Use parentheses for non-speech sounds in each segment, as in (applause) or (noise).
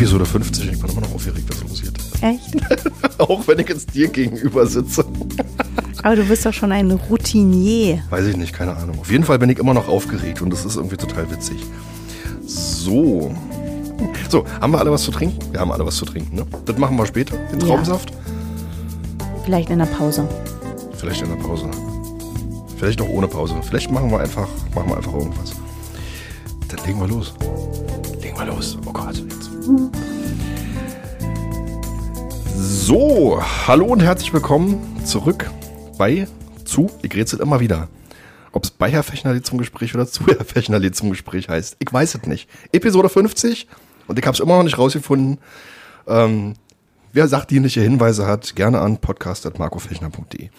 Episode 50, ich bin immer noch aufgeregt, was losgeht. Echt? (laughs) Auch wenn ich jetzt dir gegenüber sitze. Aber du bist doch schon ein Routinier. Weiß ich nicht, keine Ahnung. Auf jeden Fall bin ich immer noch aufgeregt und das ist irgendwie total witzig. So. So, haben wir alle was zu trinken? Wir haben alle was zu trinken, ne? Das machen wir später, den Ja. Traubensaft. Vielleicht in der Pause. Vielleicht in der Pause. Vielleicht auch ohne Pause. Vielleicht machen wir einfach, machen wir einfach irgendwas. Dann legen wir los. Legen wir los. Oh Gott, jetzt. So, hallo und herzlich willkommen zurück bei zu, ich rätsel immer wieder. Ob es bei Herr Fechnerli zum Gespräch oder zu Herr Fechnerli zum Gespräch heißt. Ich weiß es nicht. Episode 50 und ich habe es immer noch nicht rausgefunden. Ähm, Wer sachdienliche Hinweise hat, gerne an podcast.markofechner.de.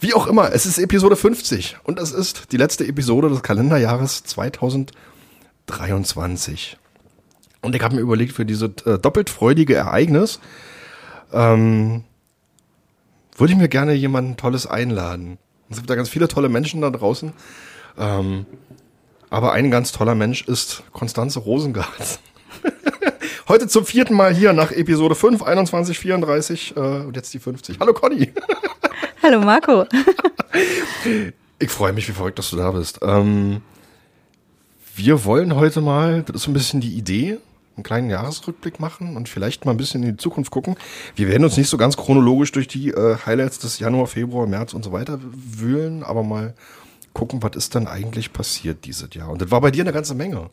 Wie auch immer, es ist Episode 50 und es ist die letzte Episode des Kalenderjahres 2023. Und ich habe mir überlegt, für dieses äh, doppelt freudige Ereignis ähm, würde ich mir gerne jemanden Tolles einladen. Es gibt da ganz viele tolle Menschen da draußen. Ähm, aber ein ganz toller Mensch ist Konstanze Rosengart. (laughs) Heute zum vierten Mal hier nach Episode 5, 21, 34 äh, und jetzt die 50. Hallo Conny. (laughs) Hallo Marco. Ich freue mich, wie verrückt, dass du da bist. Ähm, wir wollen heute mal, das ist so ein bisschen die Idee, einen kleinen Jahresrückblick machen und vielleicht mal ein bisschen in die Zukunft gucken. Wir werden uns nicht so ganz chronologisch durch die äh, Highlights des Januar, Februar, März und so weiter wühlen, aber mal gucken, was ist denn eigentlich passiert dieses Jahr. Und das war bei dir eine ganze Menge.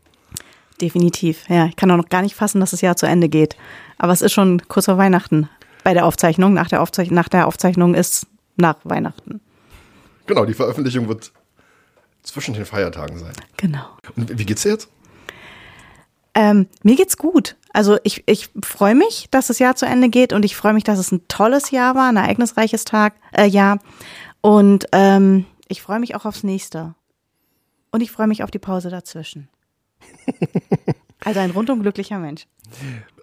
Definitiv. Ja, ich kann auch noch gar nicht fassen, dass das Jahr zu Ende geht. Aber es ist schon kurz vor Weihnachten bei der Aufzeichnung. Nach der, Aufzeich nach der Aufzeichnung ist nach Weihnachten. Genau, die Veröffentlichung wird zwischen den Feiertagen sein. Genau. Und wie geht's dir jetzt? Ähm, mir geht's gut. Also ich, ich freue mich, dass das Jahr zu Ende geht und ich freue mich, dass es ein tolles Jahr war, ein ereignisreiches Tag, äh, Jahr. Und ähm, ich freue mich auch aufs nächste. Und ich freue mich auf die Pause dazwischen. (laughs) Also ein rundum glücklicher Mensch.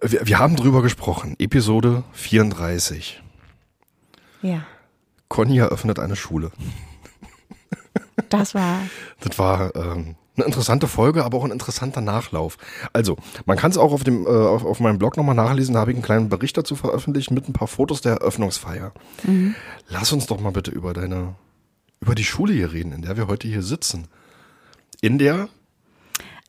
Wir, wir haben drüber gesprochen. Episode 34. Ja, Conny eröffnet eine Schule. das war Das war ähm, eine interessante Folge, aber auch ein interessanter Nachlauf. Also, man kann es auch auf dem äh, auf, auf meinem Blog nochmal nachlesen, da habe ich einen kleinen Bericht dazu veröffentlicht mit ein paar Fotos der Eröffnungsfeier. Lass uns doch mal bitte über deine über die Schule hier reden, in der wir heute hier sitzen. In der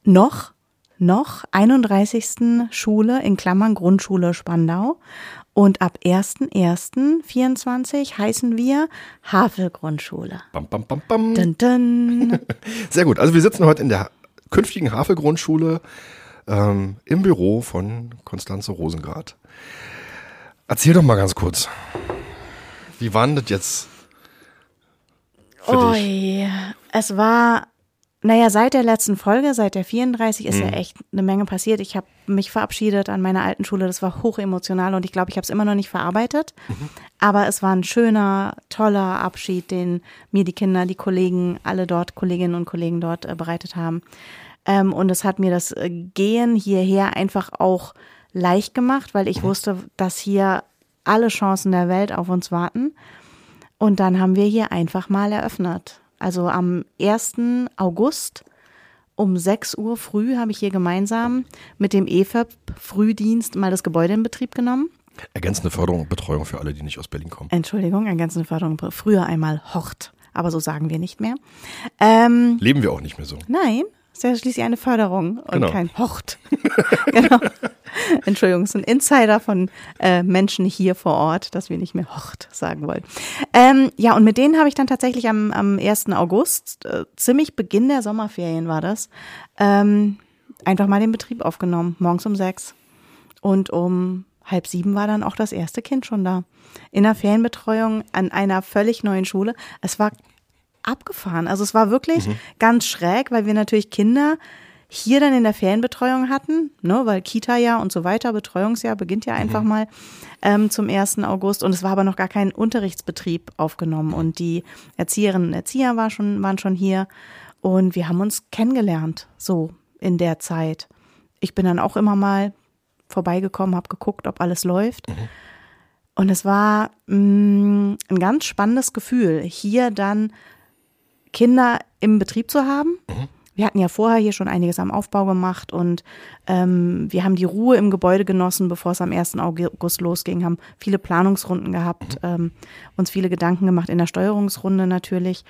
noch, noch 31. Schule in Klammern Grundschule Spandau. Und ab 1.1.24 heißen wir Havel-Grundschule. bam bam bam bam. Dun, dun. (laughs) Sehr gut. Also wir sitzen heute in der künftigen Havelgrundschule ähm, im Büro von Konstanze Rosengart. Erzähl doch mal ganz kurz. Wie war denn das jetzt für dich? Oi, es war, naja, seit der letzten Folge, seit der 34, ist Mhm. ja echt eine Menge passiert. Ich habe mich verabschiedet an meiner alten Schule. Das war hochemotional und ich glaube, ich habe es immer noch nicht verarbeitet. Mhm. Aber es war ein schöner, toller Abschied, den mir die Kinder, die Kollegen, alle dort, Kolleginnen und Kollegen dort äh, bereitet haben. Ähm, und es hat mir das äh, Gehen hierher einfach auch leicht gemacht, weil ich wusste, dass hier alle Chancen der Welt auf uns warten. Und dann haben wir hier einfach mal eröffnet. Also am 1. August um 6 Uhr früh habe ich hier gemeinsam mit dem EFAP Frühdienst mal das Gebäude in Betrieb genommen. Ergänzende Förderung und Betreuung für alle, die nicht aus Berlin kommen. Entschuldigung, ergänzende Förderung. Früher einmal Hort, aber so sagen wir nicht mehr. Ähm, Leben wir auch nicht mehr so. nein, ist ja schließlich eine Förderung und Genau. kein Hort. (laughs) genau. Entschuldigung, es ist ein Insider von äh, Menschen hier vor Ort, dass wir nicht mehr Hort sagen wollen. Ähm, ja, und mit denen habe ich dann tatsächlich am, am 1. August, äh, ziemlich Beginn der Sommerferien war das, ähm, einfach mal den Betrieb aufgenommen, morgens um sechs. Und um halb sieben war dann auch das erste Kind schon da. In der Ferienbetreuung an einer völlig neuen Schule. Es war abgefahren. Also es war wirklich ganz schräg, weil wir natürlich Kinder hier dann in der Ferienbetreuung hatten, ne, weil Kita-Jahr und so weiter, Betreuungsjahr beginnt ja einfach mal ähm, zum 1. August und es war aber noch gar kein Unterrichtsbetrieb aufgenommen und die Erzieherinnen und Erzieher war schon, waren schon hier und wir haben uns kennengelernt, so in der Zeit. Ich bin dann auch immer mal vorbeigekommen, habe geguckt, ob alles läuft. Und es war mh, ein ganz spannendes Gefühl, hier dann Kinder im Betrieb zu haben. wir hatten ja vorher hier schon einiges am Aufbau gemacht und ähm, wir haben die Ruhe im Gebäude genossen, bevor es am 1. August losging, haben viele Planungsrunden gehabt, ähm, uns viele Gedanken gemacht in der Steuerungsrunde natürlich.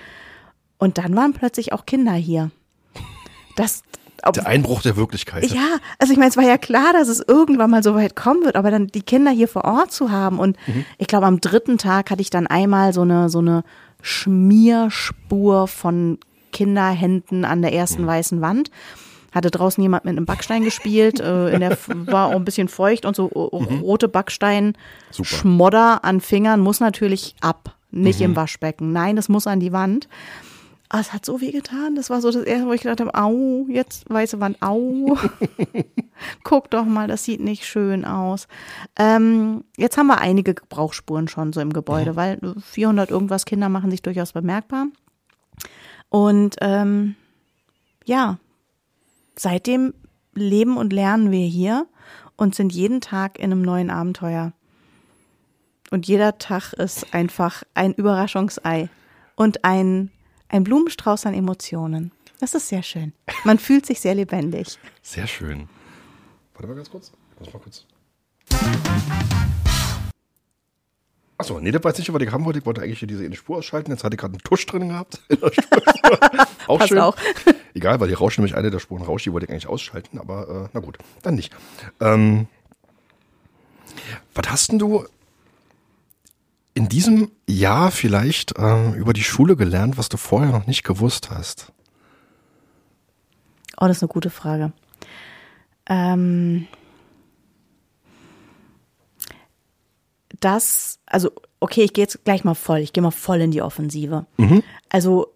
Und dann waren plötzlich auch Kinder hier. Das, der Einbruch der Wirklichkeit. Ja, also ich meine, es war ja klar, dass es irgendwann mal so weit kommen wird, aber dann die Kinder hier vor Ort zu haben und mhm. ich glaube, am dritten Tag hatte ich dann einmal so eine, so eine Schmierspur von Kinderhänden an der ersten mhm. weißen Wand. Hatte draußen jemand mit einem Backstein gespielt, äh, in der war auch ein bisschen feucht und so mhm. rote Backstein Super. Schmodder an Fingern muss natürlich ab, nicht mhm. im Waschbecken. Nein, es muss an die Wand. Oh, es hat so weh getan. Das war so das erste, wo ich gedacht habe, au, jetzt weiße Wand, au. (laughs) Guck doch mal, das sieht nicht schön aus. Ähm, jetzt haben wir einige Gebrauchsspuren schon so im Gebäude, ja. weil 400 irgendwas Kinder machen sich durchaus bemerkbar. Und ähm, ja, seitdem leben und lernen wir hier und sind jeden Tag in einem neuen Abenteuer. Und jeder Tag ist einfach ein Überraschungsei und ein ein Blumenstrauß an Emotionen. Das ist sehr schön. Man fühlt sich sehr lebendig. Sehr schön. Warte mal ganz kurz. Muss mal kurz. Achso, nee, das weiß nicht, was ich haben wollte. Ich wollte eigentlich hier diese eine Spur ausschalten. Jetzt hatte ich gerade einen Tusch drin gehabt. (laughs) (laughs) auch Passt schön. Auch. (laughs) Egal, weil die rauscht nämlich eine der Spuren rauscht. Die wollte ich eigentlich ausschalten, aber äh, na gut, dann nicht. Ähm, was hast denn du in diesem Jahr vielleicht äh, über die Schule gelernt, was du vorher noch nicht gewusst hast? Oh, das ist eine gute Frage. Ähm, das, also, okay, ich gehe jetzt gleich mal voll, ich gehe mal voll in die Offensive. Mhm. Also,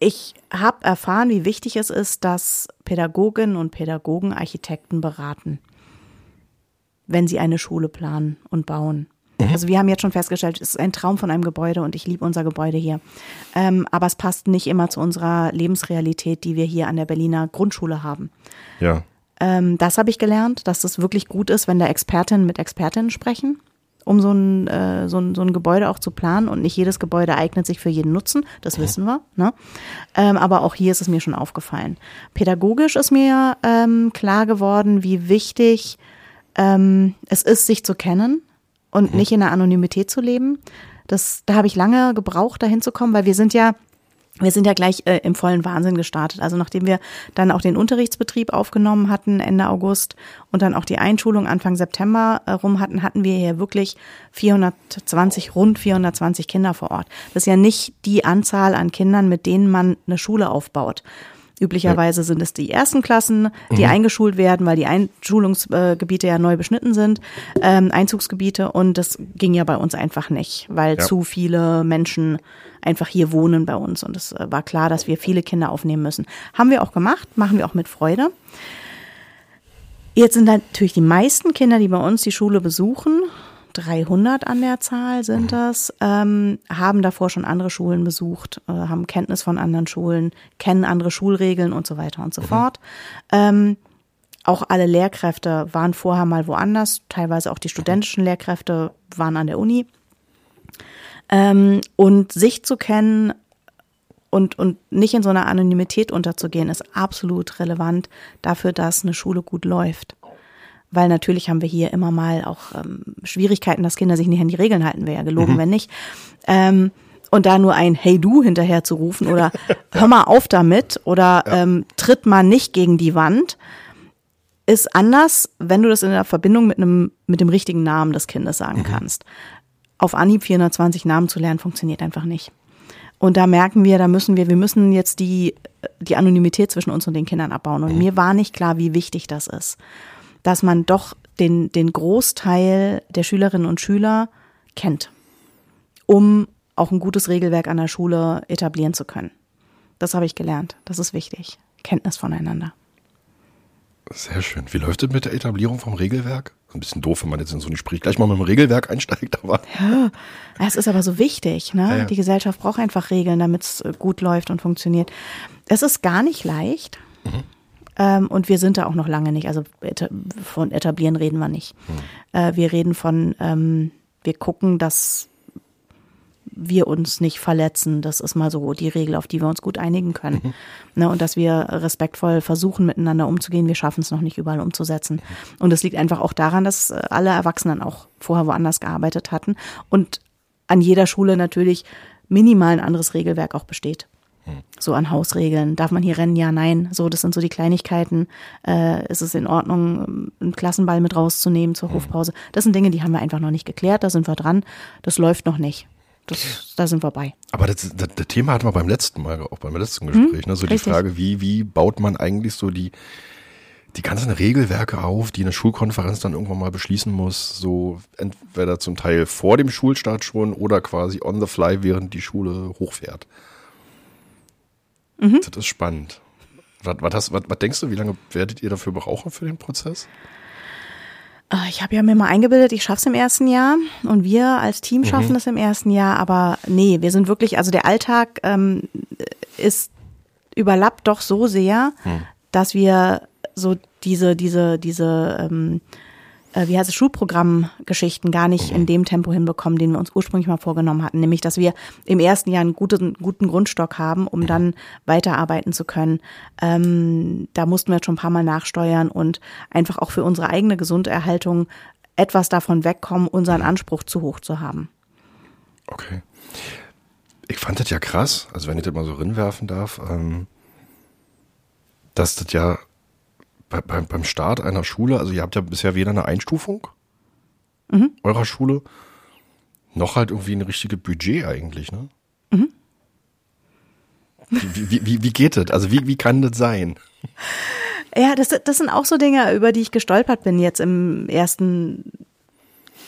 ich habe erfahren, wie wichtig es ist, dass Pädagoginnen und Pädagogen Architekten beraten, wenn sie eine Schule planen und bauen. Mhm. Also wir haben jetzt schon festgestellt, es ist ein Traum von einem Gebäude und ich liebe unser Gebäude hier. Ähm, aber es passt nicht immer zu unserer Lebensrealität, die wir hier an der Berliner Grundschule haben. Ja. Ähm, das habe ich gelernt, dass es wirklich gut ist, wenn da Expertinnen mit Expertinnen sprechen, um so ein, äh, so, ein, so ein Gebäude auch zu planen. Und nicht jedes Gebäude eignet sich für jeden Nutzen, das mhm. wissen wir. Ne? Ähm, aber auch hier ist es mir schon aufgefallen. Pädagogisch ist mir ähm, klar geworden, wie wichtig ähm, es ist, sich zu kennen und mhm. nicht in der Anonymität zu leben. Das, da habe ich lange gebraucht, dahin zu kommen, weil wir sind ja wir sind ja gleich äh, im vollen Wahnsinn gestartet. Also nachdem wir dann auch den Unterrichtsbetrieb aufgenommen hatten Ende August und dann auch die Einschulung Anfang September äh, rum hatten, hatten wir hier wirklich 420, rund 420 Kinder vor Ort. Das ist ja nicht die Anzahl an Kindern, mit denen man eine Schule aufbaut. Üblicherweise ja. sind es die ersten Klassen, die mhm. eingeschult werden, weil die Einschulungsgebiete ja neu beschnitten sind, ähm, Einzugsgebiete. Und das ging ja bei uns einfach nicht, weil ja. zu viele Menschen einfach hier wohnen bei uns. Und es äh, war klar, dass wir viele Kinder aufnehmen müssen. Haben wir auch gemacht, machen wir auch mit Freude. Jetzt sind natürlich die meisten Kinder, die bei uns die Schule besuchen, 300 an der Zahl sind mhm. das, ähm, haben davor schon andere Schulen besucht, äh, haben Kenntnis von anderen Schulen, kennen andere Schulregeln und so weiter und so mhm. fort. Ähm, auch alle Lehrkräfte waren vorher mal woanders, teilweise auch die studentischen Lehrkräfte waren an der Uni. Ähm, und sich zu kennen und, und nicht in so einer Anonymität unterzugehen, ist absolut relevant dafür, dass eine Schule gut läuft weil natürlich haben wir hier immer mal auch ähm, Schwierigkeiten, dass Kinder sich nicht an die Regeln halten, wäre ja gelogen, mhm. wenn nicht. Ähm, und da nur ein Hey du hinterher zu rufen oder (laughs) hör mal auf damit oder ja. ähm, tritt mal nicht gegen die Wand, ist anders, wenn du das in der Verbindung mit einem mit dem richtigen Namen des Kindes sagen mhm. kannst. Auf Anhieb 420 Namen zu lernen funktioniert einfach nicht. Und da merken wir, da müssen wir, wir müssen jetzt die, die Anonymität zwischen uns und den Kindern abbauen. Und mhm. mir war nicht klar, wie wichtig das ist dass man doch den, den Großteil der Schülerinnen und Schüler kennt, um auch ein gutes Regelwerk an der Schule etablieren zu können. Das habe ich gelernt. Das ist wichtig. Kenntnis voneinander. Sehr schön. Wie läuft es mit der Etablierung vom Regelwerk? Ein bisschen doof, wenn man jetzt in so ein Gespräch gleich mal mit dem Regelwerk einsteigt, aber. Ja, es ist aber so wichtig, ne? Ja, ja. Die Gesellschaft braucht einfach Regeln, damit es gut läuft und funktioniert. Es ist gar nicht leicht. Mhm. Ähm, und wir sind da auch noch lange nicht. Also von etablieren reden wir nicht. Hm. Äh, wir reden von, ähm, wir gucken, dass wir uns nicht verletzen. Das ist mal so die Regel, auf die wir uns gut einigen können. Mhm. Ne, und dass wir respektvoll versuchen, miteinander umzugehen. Wir schaffen es noch nicht überall umzusetzen. Und es liegt einfach auch daran, dass äh, alle Erwachsenen auch vorher woanders gearbeitet hatten und an jeder Schule natürlich minimal ein anderes Regelwerk auch besteht. So an Hausregeln. Darf man hier rennen? Ja, nein. So, das sind so die Kleinigkeiten. Äh, ist es in Ordnung, einen Klassenball mit rauszunehmen zur Hofpause? Das sind Dinge, die haben wir einfach noch nicht geklärt. Da sind wir dran. Das läuft noch nicht. Das, da sind wir bei. Aber das, das, das, Thema hatten wir beim letzten Mal, auch beim letzten Gespräch. Hm, ne? So richtig. die Frage, wie, wie baut man eigentlich so die, die ganzen Regelwerke auf, die eine Schulkonferenz dann irgendwann mal beschließen muss, so entweder zum Teil vor dem Schulstart schon oder quasi on the fly, während die Schule hochfährt. Mhm. Das ist spannend. Was, was, was, was denkst du, wie lange werdet ihr dafür brauchen für den Prozess? Ah, ich habe ja mir mal eingebildet, ich schaffe es im ersten Jahr und wir als Team schaffen mhm. es im ersten Jahr, aber nee, wir sind wirklich, also der Alltag ähm, ist überlappt doch so sehr, mhm. dass wir so diese, diese, diese ähm, äh, wie heißt es, Schulprogrammgeschichten gar nicht in dem Tempo hinbekommen, den wir uns ursprünglich mal vorgenommen hatten. Nämlich, dass wir im ersten Jahr einen guten, guten Grundstock haben, um dann weiterarbeiten zu können. Ähm, da mussten wir schon ein paar Mal nachsteuern und einfach auch für unsere eigene Gesunderhaltung etwas davon wegkommen, unseren Anspruch zu hoch zu haben. Okay. Ich fand das ja krass, also wenn ich das mal so rinwerfen darf, ähm, dass das ja bei, bei, beim Start einer Schule, also ihr habt ja bisher weder eine Einstufung mhm. eurer Schule, noch halt irgendwie ein richtiges Budget eigentlich, ne? Mhm. Wie, wie, wie, wie geht das? Also wie, wie kann das sein? Ja, das, das sind auch so Dinge, über die ich gestolpert bin jetzt im ersten.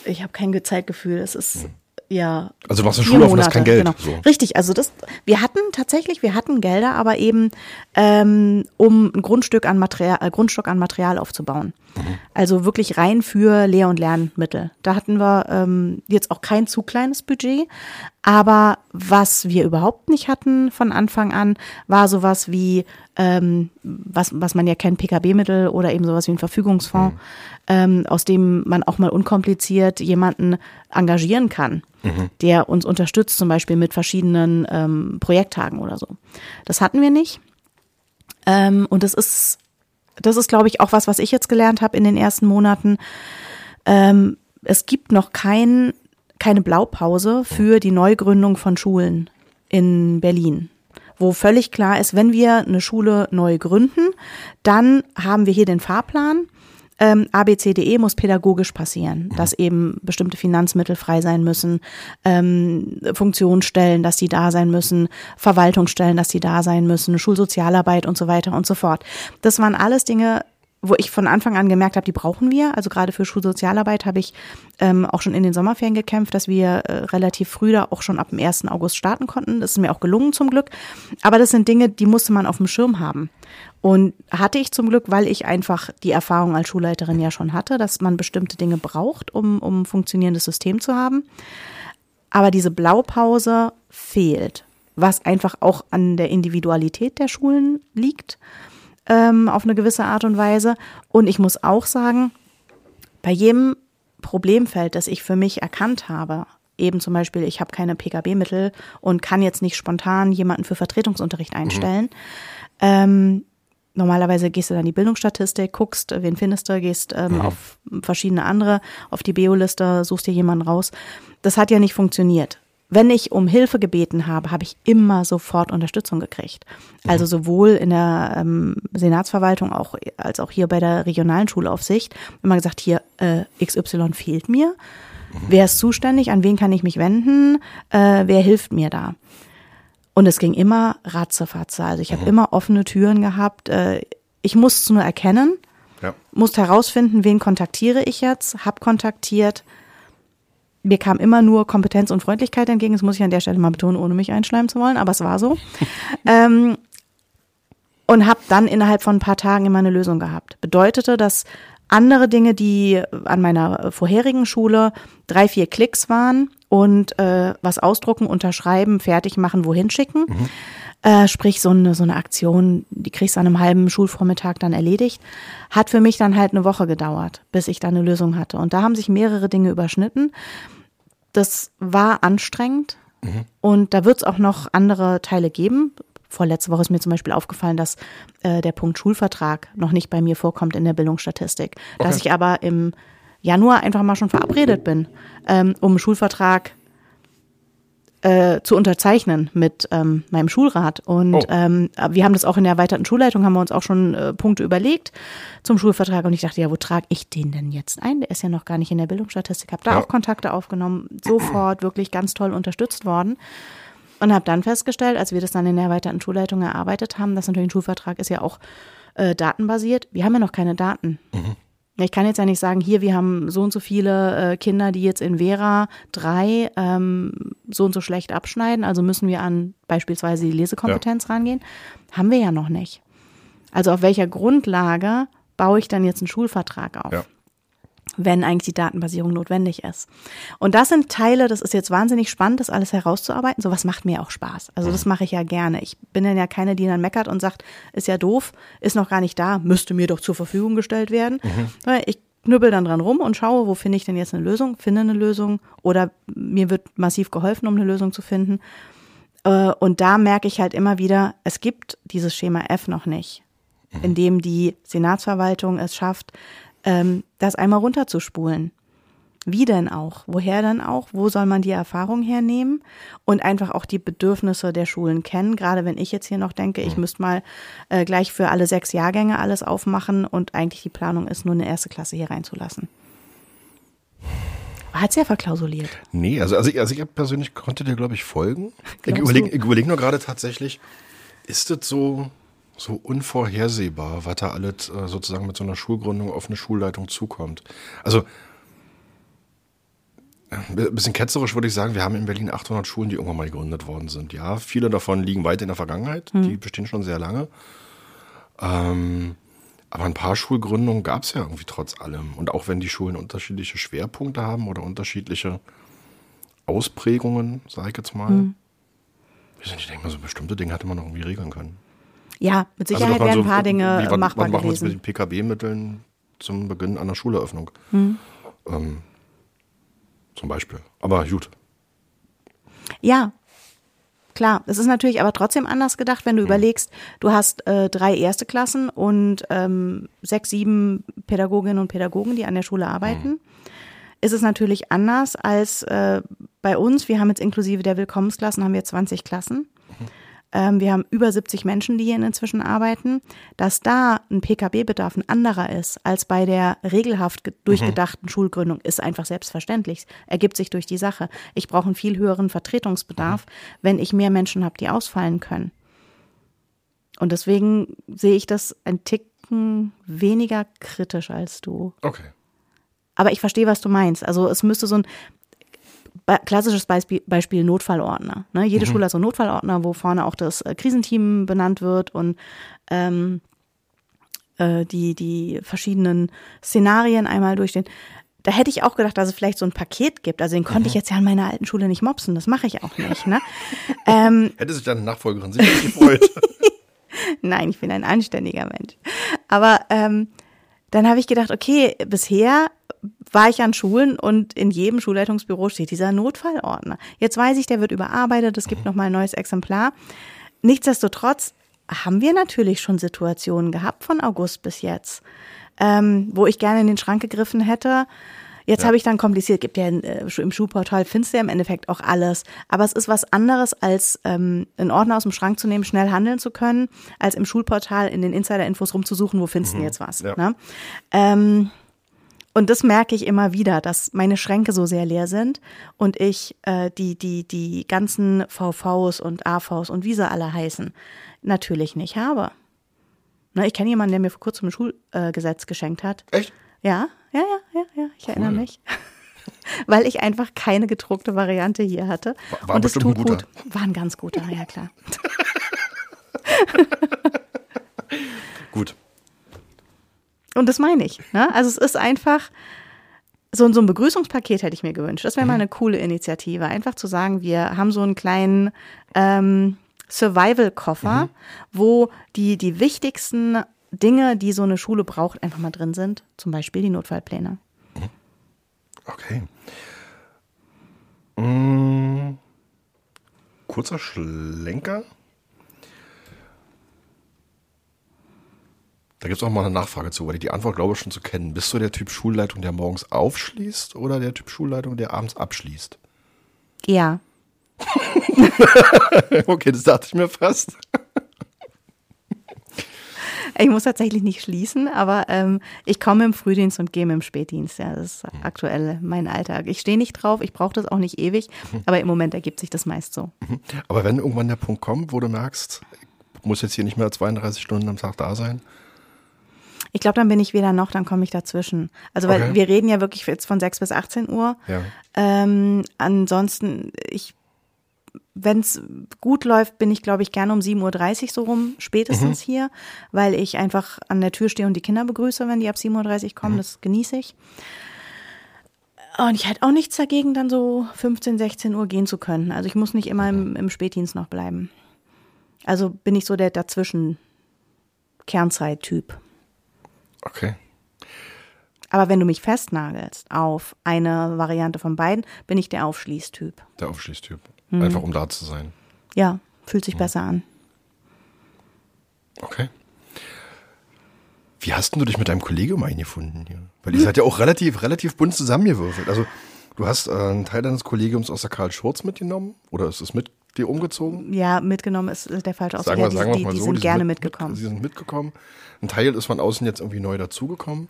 Ich habe kein Zeitgefühl. Es ist. Mhm ja. Also du machst eine Schule auf und hast kein Geld. Genau. So. Richtig, also das, wir hatten tatsächlich, wir hatten Gelder, aber eben ähm, um ein Grundstück an Material, äh, Grundstock an Material aufzubauen. Also wirklich rein für Lehr- und Lernmittel. Da hatten wir ähm, jetzt auch kein zu kleines Budget, aber was wir überhaupt nicht hatten von Anfang an, war sowas wie, ähm, was, was man ja kennt, PKB-Mittel oder eben sowas wie ein Verfügungsfonds, mhm. ähm, aus dem man auch mal unkompliziert jemanden engagieren kann mhm. der uns unterstützt, zum Beispiel mit verschiedenen ähm, Projekttagen oder so. Das hatten wir nicht. Ähm, und das ist, das ist, glaube ich, auch was, was ich jetzt gelernt habe in den ersten Monaten. Ähm, es gibt noch kein, keine Blaupause für die Neugründung von Schulen in Berlin wo völlig klar ist, wenn wir eine Schule neu gründen, dann haben wir hier den Fahrplan ähm, ABCDE muss pädagogisch passieren, dass eben bestimmte Finanzmittel frei sein müssen, ähm, Funktionsstellen, dass die da sein müssen, Verwaltungsstellen, dass die da sein müssen, Schulsozialarbeit und so weiter und so fort. Das waren alles Dinge, wo ich von Anfang an gemerkt habe, die brauchen wir. Also gerade für Schulsozialarbeit habe ich ähm, auch schon in den Sommerferien gekämpft, dass wir äh, relativ früh da auch schon ab dem 1. August starten konnten. Das ist mir auch gelungen zum Glück. Aber das sind Dinge, die musste man auf dem Schirm haben. Und hatte ich zum Glück, weil ich einfach die Erfahrung als Schulleiterin ja schon hatte, dass man bestimmte Dinge braucht, um, um ein funktionierendes System zu haben. Aber diese Blaupause fehlt, was einfach auch an der Individualität der Schulen liegt, ähm, auf eine gewisse Art und Weise. Und ich muss auch sagen, bei jedem Problemfeld, das ich für mich erkannt habe, eben zum Beispiel, ich habe keine PKB-Mittel und kann jetzt nicht spontan jemanden für Vertretungsunterricht mhm. einstellen, mhm. ähm, normalerweise gehst du dann in die Bildungsstatistik, guckst, wen findest du, gehst ähm, mhm. auf verschiedene andere, auf die Bio-Liste, suchst dir jemanden raus. Das hat ja nicht funktioniert. Wenn ich um Hilfe gebeten habe, habe ich immer sofort Unterstützung gekriegt. Also sowohl in der ähm, Senatsverwaltung auch, als auch hier bei der regionalen Schulaufsicht. Immer gesagt, hier äh, XY fehlt mir. Mhm. Wer ist zuständig? An wen kann ich mich wenden? Äh, wer hilft mir da? Und es ging immer ratzefatze. Also ich habe mhm. immer offene Türen gehabt. Äh, ich musste es nur erkennen, ja. musste herausfinden, wen kontaktiere ich jetzt, hab kontaktiert. Mir kam immer nur Kompetenz und Freundlichkeit entgegen. Das muss ich an der Stelle mal betonen, ohne mich einschleimen zu wollen, aber es war so. (laughs) ähm, und habe dann innerhalb von ein paar Tagen immer eine Lösung gehabt. Bedeutete, dass andere Dinge, die an meiner vorherigen Schule drei, vier Klicks waren, und äh, was ausdrucken, unterschreiben, fertig machen, wohin schicken. Mhm. Äh, sprich, so eine, so eine Aktion, die kriegst du an einem halben Schulvormittag dann erledigt. Hat für mich dann halt eine Woche gedauert, bis ich da eine Lösung hatte. Und da haben sich mehrere Dinge überschnitten. Das war anstrengend, Und da wird es auch noch andere Teile geben. Vorletzte Woche ist mir zum Beispiel aufgefallen, dass äh, der Punkt Schulvertrag noch nicht bei mir vorkommt in der Bildungsstatistik. Dass Okay. ich aber im Januar einfach mal schon verabredet bin, ähm, um Schulvertrag äh, zu unterzeichnen mit ähm, meinem Schulrat. Und Oh. ähm, wir haben das auch in der erweiterten Schulleitung, haben wir uns auch schon äh, Punkte überlegt zum Schulvertrag. Und ich dachte, ja, wo trage ich den denn jetzt ein? Der ist ja noch gar nicht in der Bildungsstatistik. Habe da Ja. auch Kontakte aufgenommen, sofort wirklich ganz toll unterstützt worden. Und habe dann festgestellt, als wir das dann in der erweiterten Schulleitung erarbeitet haben, dass natürlich ein Schulvertrag ist ja auch äh, datenbasiert. Wir haben ja noch keine Daten. Ich kann jetzt ja nicht sagen, hier, wir haben so und so viele äh, Kinder, die jetzt in Vera 3 ähm, so und so schlecht abschneiden, also müssen wir an beispielsweise die Lesekompetenz rangehen. Haben wir ja noch nicht. Also auf welcher Grundlage baue ich dann jetzt einen Schulvertrag auf? Ja. Wenn eigentlich die Datenbasierung notwendig ist. Und das sind Teile, das ist jetzt wahnsinnig spannend, das alles herauszuarbeiten. Sowas macht mir auch Spaß. Also das mache ich ja gerne. Ich bin dann ja keine, die dann meckert und sagt, ist ja doof, ist noch gar nicht da, müsste mir doch zur Verfügung gestellt werden. Sondern Ich knüppel dann dran rum und schaue, wo finde ich denn jetzt eine Lösung, finde eine Lösung oder mir wird massiv geholfen, um eine Lösung zu finden. Äh, Und da merke ich halt immer wieder, es gibt dieses Schema F noch nicht, in dem die Senatsverwaltung es schafft, ähm, das einmal runterzuspulen. Wie denn auch? Woher denn auch? Wo soll man die Erfahrung hernehmen? Und einfach auch die Bedürfnisse der Schulen kennen. Gerade wenn ich jetzt hier noch denke, ich müsste mal äh, gleich für alle sechs Jahrgänge alles aufmachen und eigentlich die Planung ist, nur eine erste Klasse hier reinzulassen. Hat es ja verklausuliert. Nee, also, also, ich- also ich persönlich konnte dir, glaube ich, folgen. Ich überlege überleg nur gerade tatsächlich, ist das so, so unvorhersehbar, was da alles äh, sozusagen mit so einer Schulgründung auf eine Schulleitung zukommt? Also, äh, ein bisschen ketzerisch würde ich sagen, wir haben in Berlin 800 Schulen, die irgendwann mal gegründet worden sind. Ja, viele davon liegen weit in der Vergangenheit, die bestehen schon sehr lange. Ähm, aber ein paar Schulgründungen gab es ja irgendwie trotz allem. Und auch wenn die Schulen unterschiedliche Schwerpunkte haben oder unterschiedliche Ausprägungen, sage ich jetzt mal. Nicht, ich denke mal, so bestimmte Dinge hätte man noch irgendwie regeln können. Ja, mit Also, Sicherheit man wären ein so- paar Dinge wie, was, machbar was machen wir jetzt mit gewesen. den PKW-Mitteln zum Beginn einer Schuleröffnung? Hm. Ähm, zum Beispiel. Aber gut. Ja, klar. Es ist natürlich aber trotzdem anders gedacht, wenn du überlegst, du hast äh, drei erste Klassen und ähm, sechs, sieben Pädagoginnen und Pädagogen, die an der Schule arbeiten. Ist es natürlich anders als äh, bei uns. Wir haben jetzt inklusive der Willkommensklassen haben wir 20 Klassen. Ähm, wir haben über 70 Menschen, die hier inzwischen arbeiten. Dass da ein PKB-Bedarf ein anderer ist als bei der regelhaft ge- durchgedachten Schulgründung, ist einfach selbstverständlich. Ergibt sich durch die Sache. Ich brauche einen viel höheren Vertretungsbedarf, wenn ich mehr Menschen habe, die ausfallen können. Und deswegen sehe ich das ein Ticken weniger kritisch als du. Okay. Aber ich verstehe, was du meinst. Also es müsste so ein klassisches Beispiel, Beispiel Notfallordner. Ne? Jede Schule hat so einen Notfallordner, wo vorne auch das äh, Krisenteam benannt wird und ähm, äh, die, die verschiedenen Szenarien einmal durchstehen. Da hätte ich auch gedacht, dass es vielleicht so ein Paket gibt. Also den konnte ich jetzt ja an meiner alten Schule nicht mopsen. Das mache ich auch (laughs) nicht. Ne? ähm, Hätte sich deine Nachfolgerin sicherlich gefreut. (laughs) Nein, ich bin ein anständiger Mensch. Aber ähm, dann habe ich gedacht, okay, bisher war ich an Schulen und in jedem Schulleitungsbüro steht dieser Notfallordner. Jetzt weiß ich, der wird überarbeitet, es gibt noch mal ein neues Exemplar. Nichtsdestotrotz haben wir natürlich schon Situationen gehabt von August bis jetzt, ähm, wo ich gerne in den Schrank gegriffen hätte. Jetzt habe ich dann kompliziert, gibt ja äh, im Schulportal, findest du ja im Endeffekt auch alles. Aber es ist was anderes, als ähm, einen Ordner aus dem Schrank zu nehmen, schnell handeln zu können, als im Schulportal in den Insider-Infos rumzusuchen, wo findest du denn jetzt was. Ja. Ne? Ähm, und das merke ich immer wieder, dass meine Schränke so sehr leer sind und ich äh, die, die, die ganzen VVs und AVs und wie sie alle heißen, natürlich nicht habe. Ne, ich kenne jemanden, der mir vor kurzem ein Schulgesetz äh, geschenkt hat. Echt? Ja, ja, ja, ja, ja, ich erinnere Cool. mich. (laughs) Weil ich einfach keine gedruckte Variante hier hatte. War- war und es tut ein guter. gut. War ein ganz guter, ja klar. (laughs) Gut. Und das meine ich. Ne? Also es ist einfach, so, so ein Begrüßungspaket hätte ich mir gewünscht. Das wäre mal eine coole Initiative. Einfach zu sagen, wir haben so einen kleinen ähm, Survival-Koffer, wo die, die wichtigsten Dinge, die so eine Schule braucht, einfach mal drin sind. Zum Beispiel die Notfallpläne. Okay. Mm, kurzer Schlenker. Da gibt es auch mal eine Nachfrage zu, weil die Antwort glaube ich schon zu kennen. Bist du der Typ Schulleitung, der morgens aufschließt oder der Typ Schulleitung, der abends abschließt? Ja. (laughs) okay, das dachte ich mir fast. Ich muss tatsächlich nicht schließen, aber ähm, ich komme im Frühdienst und gehe im Spätdienst. Ja, das ist aktuell mein Alltag. Ich stehe nicht drauf, ich brauche das auch nicht ewig, aber im Moment ergibt sich das meist so. Aber wenn irgendwann der Punkt kommt, wo du merkst, ich muss jetzt hier nicht mehr 32 Stunden am Tag da sein, Ich glaube, dann bin ich weder noch, dann komme ich dazwischen. Also, weil Okay. wir reden ja wirklich jetzt von 6 bis 18 Uhr. Ja. Ähm, ansonsten, ich, wenn es gut läuft, bin ich, glaube ich, gerne um 7.30 Uhr so rum, spätestens hier, weil ich einfach an der Tür stehe und die Kinder begrüße, wenn die ab 7.30 Uhr kommen. Das genieße ich. Und ich hätte auch nichts dagegen, dann so 15, 16 Uhr gehen zu können. Also ich muss nicht immer im, im Spätdienst noch bleiben. Also bin ich so der dazwischen Kernzeit-Typ. okay. Aber wenn du mich festnagelst auf eine Variante von beiden, bin ich der Aufschließtyp. Der Aufschließtyp. Mhm. Einfach um da zu sein. Ja, fühlt sich besser an. Okay. Wie hast denn du dich mit deinem Kollegium eingefunden hier? Weil ihr seid ja auch relativ, relativ bunt zusammengewürfelt. Also du hast äh, einen Teil deines Kollegiums aus der Karl Schurz mitgenommen oder ist es mit dir umgezogen? Ja, mitgenommen ist der falsche Ausdruck. Sagen wir, Ja, sagen die, wir die, mal die so. sind die gerne mit- mitgekommen. Mit, sie sind mitgekommen. Ein Teil ist von außen jetzt irgendwie neu dazugekommen.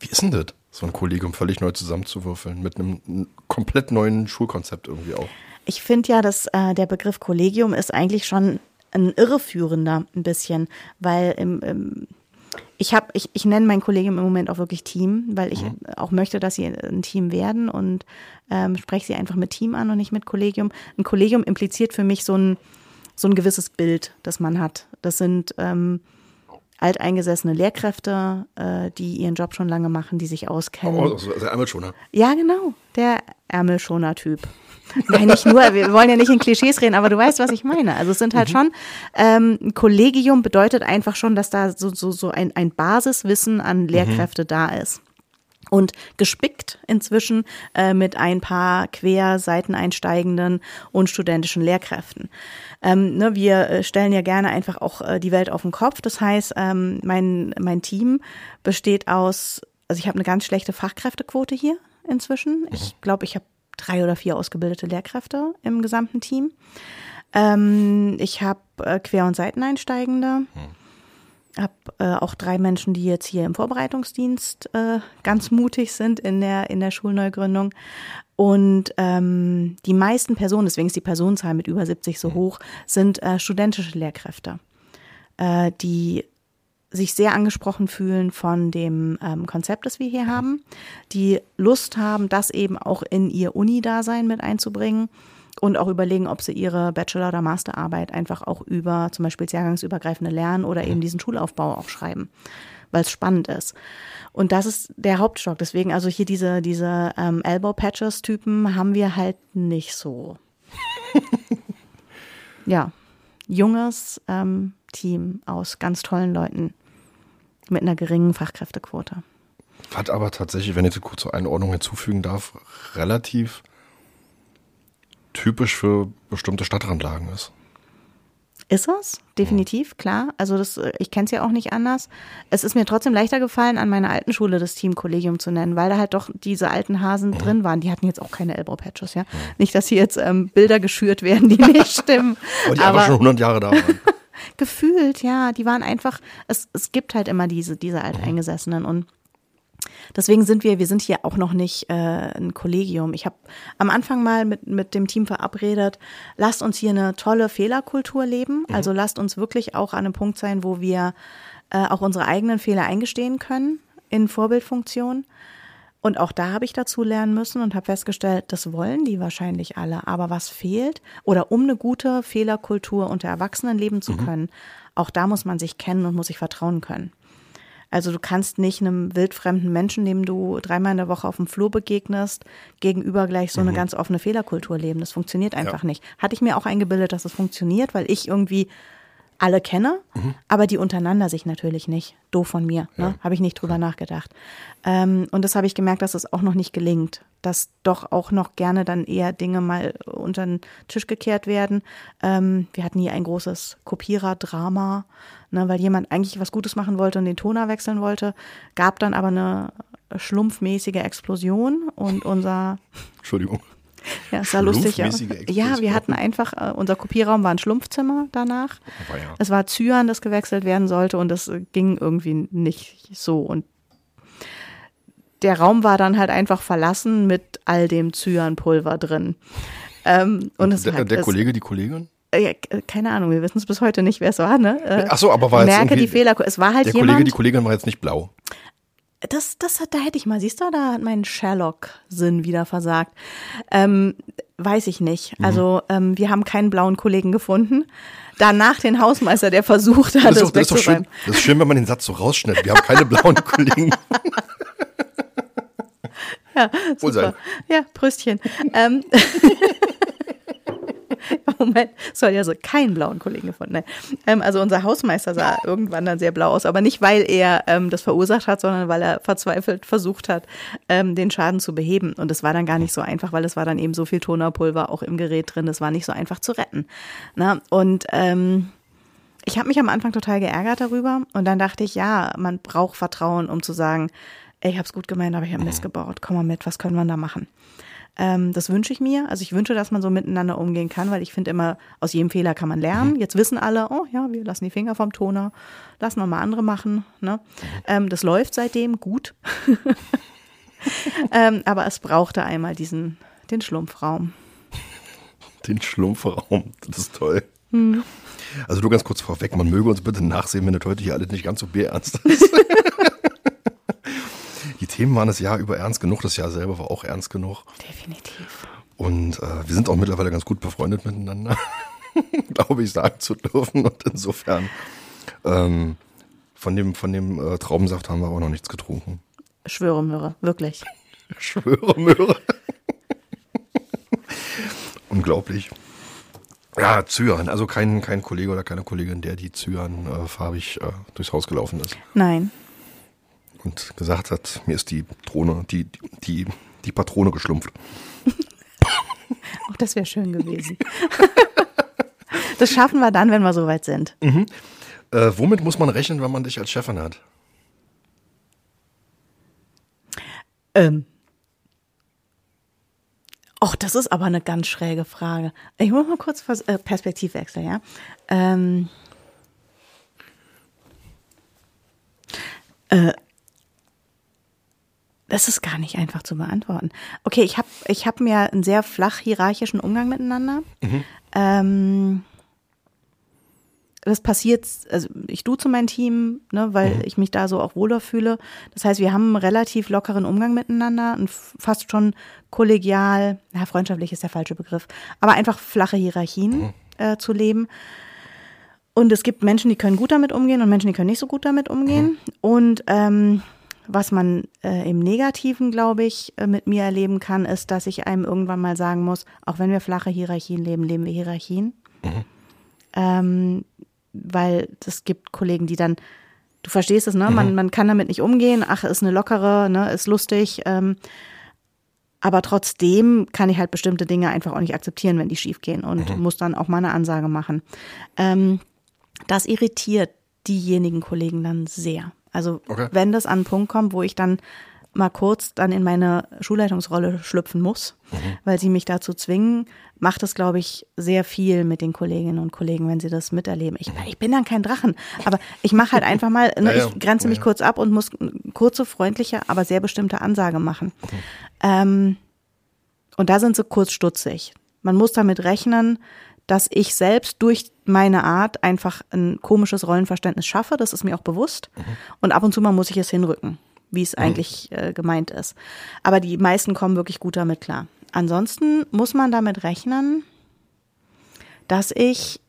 Wie ist denn das, so ein Kollegium völlig neu zusammenzuwürfeln? Mit einem komplett neuen Schulkonzept irgendwie auch. Ich finde ja, dass äh, der Begriff Kollegium ist eigentlich schon ein irreführender ein bisschen, weil im, im ich habe, ich, ich nenne mein Kollegium im Moment auch wirklich Team, weil ich auch möchte, dass sie ein Team werden und ähm, spreche sie einfach mit Team an und nicht mit Kollegium. Ein Kollegium impliziert für mich so ein, so ein gewisses Bild, das man hat. Das sind ähm, alteingesessene Lehrkräfte, äh, die ihren Job schon lange machen, die sich auskennen. Oh, also, also einmal schon, ne? Ja, genau. Der Ärmelschoner-Typ. Nein, nicht nur, wir wollen ja nicht in Klischees reden, aber du weißt, was ich meine. Also es sind halt schon, ähm, ein Kollegium bedeutet einfach schon, dass da so, so, so ein, ein Basiswissen an Lehrkräfte da ist. Und gespickt inzwischen äh, mit ein paar quer Seiteneinsteigenden und studentischen Lehrkräften. Ähm, ne, wir äh, stellen ja gerne einfach auch äh, die Welt auf den Kopf. Das heißt, ähm, mein, mein Team besteht aus, also ich habe eine ganz schlechte Fachkräftequote hier inzwischen. Ich glaube, ich habe drei oder vier ausgebildete Lehrkräfte im gesamten Team. Ähm, ich habe äh, Quer- und Seiteneinsteigende. Habe äh, auch drei Menschen, die jetzt hier im Vorbereitungsdienst äh, ganz mutig sind in der, in der Schulneugründung. Und ähm, die meisten Personen, deswegen ist die Personenzahl mit über 70 so hoch, sind äh, studentische Lehrkräfte, äh, die sich sehr angesprochen fühlen von dem ähm, Konzept, das wir hier haben, die Lust haben, das eben auch in ihr Uni-Dasein mit einzubringen und auch überlegen, ob sie ihre Bachelor- oder Masterarbeit einfach auch über zum Beispiel das jahrgangsübergreifende Lernen oder eben diesen Schulaufbau auch schreiben, weil es spannend ist. Und das ist der Hauptstock. Deswegen also hier diese, diese ähm, Elbow-Patches-Typen haben wir halt nicht so. (laughs) ja, junges ähm, Team aus ganz tollen Leuten mit einer geringen Fachkräftequote. Hat aber tatsächlich, wenn ich das kurz zur Einordnung hinzufügen darf, relativ typisch für bestimmte Stadtrandlagen ist. Ist es? Definitiv, klar. Also das, äh, ich kenne es ja auch nicht anders. Es ist mir trotzdem leichter gefallen, an meiner alten Schule das Team Kollegium zu nennen, weil da halt doch diese alten Hasen drin waren. Die hatten jetzt auch keine Elbow-Patches, ja. Nicht, dass hier jetzt ähm, Bilder geschürt werden, die nicht (laughs) stimmen. Aber die einfach schon 100 Jahre da waren. Gefühlt, ja, die waren einfach, es, es gibt halt immer diese, diese Alteingesessenen und deswegen sind wir, wir sind hier auch noch nicht äh, ein Kollegium. Ich habe am Anfang mal mit, mit dem Team verabredet, lasst uns hier eine tolle Fehlerkultur leben, also lasst uns wirklich auch an einem Punkt sein, wo wir äh, auch unsere eigenen Fehler eingestehen können in Vorbildfunktion. Und auch da habe ich dazu lernen müssen und habe festgestellt, das wollen die wahrscheinlich alle. Aber was fehlt, oder um eine gute Fehlerkultur unter Erwachsenen leben zu können, auch da muss man sich kennen und muss sich vertrauen können. Also du kannst nicht einem wildfremden Menschen, dem du dreimal in der Woche auf dem Flur begegnest, gegenüber gleich so eine ganz offene Fehlerkultur leben. Das funktioniert einfach nicht. Hatte ich mir auch eingebildet, dass es funktioniert, weil ich irgendwie alle kenne, aber die untereinander sich natürlich nicht. Doof von mir, ne? habe ich nicht drüber nachgedacht. Ähm, und das habe ich gemerkt, dass es auch noch nicht gelingt, dass doch auch noch gerne dann eher Dinge mal unter den Tisch gekehrt werden. Ähm, wir hatten hier ein großes Kopierer-Drama, ne, weil jemand eigentlich was Gutes machen wollte und den Toner wechseln wollte, gab dann aber eine schlumpfmäßige Explosion und unser (laughs) Entschuldigung. Ja, es sah lustig. Schlumpfmäßige Ja, wir hatten einfach, äh, unser Kopierraum war ein Schlumpfzimmer danach. Ja. Es war Zyan, das gewechselt werden sollte und das äh, ging irgendwie nicht so. Und der Raum war dann halt einfach verlassen mit all dem Zyanpulver drin. Ähm, und es der, hat, der es, Kollege, die Kollegin? äh, ja, keine Ahnung, wir wissen es bis heute nicht, wer es war, ne? Äh, Ach so, aber war jetzt merke die Fehler. Es war halt Der jemand. Kollege, die Kollegin war jetzt nicht blau. Das, das hat, da hätte ich mal, siehst du, da hat mein Sherlock-Sinn wieder versagt. Ähm, weiß ich nicht. Mhm. Also ähm, wir haben keinen blauen Kollegen gefunden. Danach den Hausmeister, der versucht hat, Das ist, das, doch, das, ist doch schön, das ist schön, wenn man den Satz so rausschneidet. Wir haben keine blauen (laughs) Kollegen. Ja, super. sein. Ja, Pröstchen. ähm, (laughs) (laughs) Moment, soll ja so keinen blauen Kollegen gefunden. Nein. Ähm, also unser Hausmeister sah irgendwann dann sehr blau aus, aber nicht, weil er ähm, das verursacht hat, sondern weil er verzweifelt versucht hat, ähm, den Schaden zu beheben. Und es war dann gar nicht so einfach, weil es war dann eben so viel Tonerpulver auch im Gerät drin. Das war nicht so einfach zu retten. Na? Und ähm, ich habe mich am Anfang total geärgert darüber und dann dachte ich, ja, man braucht Vertrauen, um zu sagen, ey, ich habe es gut gemeint, aber ich habe Mist gebaut. Komm mal mit, was können wir da machen? Ähm, das wünsche ich mir. Also ich wünsche, dass man so miteinander umgehen kann, weil ich finde immer, aus jedem Fehler kann man lernen. Jetzt wissen alle, oh ja, wir lassen die Finger vom Toner, lassen wir mal andere machen. Ne? Ähm, das läuft seitdem gut. (laughs) ähm, aber es brauchte einmal diesen, den Schlumpfraum. Den Schlumpfraum. Das ist toll. Hm. Also du ganz kurz vorweg, man möge uns bitte nachsehen, wenn das heute hier alles nicht ganz so bierernst ist. (laughs) Die Themen waren das Jahr über ernst genug, das Jahr selber war auch ernst genug. Definitiv. Und äh, wir sind auch mittlerweile ganz gut befreundet miteinander, (laughs) glaube ich, sagen zu dürfen. Und insofern, ähm, von dem, von dem äh, Traubensaft haben wir aber noch nichts getrunken. Schwöre, Möhre, wirklich. (laughs) Ich schwöre, Möhre. Unglaublich. Ja, Zyan, also kein, kein Kollege oder keine Kollegin, der die Zyan äh, farbig äh, durchs Haus gelaufen ist Nein. Und gesagt hat, mir ist die Drohne, die, die, die Patrone geschlumpft. (laughs) Auch das wäre schön gewesen. (laughs) das schaffen wir dann, wenn wir soweit sind. Äh, womit muss man rechnen, wenn man dich als Chefin hat? Ähm. Och, das ist aber eine ganz schräge Frage. Ich muss mal kurz vers- äh, Perspektivwechsel, ja. Ähm. Äh, das ist gar nicht einfach zu beantworten. Okay, ich habe ich hab mir einen sehr flach hierarchischen Umgang miteinander. Ähm, das passiert, also ich duze mein Team, ne, weil ich mich da so auch wohler fühle. Das heißt, wir haben einen relativ lockeren Umgang miteinander und fast schon kollegial, na, freundschaftlich ist der falsche Begriff, aber einfach flache Hierarchien äh, zu leben. Und es gibt Menschen, die können gut damit umgehen und Menschen, die können nicht so gut damit umgehen. Und ähm, was man äh, im Negativen, glaube ich, äh, mit mir erleben kann, ist, dass ich einem irgendwann mal sagen muss, auch wenn wir flache Hierarchien leben, leben wir Hierarchien. Ähm, weil es gibt Kollegen, die dann, du verstehst es, ne? Man, man kann damit nicht umgehen, ach, ist eine lockere, ne, ist lustig. Ähm, aber trotzdem kann ich halt bestimmte Dinge einfach auch nicht akzeptieren, wenn die schief gehen und muss dann auch mal eine Ansage machen. Ähm, das irritiert diejenigen Kollegen dann sehr. Also Okay. wenn das an einen Punkt kommt, wo ich dann mal kurz dann in meine Schulleitungsrolle schlüpfen muss, weil sie mich dazu zwingen, macht es, glaube ich, sehr viel mit den Kolleginnen und Kollegen, wenn sie das miterleben. Ich, ich bin dann kein Drachen, aber ich mache halt einfach mal, ne, (laughs) Ja, ich grenze mich Ja, ja. kurz ab und muss kurze, freundliche, aber sehr bestimmte Ansage machen. Ähm, und da sind sie kurz stutzig. Man muss damit rechnen, dass ich selbst durch meine Art einfach ein komisches Rollenverständnis schaffe. Das ist mir auch bewusst. Und ab und zu mal muss ich es hinrücken, wie es eigentlich äh, gemeint ist. Aber die meisten kommen wirklich gut damit klar. Ansonsten muss man damit rechnen, dass ich,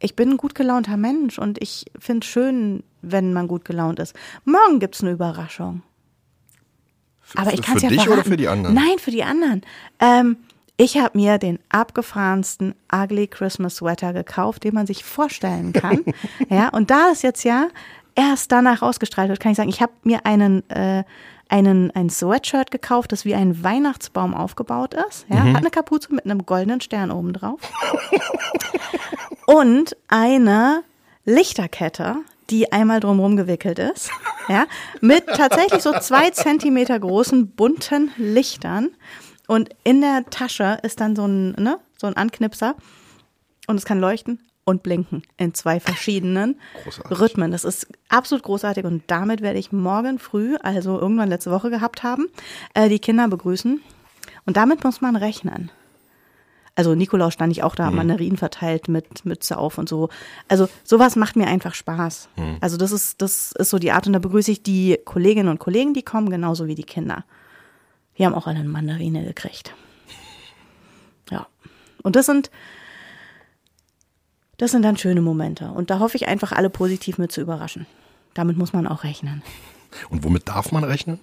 ich bin ein gut gelaunter Mensch und ich finde es schön, wenn man gut gelaunt ist. Morgen gibt's eine Überraschung. Für, Aber ich kann es ja dich verraten. oder für die anderen? Nein, für die anderen. Ähm, Ich habe mir den abgefahrensten Ugly Christmas Sweater gekauft, den man sich vorstellen kann. (laughs) ja, und da es jetzt ja erst danach ausgestrahlt wird, kann ich sagen, ich habe mir einen äh, einen ein Sweatshirt gekauft, das wie ein Weihnachtsbaum aufgebaut ist. Ja, mhm. hat eine Kapuze mit einem goldenen Stern oben drauf. (laughs) und eine Lichterkette, die einmal drumherum gewickelt ist, ja, mit tatsächlich so zwei Zentimeter großen bunten Lichtern. Und in der Tasche ist dann so ein, ne, so ein Anknipser und es kann leuchten und blinken in zwei verschiedenen großartig. Rhythmen. Das ist absolut großartig und damit werde ich morgen früh, also irgendwann letzte Woche gehabt haben, äh, die Kinder begrüßen. Und damit muss man rechnen. Also Nikolaus stand ich auch da, mhm. Mandarinen verteilt mit Mütze auf und so. Also sowas macht mir einfach Spaß. Mhm. Also das ist, das ist so die Art und da begrüße ich die Kolleginnen und Kollegen, die kommen, genauso wie die Kinder. Die haben auch alle eine Mandarine gekriegt. Ja. Und das sind, das sind dann schöne Momente. Und da hoffe ich einfach, alle positiv mit zu überraschen. Damit muss man auch rechnen. Und womit darf man rechnen?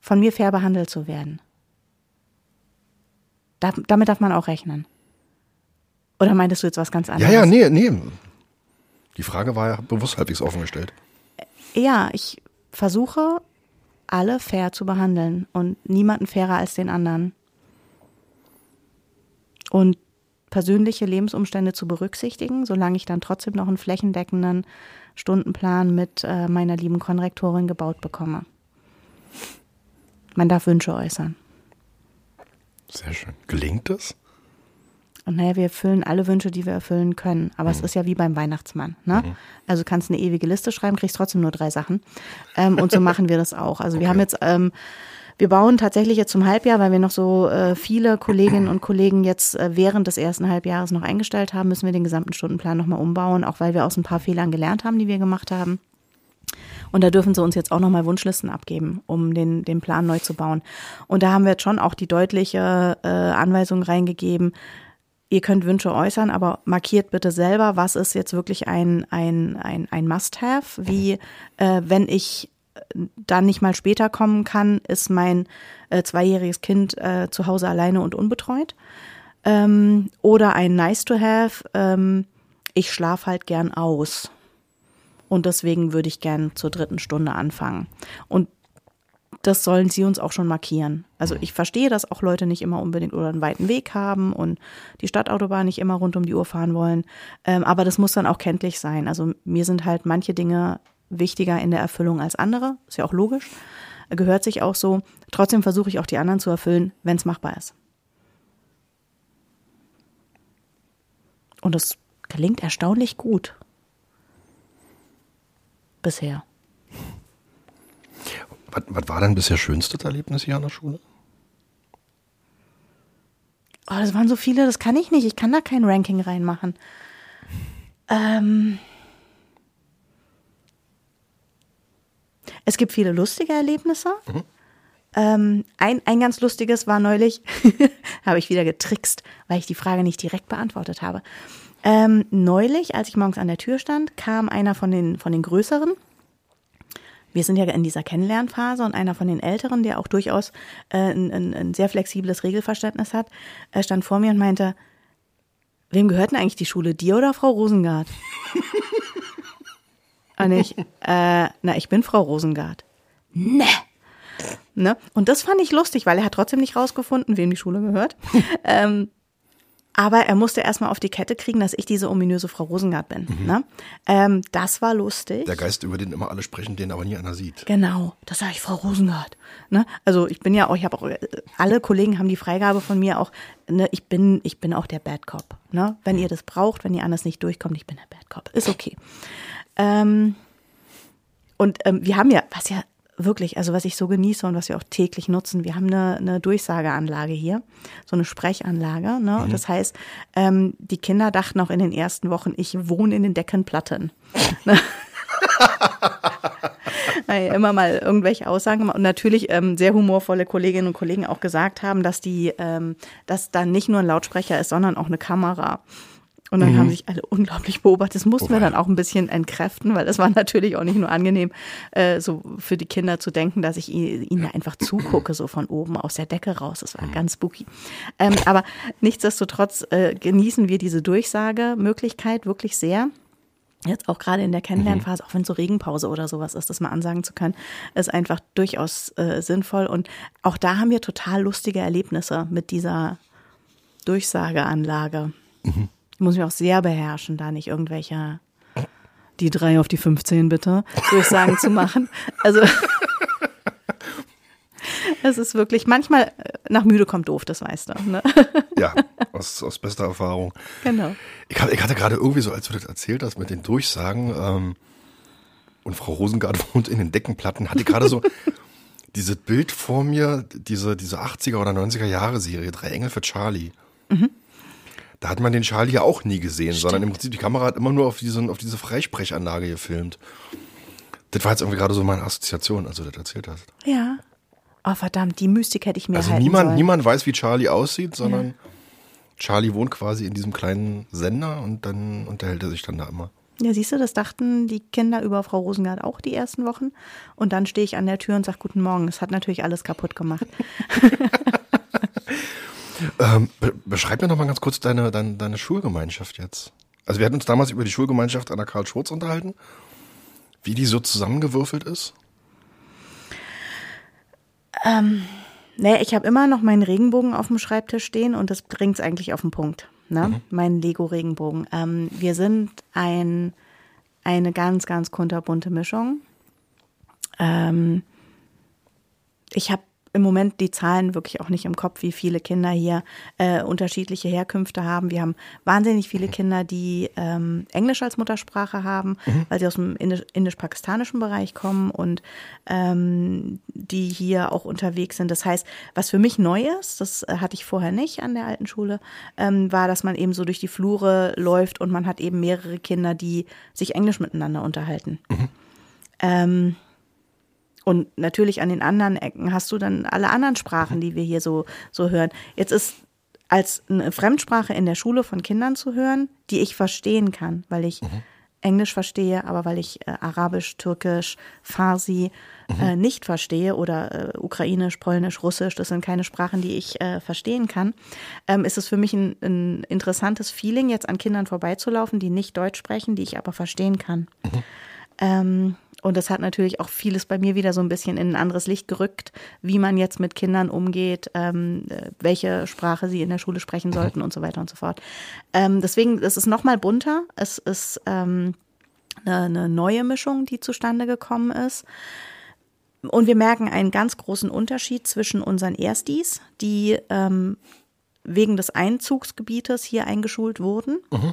Von mir fair behandelt zu werden. Da, damit darf man auch rechnen. Oder meintest du jetzt was ganz anderes? Ja, ja, nee, nee. Die Frage war ja bewusst halbwegs offen gestellt. Ja, ich versuche, alle fair zu behandeln und niemanden fairer als den anderen. Und persönliche Lebensumstände zu berücksichtigen, solange ich dann trotzdem noch einen flächendeckenden Stundenplan mit äh, meiner lieben Konrektorin gebaut bekomme. Man darf Wünsche äußern. Sehr schön. Gelingt das? Und naja, wir erfüllen alle Wünsche, die wir erfüllen können. Aber mhm. es ist ja wie beim Weihnachtsmann. Ne? Mhm. Also kannst eine ewige Liste schreiben, kriegst trotzdem nur drei Sachen. Ähm, und so (laughs) machen wir das auch. Also okay. wir haben jetzt ähm, wir bauen tatsächlich jetzt zum Halbjahr, weil wir noch so äh, viele Kolleginnen und Kollegen jetzt äh, während des ersten Halbjahres noch eingestellt haben, müssen wir den gesamten Stundenplan nochmal umbauen, auch weil wir aus ein paar Fehlern gelernt haben, die wir gemacht haben. Und da dürfen sie uns jetzt auch nochmal Wunschlisten abgeben, um den, den Plan neu zu bauen. Und da haben wir jetzt schon auch die deutliche äh, Anweisung reingegeben, ihr könnt Wünsche äußern, aber markiert bitte selber, was ist jetzt wirklich ein, ein, ein, ein Must-Have, wie äh, wenn ich dann nicht mal später kommen kann, ist mein äh, zweijähriges Kind äh, zu Hause alleine und unbetreut. Ähm, oder ein Nice to Have, ähm, ich schlafe halt gern aus. Und deswegen würde ich gern zur dritten Stunde anfangen. Und das sollen sie uns auch schon markieren. Also ich verstehe, dass auch Leute nicht immer unbedingt oder einen weiten Weg haben und die Stadtautobahn nicht immer rund um die Uhr fahren wollen. Ähm, aber das muss dann auch kenntlich sein. Also mir sind halt manche Dinge wichtiger in der Erfüllung als andere. Ist ja auch logisch. Gehört sich auch so. Trotzdem versuche ich auch die anderen zu erfüllen, wenn es machbar ist. Und es gelingt erstaunlich gut. Bisher. Was, was war denn bisher schönstes Erlebnis hier an der Schule? Oh, das waren so viele, das kann ich nicht. Ich kann da kein Ranking reinmachen. Ähm. Es gibt viele lustige Erlebnisse. Mhm. Ähm, ein, ein ganz lustiges war neulich, (laughs) habe ich wieder getrickst, weil ich die Frage nicht direkt beantwortet habe. Ähm, neulich, als ich morgens an der Tür stand, kam einer von den, von den Größeren. Wir sind ja in dieser Kennenlernphase und einer von den Älteren, der auch durchaus äh, ein, ein, ein sehr flexibles Regelverständnis hat, äh, stand vor mir und meinte, wem gehört denn eigentlich die Schule, dir oder Frau Rosengart? (laughs) Und ich, äh, na, ich bin Frau Rosengart. Ne. Ne? Und das fand ich lustig, weil er hat trotzdem nicht rausgefunden, wem die Schule gehört. (laughs) ähm, aber er musste erstmal auf die Kette kriegen, dass ich diese ominöse Frau Rosengart bin. Mhm. Ne? Ähm, das war lustig. Der Geist, über den immer alle sprechen, den aber nie einer sieht. Genau, das sage ich Frau Rosengart. Ne? Also ich bin ja auch, ich habe auch, alle Kollegen haben die Freigabe von mir auch, ne, ich bin, ich bin auch der Bad Cop. Ne? Wenn ihr das braucht, wenn ihr anders nicht durchkommt, ich bin der Bad Cop. Ist okay. Ähm, und ähm, wir haben ja, was ja wirklich, also was ich so genieße und was wir auch täglich nutzen, wir haben eine, eine Durchsageanlage hier, so eine Sprechanlage. Ne? Mhm. Das heißt, ähm, die Kinder dachten auch in den ersten Wochen, ich wohne in den Deckenplatten. Ne? (laughs) immer mal irgendwelche Aussagen gemacht und natürlich ähm, sehr humorvolle Kolleginnen und Kollegen auch gesagt haben, dass die, ähm, dass da nicht nur ein Lautsprecher ist, sondern auch eine Kamera. Und dann mhm. haben sich alle unglaublich beobachtet. Das mussten oh, wir dann auch ein bisschen entkräften, weil es war (laughs) natürlich auch nicht nur angenehm, äh, so für die Kinder zu denken, dass ich ihnen einfach zugucke, so von oben aus der Decke raus. Das war mhm. ganz spooky. Ähm, aber nichtsdestotrotz äh, genießen wir diese Durchsagemöglichkeit wirklich sehr jetzt auch gerade in der Kennenlernphase, auch wenn so Regenpause oder sowas ist, das mal ansagen zu können, ist einfach durchaus äh, sinnvoll. Und auch da haben wir total lustige Erlebnisse mit dieser Durchsageanlage. Mhm. Muss mich auch sehr beherrschen, da nicht irgendwelche die drei auf die 15 bitte Durchsagen zu machen. Also (laughs) es ist wirklich, manchmal äh, nach müde kommt doof, das weißt du. Ne? (laughs) Ja, aus, aus bester Erfahrung. Genau. Ich, ich hatte gerade irgendwie so, als du das erzählt hast mit den Durchsagen, ähm, und Frau Rosengart (laughs) wohnt in den Deckenplatten, hatte ich gerade so dieses Bild vor mir, diese, diese 80er oder 90er Jahre Serie, Drei Engel für Charlie. Mhm. Da hat man den Charlie ja auch nie gesehen, Stimmt. sondern im Prinzip die Kamera hat immer nur auf, diesen, auf diese Freisprechanlage gefilmt. Das war jetzt irgendwie gerade so meine Assoziation, als du das erzählt hast. Ja. Oh verdammt, die Mystik hätte ich mir Also niemand, sollen. niemand weiß, wie Charlie aussieht, sondern ja. Charlie wohnt quasi in diesem kleinen Sender und dann unterhält er sich dann da immer. Ja, siehst du, das dachten die Kinder über Frau Rosengart auch die ersten Wochen. Und dann stehe ich an der Tür und sage Guten Morgen. Das hat natürlich alles kaputt gemacht. (laughs) (laughs) ähm, be beschreib mir noch mal ganz kurz deine, deine, deine Schulgemeinschaft jetzt. Also wir hatten uns damals über die Schulgemeinschaft an der Karl Schurz unterhalten, wie die so zusammengewürfelt ist. Ähm, nee, ich habe immer noch meinen Regenbogen auf dem Schreibtisch stehen und das bringt es eigentlich auf den Punkt. Ne? Mhm. Mein Lego-Regenbogen. Ähm, wir sind ein, eine ganz, ganz kunterbunte Mischung. Ähm, ich habe im Moment die Zahlen wirklich auch nicht im Kopf, wie viele Kinder hier äh, unterschiedliche Herkünfte haben. Wir haben wahnsinnig viele Kinder, die ähm, Englisch als Muttersprache haben, mhm. weil sie aus dem indisch-pakistanischen Bereich kommen und ähm, die hier auch unterwegs sind. Das heißt, was für mich neu ist, das äh, hatte ich vorher nicht an der alten Schule, ähm, war, dass man eben so durch die Flure läuft und man hat eben mehrere Kinder, die sich Englisch miteinander unterhalten. Mhm. Ähm, und natürlich an den anderen Ecken hast du dann alle anderen Sprachen, die wir hier so, so hören. Jetzt ist als eine Fremdsprache in der Schule von Kindern zu hören, die ich verstehen kann, weil ich mhm. Englisch verstehe, aber weil ich äh, Arabisch, Türkisch, Farsi mhm. äh, nicht verstehe oder äh, Ukrainisch, Polnisch, Russisch, das sind keine Sprachen, die ich äh, verstehen kann, ähm, ist es für mich ein, ein, interessantes Feeling, jetzt an Kindern vorbeizulaufen, die nicht Deutsch sprechen, die ich aber verstehen kann. Mhm. Ähm, und das hat natürlich auch vieles bei mir wieder so ein bisschen in ein anderes Licht gerückt, wie man jetzt mit Kindern umgeht, ähm, welche Sprache sie in der Schule sprechen sollten und so weiter und so fort. Ähm, deswegen, es ist nochmal bunter. Es ist ähm, eine, eine neue Mischung, die zustande gekommen ist. Und wir merken einen ganz großen Unterschied zwischen unseren Erstis, die ähm, wegen des Einzugsgebietes hier eingeschult wurden. Mhm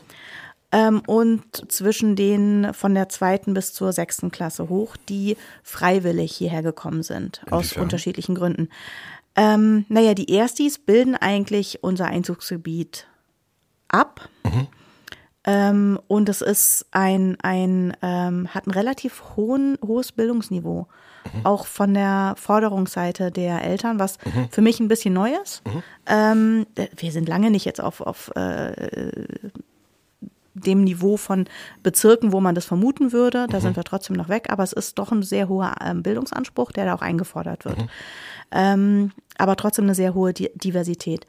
ähm, und zwischen den von der zweiten bis zur sechsten Klasse hoch, die freiwillig hierher gekommen sind, Inwiefern? aus unterschiedlichen Gründen. Ähm, naja, die Erstis bilden eigentlich unser Einzugsgebiet ab. Mhm. Ähm, und es ist ein, ein ähm, hat ein relativ hohen, hohes Bildungsniveau. Mhm. Auch von der Forderungsseite der Eltern, was mhm. für mich ein bisschen neu ist. Mhm. Ähm, wir sind lange nicht jetzt auf, auf äh, dem Niveau von Bezirken, wo man das vermuten würde. Da mhm. sind wir trotzdem noch weg, aber es ist doch ein sehr hoher ähm, Bildungsanspruch, der da auch eingefordert wird. Mhm. Ähm, aber trotzdem eine sehr hohe Diversität.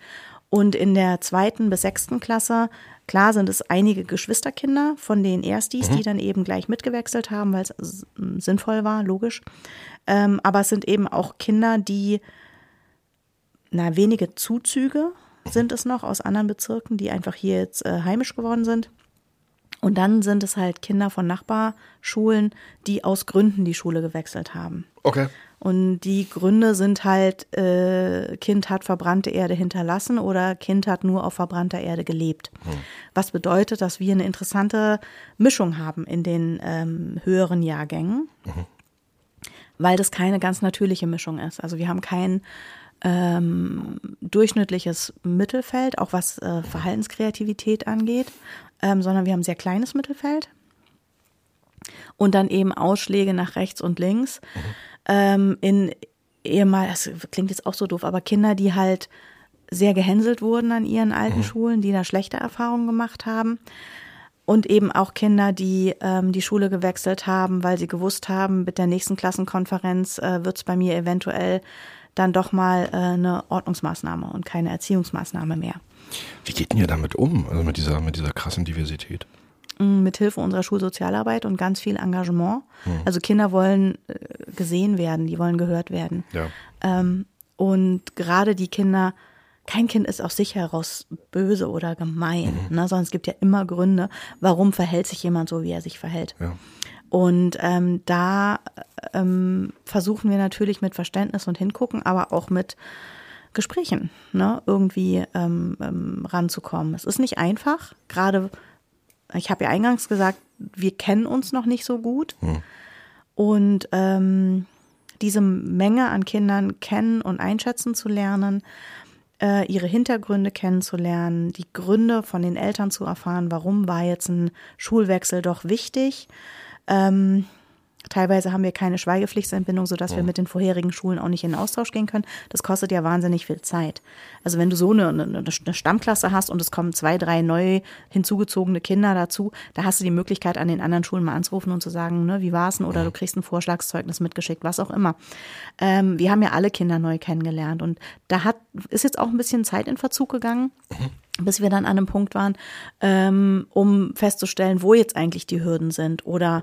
Und in der zweiten bis sechsten Klasse, klar sind es einige Geschwisterkinder von den Erstis, mhm. die dann eben gleich mitgewechselt haben, weil es sinnvoll war, logisch. Ähm, aber es sind eben auch Kinder, die, na, wenige Zuzüge sind es noch aus anderen Bezirken, die einfach hier jetzt äh, heimisch geworden sind. Und dann sind es halt Kinder von Nachbarschulen, die aus Gründen die Schule gewechselt haben. Okay. Und die Gründe sind halt, äh, Kind hat verbrannte Erde hinterlassen oder Kind hat nur auf verbrannter Erde gelebt. Hm. Was bedeutet, dass wir eine interessante Mischung haben in den ähm, höheren Jahrgängen, mhm. weil das keine ganz natürliche Mischung ist. Also wir haben kein ähm, durchschnittliches Mittelfeld, auch was äh, Verhaltenskreativität angeht ähm, sondern wir haben ein sehr kleines Mittelfeld und dann eben Ausschläge nach rechts und links mhm. ähm, in ehemal, das klingt jetzt auch so doof, aber Kinder, die halt sehr gehänselt wurden an ihren alten Schulen, die da schlechte Erfahrungen gemacht haben. Und eben auch Kinder, die ähm, die Schule gewechselt haben, weil sie gewusst haben, mit der nächsten Klassenkonferenz äh, wird es bei mir eventuell dann doch mal äh, eine Ordnungsmaßnahme und keine Erziehungsmaßnahme mehr. Wie geht denn ihr damit um? Also mit dieser, mit dieser krassen Diversität? Mm, Mit Hilfe unserer Schulsozialarbeit und ganz viel Engagement. Also Kinder wollen äh, gesehen werden, die wollen gehört werden. Ja. Ähm, und gerade die Kinder, kein Kind ist aus sich heraus böse oder gemein, ne, sondern es gibt ja immer Gründe, warum verhält sich jemand so, wie er sich verhält. Ja. Und ähm, da ähm, versuchen wir natürlich mit Verständnis und Hingucken, aber auch mit Gesprächen ne, irgendwie ähm, ähm, ranzukommen. Es ist nicht einfach, gerade, ich habe ja eingangs gesagt, wir kennen uns noch nicht so gut. Und ähm, diese Menge an Kindern kennen und einschätzen zu lernen, äh, ihre Hintergründe kennenzulernen, die Gründe von den Eltern zu erfahren, warum war jetzt ein Schulwechsel doch wichtig. Ähm, teilweise haben wir keine Schweigepflichtsentbindung, sodass wir mit den vorherigen Schulen auch nicht in den Austausch gehen können. Das kostet ja wahnsinnig viel Zeit. Also wenn du so eine, eine, eine Stammklasse hast und es kommen zwei, drei neu hinzugezogene Kinder dazu, da hast du die Möglichkeit, an den anderen Schulen mal anzurufen und zu sagen, ne, wie war's denn? Oder du kriegst ein Vorschlagszeugnis mitgeschickt, was auch immer. Ähm, wir haben ja alle Kinder neu kennengelernt und da hat, ist jetzt auch ein bisschen Zeit in Verzug gegangen bis wir dann an einem Punkt waren, ähm, um festzustellen, wo jetzt eigentlich die Hürden sind oder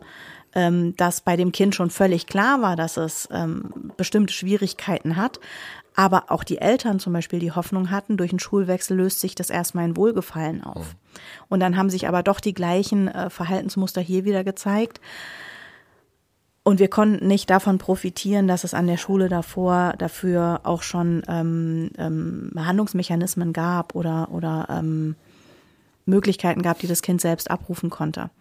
ähm, dass bei dem Kind schon völlig klar war, dass es ähm, bestimmte Schwierigkeiten hat, aber auch die Eltern zum Beispiel die Hoffnung hatten, durch einen Schulwechsel löst sich das erstmal in Wohlgefallen auf. Und dann haben sich aber doch die gleichen äh, Verhaltensmuster hier wieder gezeigt. Und wir konnten nicht davon profitieren, dass es an der Schule davor dafür auch schon ähm, ähm, Behandlungsmechanismen gab oder, oder ähm, Möglichkeiten gab, die das Kind selbst abrufen konnte.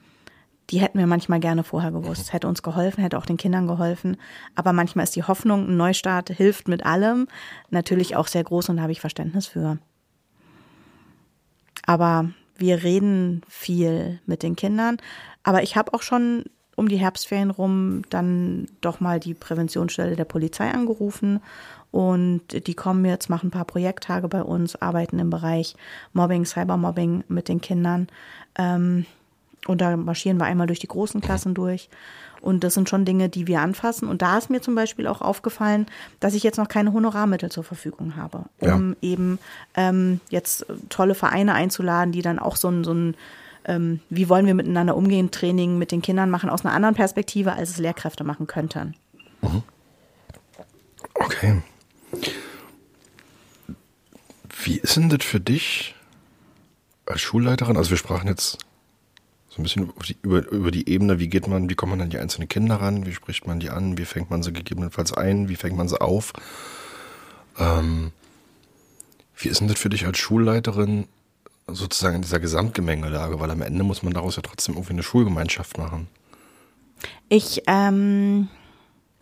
Die hätten wir manchmal gerne vorher gewusst. Hätte uns geholfen, hätte auch den Kindern geholfen. Aber manchmal ist die Hoffnung, ein Neustart hilft mit allem, natürlich auch sehr groß und da habe ich Verständnis für. Aber wir reden viel mit den Kindern. Aber ich habe auch schon um die Herbstferien rum dann doch mal die Präventionsstelle der Polizei angerufen und die kommen jetzt, machen ein paar Projekttage bei uns, arbeiten im Bereich Mobbing, Cybermobbing mit den Kindern. Ähm, und da marschieren wir einmal durch die großen Klassen durch. Und das sind schon Dinge, die wir anfassen. Und da ist mir zum Beispiel auch aufgefallen, dass ich jetzt noch keine Honorarmittel zur Verfügung habe, um Ja. eben ähm, jetzt tolle Vereine einzuladen, die dann auch so ein, so ein ähm, wie wollen wir miteinander umgehen, Training mit den Kindern machen, aus einer anderen Perspektive, als es Lehrkräfte machen könnten. Okay. Wie ist denn das für dich als Schulleiterin? Also wir sprachen jetzt so ein bisschen über die, über, die Ebene, wie geht man, wie kommt man an die einzelnen Kinder ran, wie spricht man die an, wie fängt man sie gegebenenfalls ein, wie fängt man sie auf. Ähm, wie ist denn das für dich als Schulleiterin sozusagen in dieser Gesamtgemengelage? Weil am Ende muss man daraus ja trotzdem irgendwie eine Schulgemeinschaft machen. Ich, ähm,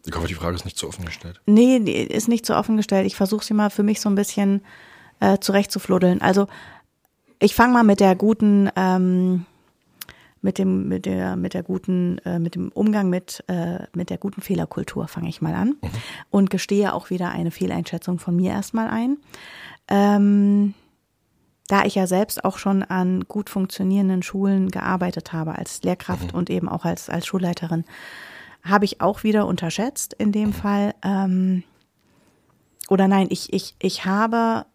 Ich hoffe, die Frage ist nicht zu offen gestellt. Nee, die ist nicht so offen gestellt. Ich versuche sie mal für mich so ein bisschen äh, zurechtzufluddeln. Also ich fange mal mit der guten, ähm, mit dem, mit der, mit der guten, äh, mit dem Umgang mit, äh, mit der guten Fehlerkultur fange ich mal an und gestehe auch wieder eine Fehleinschätzung von mir erstmal ein. Ähm, da ich ja selbst auch schon an gut funktionierenden Schulen gearbeitet habe als Lehrkraft und eben auch als, als Schulleiterin, habe ich auch wieder unterschätzt in dem Fall. Ähm, oder nein, ich, ich, ich habe,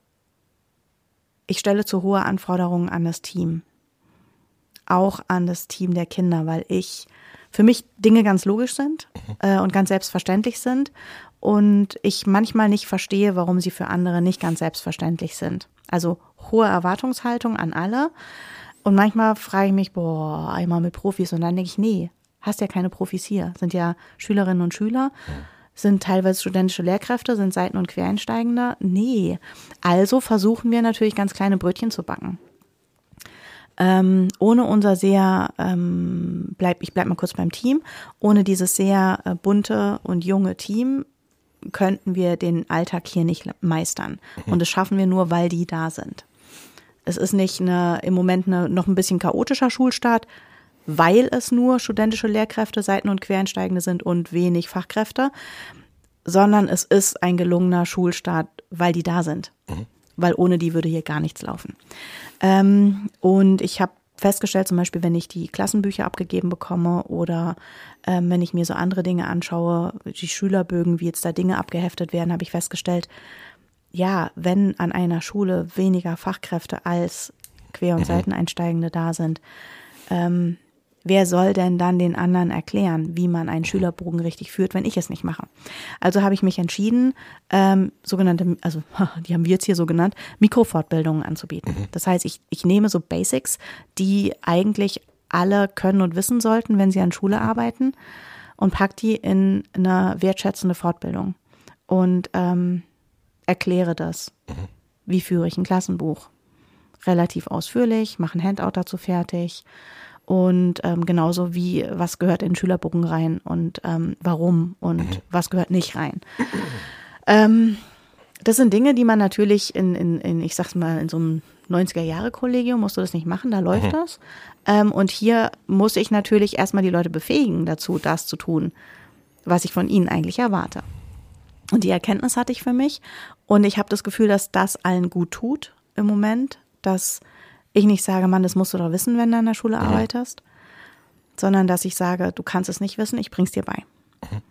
ich stelle zu hohe Anforderungen an das Team. Auch an das Team der Kinder, weil ich, für mich Dinge ganz logisch sind äh, und ganz selbstverständlich sind und ich manchmal nicht verstehe, warum sie für andere nicht ganz selbstverständlich sind. Also hohe Erwartungshaltung an alle. Und manchmal frage ich mich, boah, einmal mit Profis. Und dann denke ich, nee, hast ja keine Profis hier. Sind ja Schülerinnen und Schüler, sind teilweise studentische Lehrkräfte, sind Seiten- und Quereinsteigende. Nee. Also versuchen wir natürlich ganz kleine Brötchen zu backen. Ähm, ohne unser sehr, ähm, bleib, ich bleib mal kurz beim Team, ohne dieses sehr äh, bunte und junge Team könnten wir den Alltag hier nicht meistern. Und das schaffen wir nur, weil die da sind. Es ist nicht eine, im Moment eine, noch ein bisschen chaotischer Schulstart, weil es nur studentische Lehrkräfte, Seiten- und Quereinsteigende sind und wenig Fachkräfte, sondern es ist ein gelungener Schulstart, weil die da sind. weil ohne die würde hier gar nichts laufen. Ähm, und ich habe festgestellt, zum Beispiel, wenn ich die Klassenbücher abgegeben bekomme oder ähm, wenn ich mir so andere Dinge anschaue, die Schülerbögen, wie jetzt da Dinge abgeheftet werden, habe ich festgestellt, ja, wenn an einer Schule weniger Fachkräfte als Quer- und mhm. Seiteneinsteigende da sind, ähm, wer soll denn dann den anderen erklären, wie man einen Schülerbogen richtig führt, wenn ich es nicht mache? Also habe ich mich entschieden, ähm, sogenannte, also (laughs) die haben wir jetzt hier so genannt, Mikrofortbildungen anzubieten. Mhm. Das heißt, ich, ich nehme so Basics, die eigentlich alle können und wissen sollten, wenn sie an Schule arbeiten, und pack die in eine wertschätzende Fortbildung und ähm, erkläre das. Mhm. Wie führe ich ein Klassenbuch? Relativ ausführlich, mache ein Handout dazu fertig und ähm, genauso wie was gehört in den Schülerbogen rein und ähm, warum und mhm. was gehört nicht rein. Ähm, das sind Dinge, die man natürlich in, in, in ich sag's mal, in so einem 90er-Jahre-Kollegium musst du das nicht machen, da läuft mhm. das. Ähm, und hier muss ich natürlich erstmal die Leute befähigen dazu, das zu tun, was ich von ihnen eigentlich erwarte. Und die Erkenntnis hatte ich für mich. Und ich habe das Gefühl, dass das allen gut tut im Moment, dass ich nicht sage, Mann, das musst du doch wissen, wenn du an der Schule mhm. arbeitest, sondern dass ich sage, du kannst es nicht wissen, ich bring's dir bei. Mhm.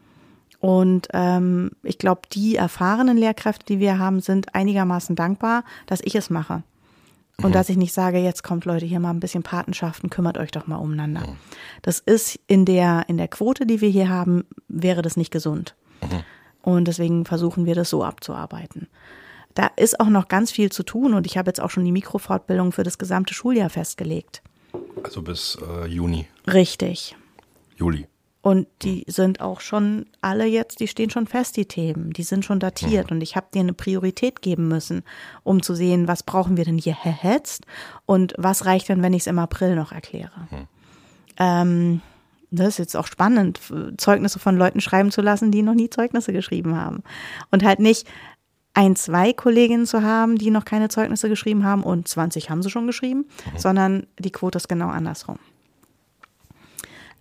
Und ähm, ich glaube, die erfahrenen Lehrkräfte, die wir haben, sind einigermaßen dankbar, dass ich es mache. Und mhm. dass ich nicht sage, jetzt kommt Leute hier mal ein bisschen Patenschaften, kümmert euch doch mal umeinander. Mhm. Das ist in der, in der Quote, die wir hier haben, wäre das nicht gesund. Mhm. Und deswegen versuchen wir das so abzuarbeiten. Da ist auch noch ganz viel zu tun und ich habe jetzt auch schon die Mikrofortbildung für das gesamte Schuljahr festgelegt. Also bis äh, Juni. Richtig. Juli. Und die sind auch schon alle jetzt, die stehen schon fest, die Themen. Die sind schon datiert. Mhm. Und ich habe dir eine Priorität geben müssen, um zu sehen, was brauchen wir denn hier (laughs) jetzt und was reicht denn, wenn ich es im April noch erkläre. Mhm. Ähm, das ist jetzt auch spannend, Zeugnisse von Leuten schreiben zu lassen, die noch nie Zeugnisse geschrieben haben. Und halt nicht, ein, zwei Kolleginnen zu haben, die noch keine Zeugnisse geschrieben haben und 20 haben sie schon geschrieben, mhm. sondern die Quote ist genau andersrum.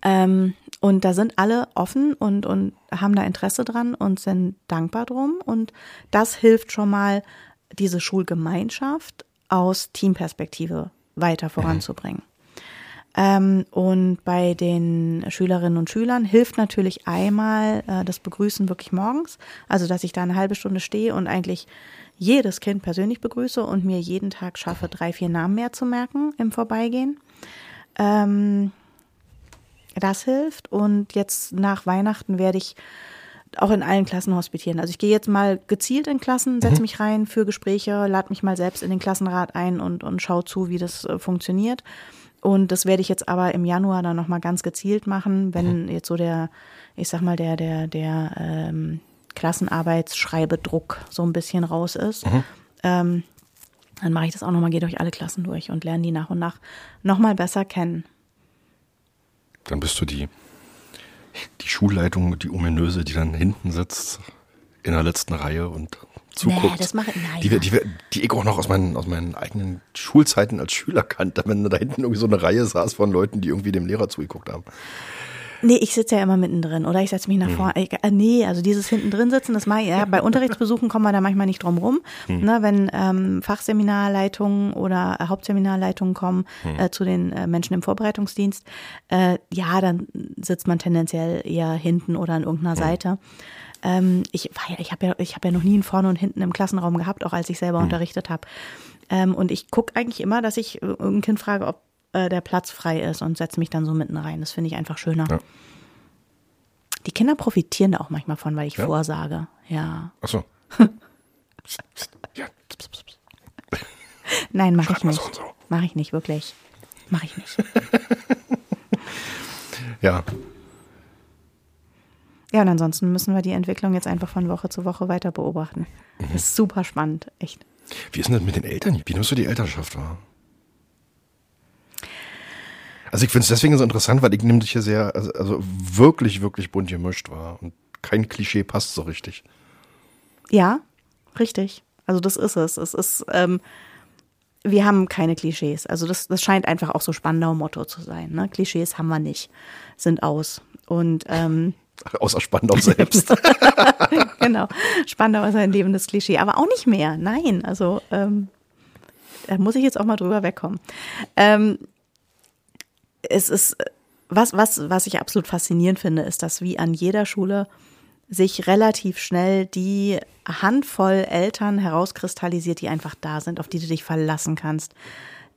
Ähm, und da sind alle offen und, und haben da Interesse dran und sind dankbar drum. Und das hilft schon mal, diese Schulgemeinschaft aus Teamperspektive weiter voranzubringen. Ähm, und bei den Schülerinnen und Schülern hilft natürlich einmal äh, das Begrüßen wirklich morgens. Also, dass ich da eine halbe Stunde stehe und eigentlich jedes Kind persönlich begrüße und mir jeden Tag schaffe, drei, vier Namen mehr zu merken im Vorbeigehen. Ähm, das hilft. Und jetzt nach Weihnachten werde ich auch in allen Klassen hospitieren. Also ich gehe jetzt mal gezielt in Klassen, setze mhm. mich rein für Gespräche, lade mich mal selbst in den Klassenrat ein und, und schaue zu, wie das äh, funktioniert. Und das werde ich jetzt aber im Januar dann nochmal ganz gezielt machen, wenn mhm. jetzt so der, ich sag mal, der, der, der ähm, Klassenarbeitsschreibedruck so ein bisschen raus ist. Mhm. Ähm, dann mache ich das auch nochmal, gehe durch alle Klassen durch und lerne die nach und nach nochmal besser kennen. Dann bist du die, die Schulleitung, die ominöse, die dann hinten sitzt in der letzten Reihe und zuguckt. Nee, das mache nein, die, die, die ich auch noch aus meinen, aus meinen eigenen Schulzeiten als Schüler kannte, wenn da hinten irgendwie so eine Reihe saß von Leuten, die irgendwie dem Lehrer zugeguckt haben. Nee, ich sitze ja immer mittendrin oder ich setze mich nach mhm. vorne. Äh, nee, also dieses hinten drin sitzen, das mache ich, ja, bei Unterrichtsbesuchen kommen wir da manchmal nicht drum rum. Mhm. Ne, wenn ähm, Fachseminarleitungen oder äh, Hauptseminarleitungen kommen mhm. äh, zu den äh, Menschen im Vorbereitungsdienst, äh, ja, dann sitzt man tendenziell eher hinten oder an irgendeiner mhm. Seite. Ähm, ich ich habe ja, ich habe ja noch nie einen vorne und hinten im Klassenraum gehabt, auch als ich selber mhm. unterrichtet habe. Ähm, und ich gucke eigentlich immer, dass ich irgendein Kind frage, ob äh, der Platz frei ist und setze mich dann so mitten rein. Das finde ich einfach schöner. Ja. Die Kinder profitieren da auch manchmal von, weil ich ja? vorsage. Ja. Ach so. (laughs) ja. Nein, mache ich nicht. So so. Mache ich nicht, wirklich. Mache ich nicht. (laughs) ja, ja, und ansonsten müssen wir die Entwicklung jetzt einfach von Woche zu Woche weiter beobachten. Mhm. Das ist super spannend, echt. Wie ist denn das mit den Eltern? Wie nimmst du die Elternschaft wahr? Also ich finde es deswegen so interessant, weil ich nehme dich hier sehr, also, also, wirklich, wirklich bunt gemischt war. Und kein Klischee passt so richtig. Ja, richtig. Also das ist es. Es ist, ähm, wir haben keine Klischees. Also das, das scheint einfach auch so Spandau-Motto zu sein. Ne? Klischees haben wir nicht, sind aus. Und ähm, (laughs) Außer Spandau selbst. (laughs) genau. Spandau ist ein lebendes Klischee, aber auch nicht mehr. Nein, also ähm, da muss ich jetzt auch mal drüber wegkommen. Ähm, es ist, was, was, was ich absolut faszinierend finde, ist, dass wie an jeder Schule sich relativ schnell die Handvoll Eltern herauskristallisiert, die einfach da sind, auf die du dich verlassen kannst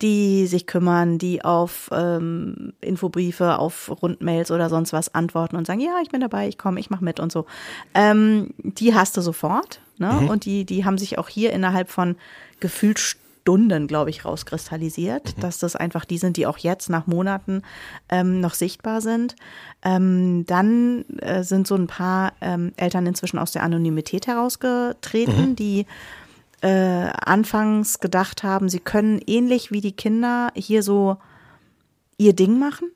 die sich kümmern, die auf ähm, Infobriefe, auf Rundmails oder sonst was antworten und sagen, ja, ich bin dabei, ich komme, ich mache mit und so. Ähm, die hast du sofort. Ne? Mhm. Und die, die haben sich auch hier innerhalb von gefühlt Stunden, glaube ich, rauskristallisiert, mhm. dass das einfach die sind, die auch jetzt nach Monaten ähm, noch sichtbar sind. Ähm, dann äh, sind so ein paar ähm, Eltern inzwischen aus der Anonymität herausgetreten, mhm. die äh, anfangs gedacht haben, sie können ähnlich wie die Kinder hier so ihr Ding machen.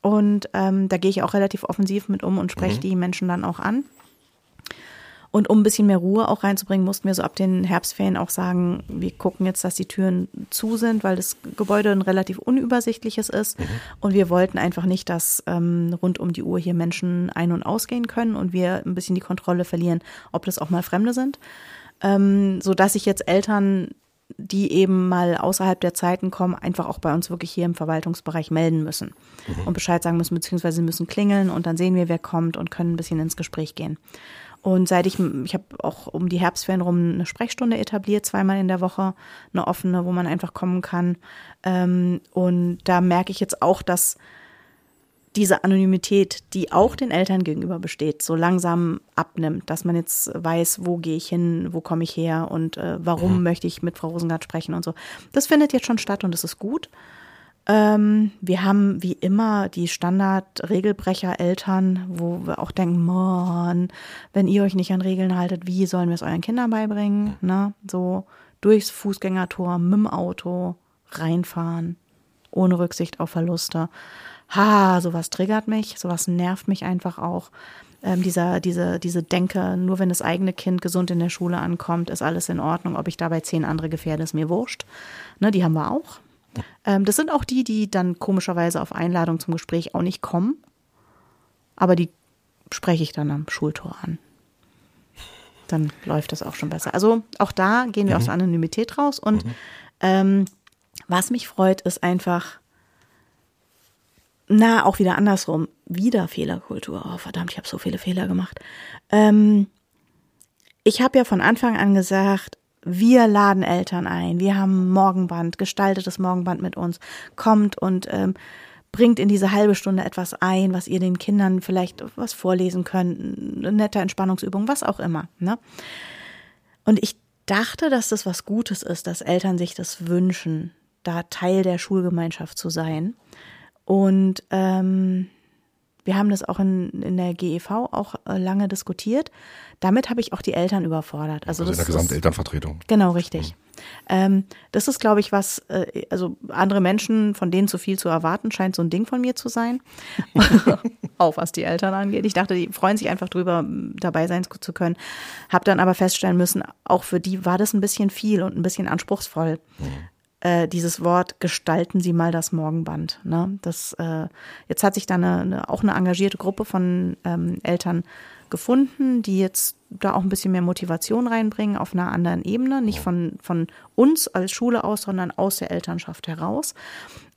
Und ähm, da gehe ich auch relativ offensiv mit um und spreche mhm. die Menschen dann auch an. Und um ein bisschen mehr Ruhe auch reinzubringen, mussten wir so ab den Herbstferien auch sagen, wir gucken jetzt, dass die Türen zu sind, weil das Gebäude ein relativ unübersichtliches ist. Mhm. Und wir wollten einfach nicht, dass ähm, rund um die Uhr hier Menschen ein- und ausgehen können und wir ein bisschen die Kontrolle verlieren, ob das auch mal Fremde sind ähm, so dass sich jetzt Eltern, die eben mal außerhalb der Zeiten kommen, einfach auch bei uns wirklich hier im Verwaltungsbereich melden müssen mhm. und Bescheid sagen müssen, beziehungsweise sie müssen klingeln und dann sehen wir, wer kommt und können ein bisschen ins Gespräch gehen. Und seit ich, ich habe auch um die Herbstferien rum eine Sprechstunde etabliert, zweimal in der Woche, eine offene, wo man einfach kommen kann. Ähm, und da merke ich jetzt auch, dass diese Anonymität, die auch den Eltern gegenüber besteht, so langsam abnimmt, dass man jetzt weiß, wo gehe ich hin, wo komme ich her und äh, warum mhm. möchte ich mit Frau Rosengart sprechen und so. Das findet jetzt schon statt und das ist gut. Ähm, wir haben wie immer die Standard-Regelbrecher-Eltern, wo wir auch denken, Mann, wenn ihr euch nicht an Regeln haltet, wie sollen wir es euren Kindern beibringen? Ne? So durchs Fußgängertor, mit dem Auto, reinfahren, ohne Rücksicht auf Verluste ha, sowas triggert mich, sowas nervt mich einfach auch. Ähm, dieser, diese, diese Denke, nur wenn das eigene Kind gesund in der Schule ankommt, ist alles in Ordnung. Ob ich dabei zehn andere gefährde, ist mir wurscht. Ne, die haben wir auch. Ähm, das sind auch die, die dann komischerweise auf Einladung zum Gespräch auch nicht kommen. Aber die spreche ich dann am Schultor an. Dann läuft das auch schon besser. Also auch da gehen wir mhm. aus der Anonymität raus. Und mhm. ähm, was mich freut, ist einfach, na, auch wieder andersrum. Wieder Fehlerkultur. Oh, verdammt, ich habe so viele Fehler gemacht. Ähm, ich habe ja von Anfang an gesagt, wir laden Eltern ein. Wir haben Morgenband, gestaltetes Morgenband mit uns. Kommt und ähm, bringt in diese halbe Stunde etwas ein, was ihr den Kindern vielleicht was vorlesen könnt, eine nette Entspannungsübung, was auch immer. Ne? Und ich dachte, dass das was Gutes ist, dass Eltern sich das wünschen, da Teil der Schulgemeinschaft zu sein. Und ähm, wir haben das auch in, in der GEV auch äh, lange diskutiert. Damit habe ich auch die Eltern überfordert. Also, also in der Gesamtelternvertretung. Genau, richtig. Mhm. Ähm, das ist, glaube ich, was, äh, also andere Menschen, von denen zu viel zu erwarten, scheint so ein Ding von mir zu sein. (laughs) auch was die Eltern angeht. Ich dachte, die freuen sich einfach drüber, dabei sein zu können. Hab dann aber feststellen müssen, auch für die war das ein bisschen viel und ein bisschen anspruchsvoll. Mhm äh, dieses Wort gestalten Sie mal das Morgenband. Ne? Das, äh, jetzt hat sich da eine, eine, auch eine engagierte Gruppe von ähm, Eltern gefunden, die jetzt da auch ein bisschen mehr Motivation reinbringen auf einer anderen Ebene, nicht von, von uns als Schule aus, sondern aus der Elternschaft heraus.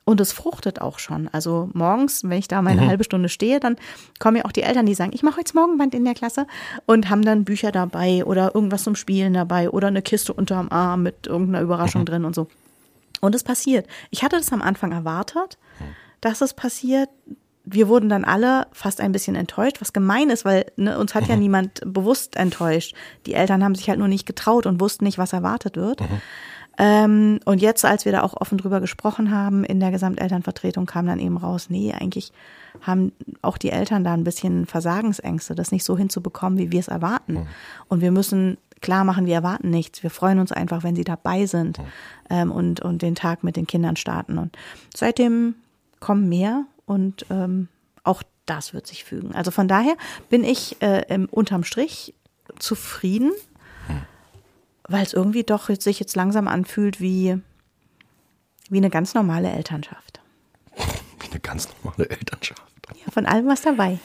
Und es fruchtet auch schon. Also morgens, wenn ich da meine mhm. halbe Stunde stehe, dann kommen ja auch die Eltern, die sagen, ich mache heute Morgenband in der Klasse und haben dann Bücher dabei oder irgendwas zum Spielen dabei oder eine Kiste unterm Arm mit irgendeiner Überraschung mhm. drin und so. Und es passiert. Ich hatte das am Anfang erwartet, dass es passiert. Wir wurden dann alle fast ein bisschen enttäuscht, was gemein ist, weil ne, uns hat ja mhm. niemand bewusst enttäuscht. Die Eltern haben sich halt nur nicht getraut und wussten nicht, was erwartet wird. Mhm. Ähm, und jetzt, als wir da auch offen drüber gesprochen haben, in der Gesamtelternvertretung kam dann eben raus, nee, eigentlich haben auch die Eltern da ein bisschen Versagensängste, das nicht so hinzubekommen, wie wir es erwarten. Mhm. Und wir müssen klar machen, wir erwarten nichts. Wir freuen uns einfach, wenn sie dabei sind ähm, und, und den Tag mit den Kindern starten. Und seitdem kommen mehr und ähm, auch das wird sich fügen. Also von daher bin ich äh, im, unterm Strich zufrieden, weil es irgendwie doch sich jetzt langsam anfühlt wie, wie eine ganz normale Elternschaft. (laughs) Wie eine ganz normale Elternschaft. Ja, von allem was dabei.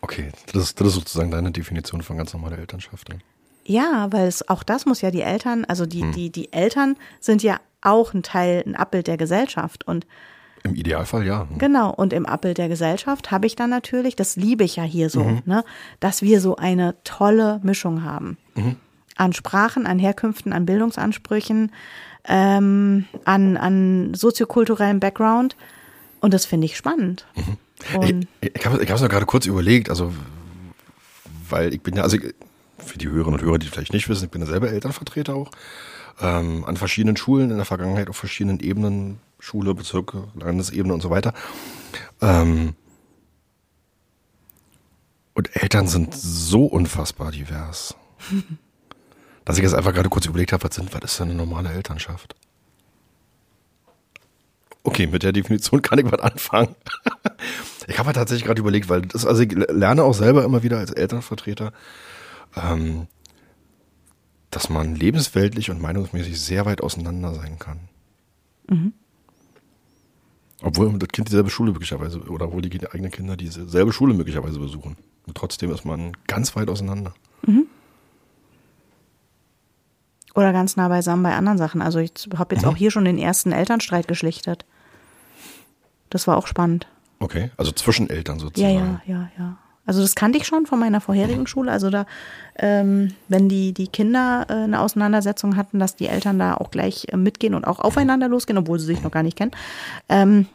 Okay, das ist, das ist sozusagen deine Definition von ganz normaler Elternschaft. Ne? Ja, weil es auch das muss ja die Eltern, also die, hm. die, die Eltern sind ja auch ein Teil, ein Abbild der Gesellschaft und im Idealfall ja. Genau. Und im Abbild der Gesellschaft habe ich dann natürlich, das liebe ich ja hier so, mhm. ne, dass wir so eine tolle Mischung haben. Mhm. An Sprachen, an Herkünften, an Bildungsansprüchen, ähm, an, an soziokulturellem Background. Und das finde ich spannend. Mhm. Ich ich habe es noch gerade kurz überlegt, also weil ich bin ja, also für die Hörerinnen und Hörer, die vielleicht nicht wissen, ich bin ja selber Elternvertreter auch, ähm, an verschiedenen Schulen in der Vergangenheit auf verschiedenen Ebenen, Schule, Bezirke, Landesebene und so weiter. Ähm, und Eltern sind so unfassbar divers, (laughs) dass ich jetzt einfach gerade kurz überlegt habe, was sind, was ist denn eine normale Elternschaft? Okay, mit der Definition kann ich was anfangen. (laughs) ich habe tatsächlich gerade überlegt, weil das, also ich lerne auch selber immer wieder als Elternvertreter, ähm, dass man lebensweltlich und meinungsmäßig sehr weit auseinander sein kann. Mhm. Obwohl das Kind dieselbe Schule möglicherweise, oder obwohl die eigenen Kinder dieselbe Schule möglicherweise besuchen. Und trotzdem ist man ganz weit auseinander. Mhm. Oder ganz nah beisammen bei anderen Sachen. Also ich habe jetzt mhm. auch hier schon den ersten Elternstreit geschlichtet. Das war auch spannend. Okay, also zwischen Eltern sozusagen. Ja, ja, ja, ja. Also das kannte ich schon von meiner vorherigen. Schule. Also da, ähm, wenn die, die Kinder äh, eine Auseinandersetzung hatten, dass die Eltern da auch gleich äh, mitgehen und auch aufeinander losgehen, obwohl sie sich noch gar nicht kennen. Ähm,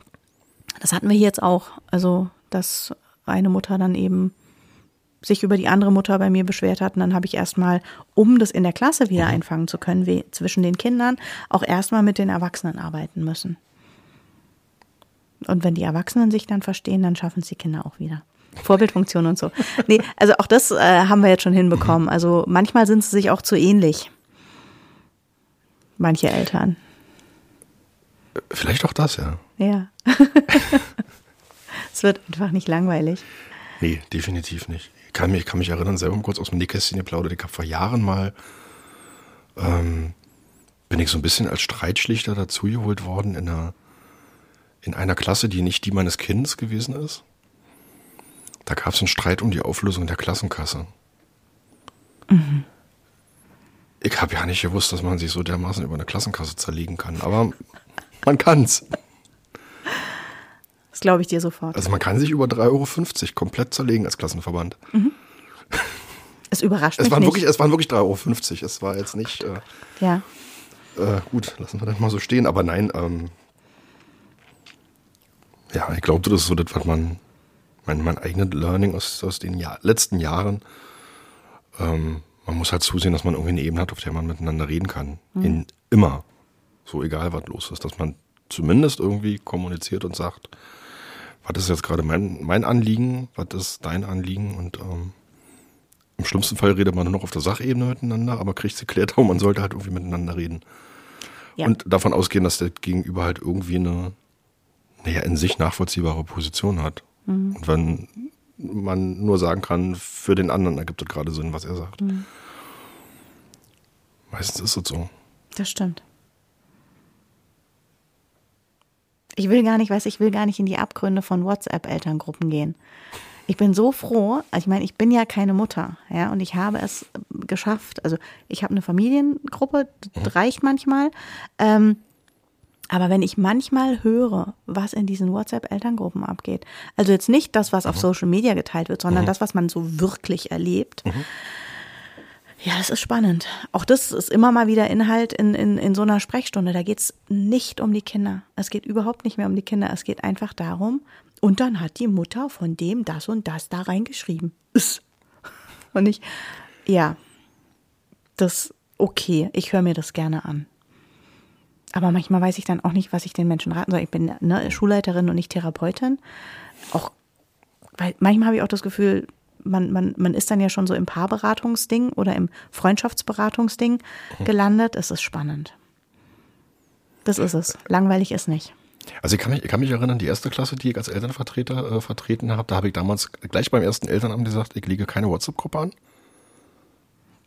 das hatten wir hier jetzt auch. Also, dass eine Mutter dann eben sich über die andere Mutter bei mir beschwert hat. Und dann habe ich erstmal, um das in der Klasse wieder mhm. einfangen zu können, wie zwischen den Kindern, auch erstmal mit den Erwachsenen arbeiten müssen. Und wenn die Erwachsenen sich dann verstehen, dann schaffen es die Kinder auch wieder. Vorbildfunktion und so. Nee, also auch das äh, haben wir jetzt schon hinbekommen. Mhm. Also manchmal sind sie sich auch zu ähnlich. Manche Eltern. Vielleicht auch das, ja. Ja. (laughs) es wird einfach nicht langweilig. Nee, definitiv nicht. Ich kann mich, kann mich erinnern, selber kurz aus dem Nähkästchen geplaudert. Ich habe vor Jahren mal, ähm, bin ich so ein bisschen als Streitschlichter dazugeholt worden in einer, in einer Klasse, die nicht die meines Kindes gewesen ist. Da gab es einen Streit um die Auflösung der Klassenkasse. Mhm. Ich habe ja nicht gewusst, dass man sich so dermaßen über eine Klassenkasse zerlegen kann, aber man kann's. Das glaube ich dir sofort. Also man kann sich über 3,50 Euro komplett zerlegen als Klassenverband. Mhm. (laughs) Es überrascht es mich waren nicht. Wirklich, es waren wirklich 3,50 Euro. Es war jetzt nicht. Äh, ja. Äh, gut, lassen wir das mal so stehen. Aber nein, ähm, ja, ich glaube, das ist so das, was man mein, mein eigenes Learning aus, aus den Jahr, letzten Jahren. Ähm, man muss halt zusehen, dass man irgendwie eine Ebene hat, auf der man miteinander reden kann. Mhm. In, immer. So egal, was los ist. Dass man zumindest irgendwie kommuniziert und sagt, was ist jetzt gerade mein, mein Anliegen, was ist dein Anliegen und ähm, im schlimmsten Fall redet man nur noch auf der Sachebene miteinander, aber kriegt sie klärt und (laughs) man sollte halt irgendwie miteinander reden. Ja. Und davon ausgehen, dass der Gegenüber halt irgendwie eine, naja, in sich nachvollziehbare Position hat. Mhm. Und wenn man nur sagen kann, für den anderen ergibt es gerade Sinn, was er sagt. Mhm. Meistens ist es so. Das stimmt. Ich will gar nicht, weiß ich will gar nicht in die Abgründe von WhatsApp-Elterngruppen gehen. Ich bin so froh, also ich meine, ich bin ja keine Mutter, ja, und ich habe es geschafft. Also ich habe eine Familiengruppe, das mhm. reicht manchmal. Ähm, aber wenn ich manchmal höre, was in diesen WhatsApp-Elterngruppen abgeht, also jetzt nicht das, was auf mhm. Social Media geteilt wird, sondern mhm. das, was man so wirklich erlebt, mhm. ja, das ist spannend. Auch das ist immer mal wieder Inhalt in, in, in so einer Sprechstunde. Da geht's nicht um die Kinder. Es geht überhaupt nicht mehr um die Kinder. Es geht einfach darum, und dann hat die Mutter von dem das und das da reingeschrieben. Und ich, ja, das, okay, ich höre mir das gerne an. Aber manchmal weiß ich dann auch nicht, was ich den Menschen raten soll. Ich bin ne, Schulleiterin und nicht Therapeutin. Auch, weil manchmal habe ich auch das Gefühl, man, man, man ist dann ja schon so im Paarberatungsding oder im Freundschaftsberatungsding mhm. gelandet. Es ist spannend. Das ist es. Langweilig ist nicht. Also ich kann mich, ich kann mich erinnern, die erste Klasse, die ich als Elternvertreter äh, vertreten habe, da habe ich damals gleich beim ersten Elternamt gesagt, ich lege keine WhatsApp-Gruppe an.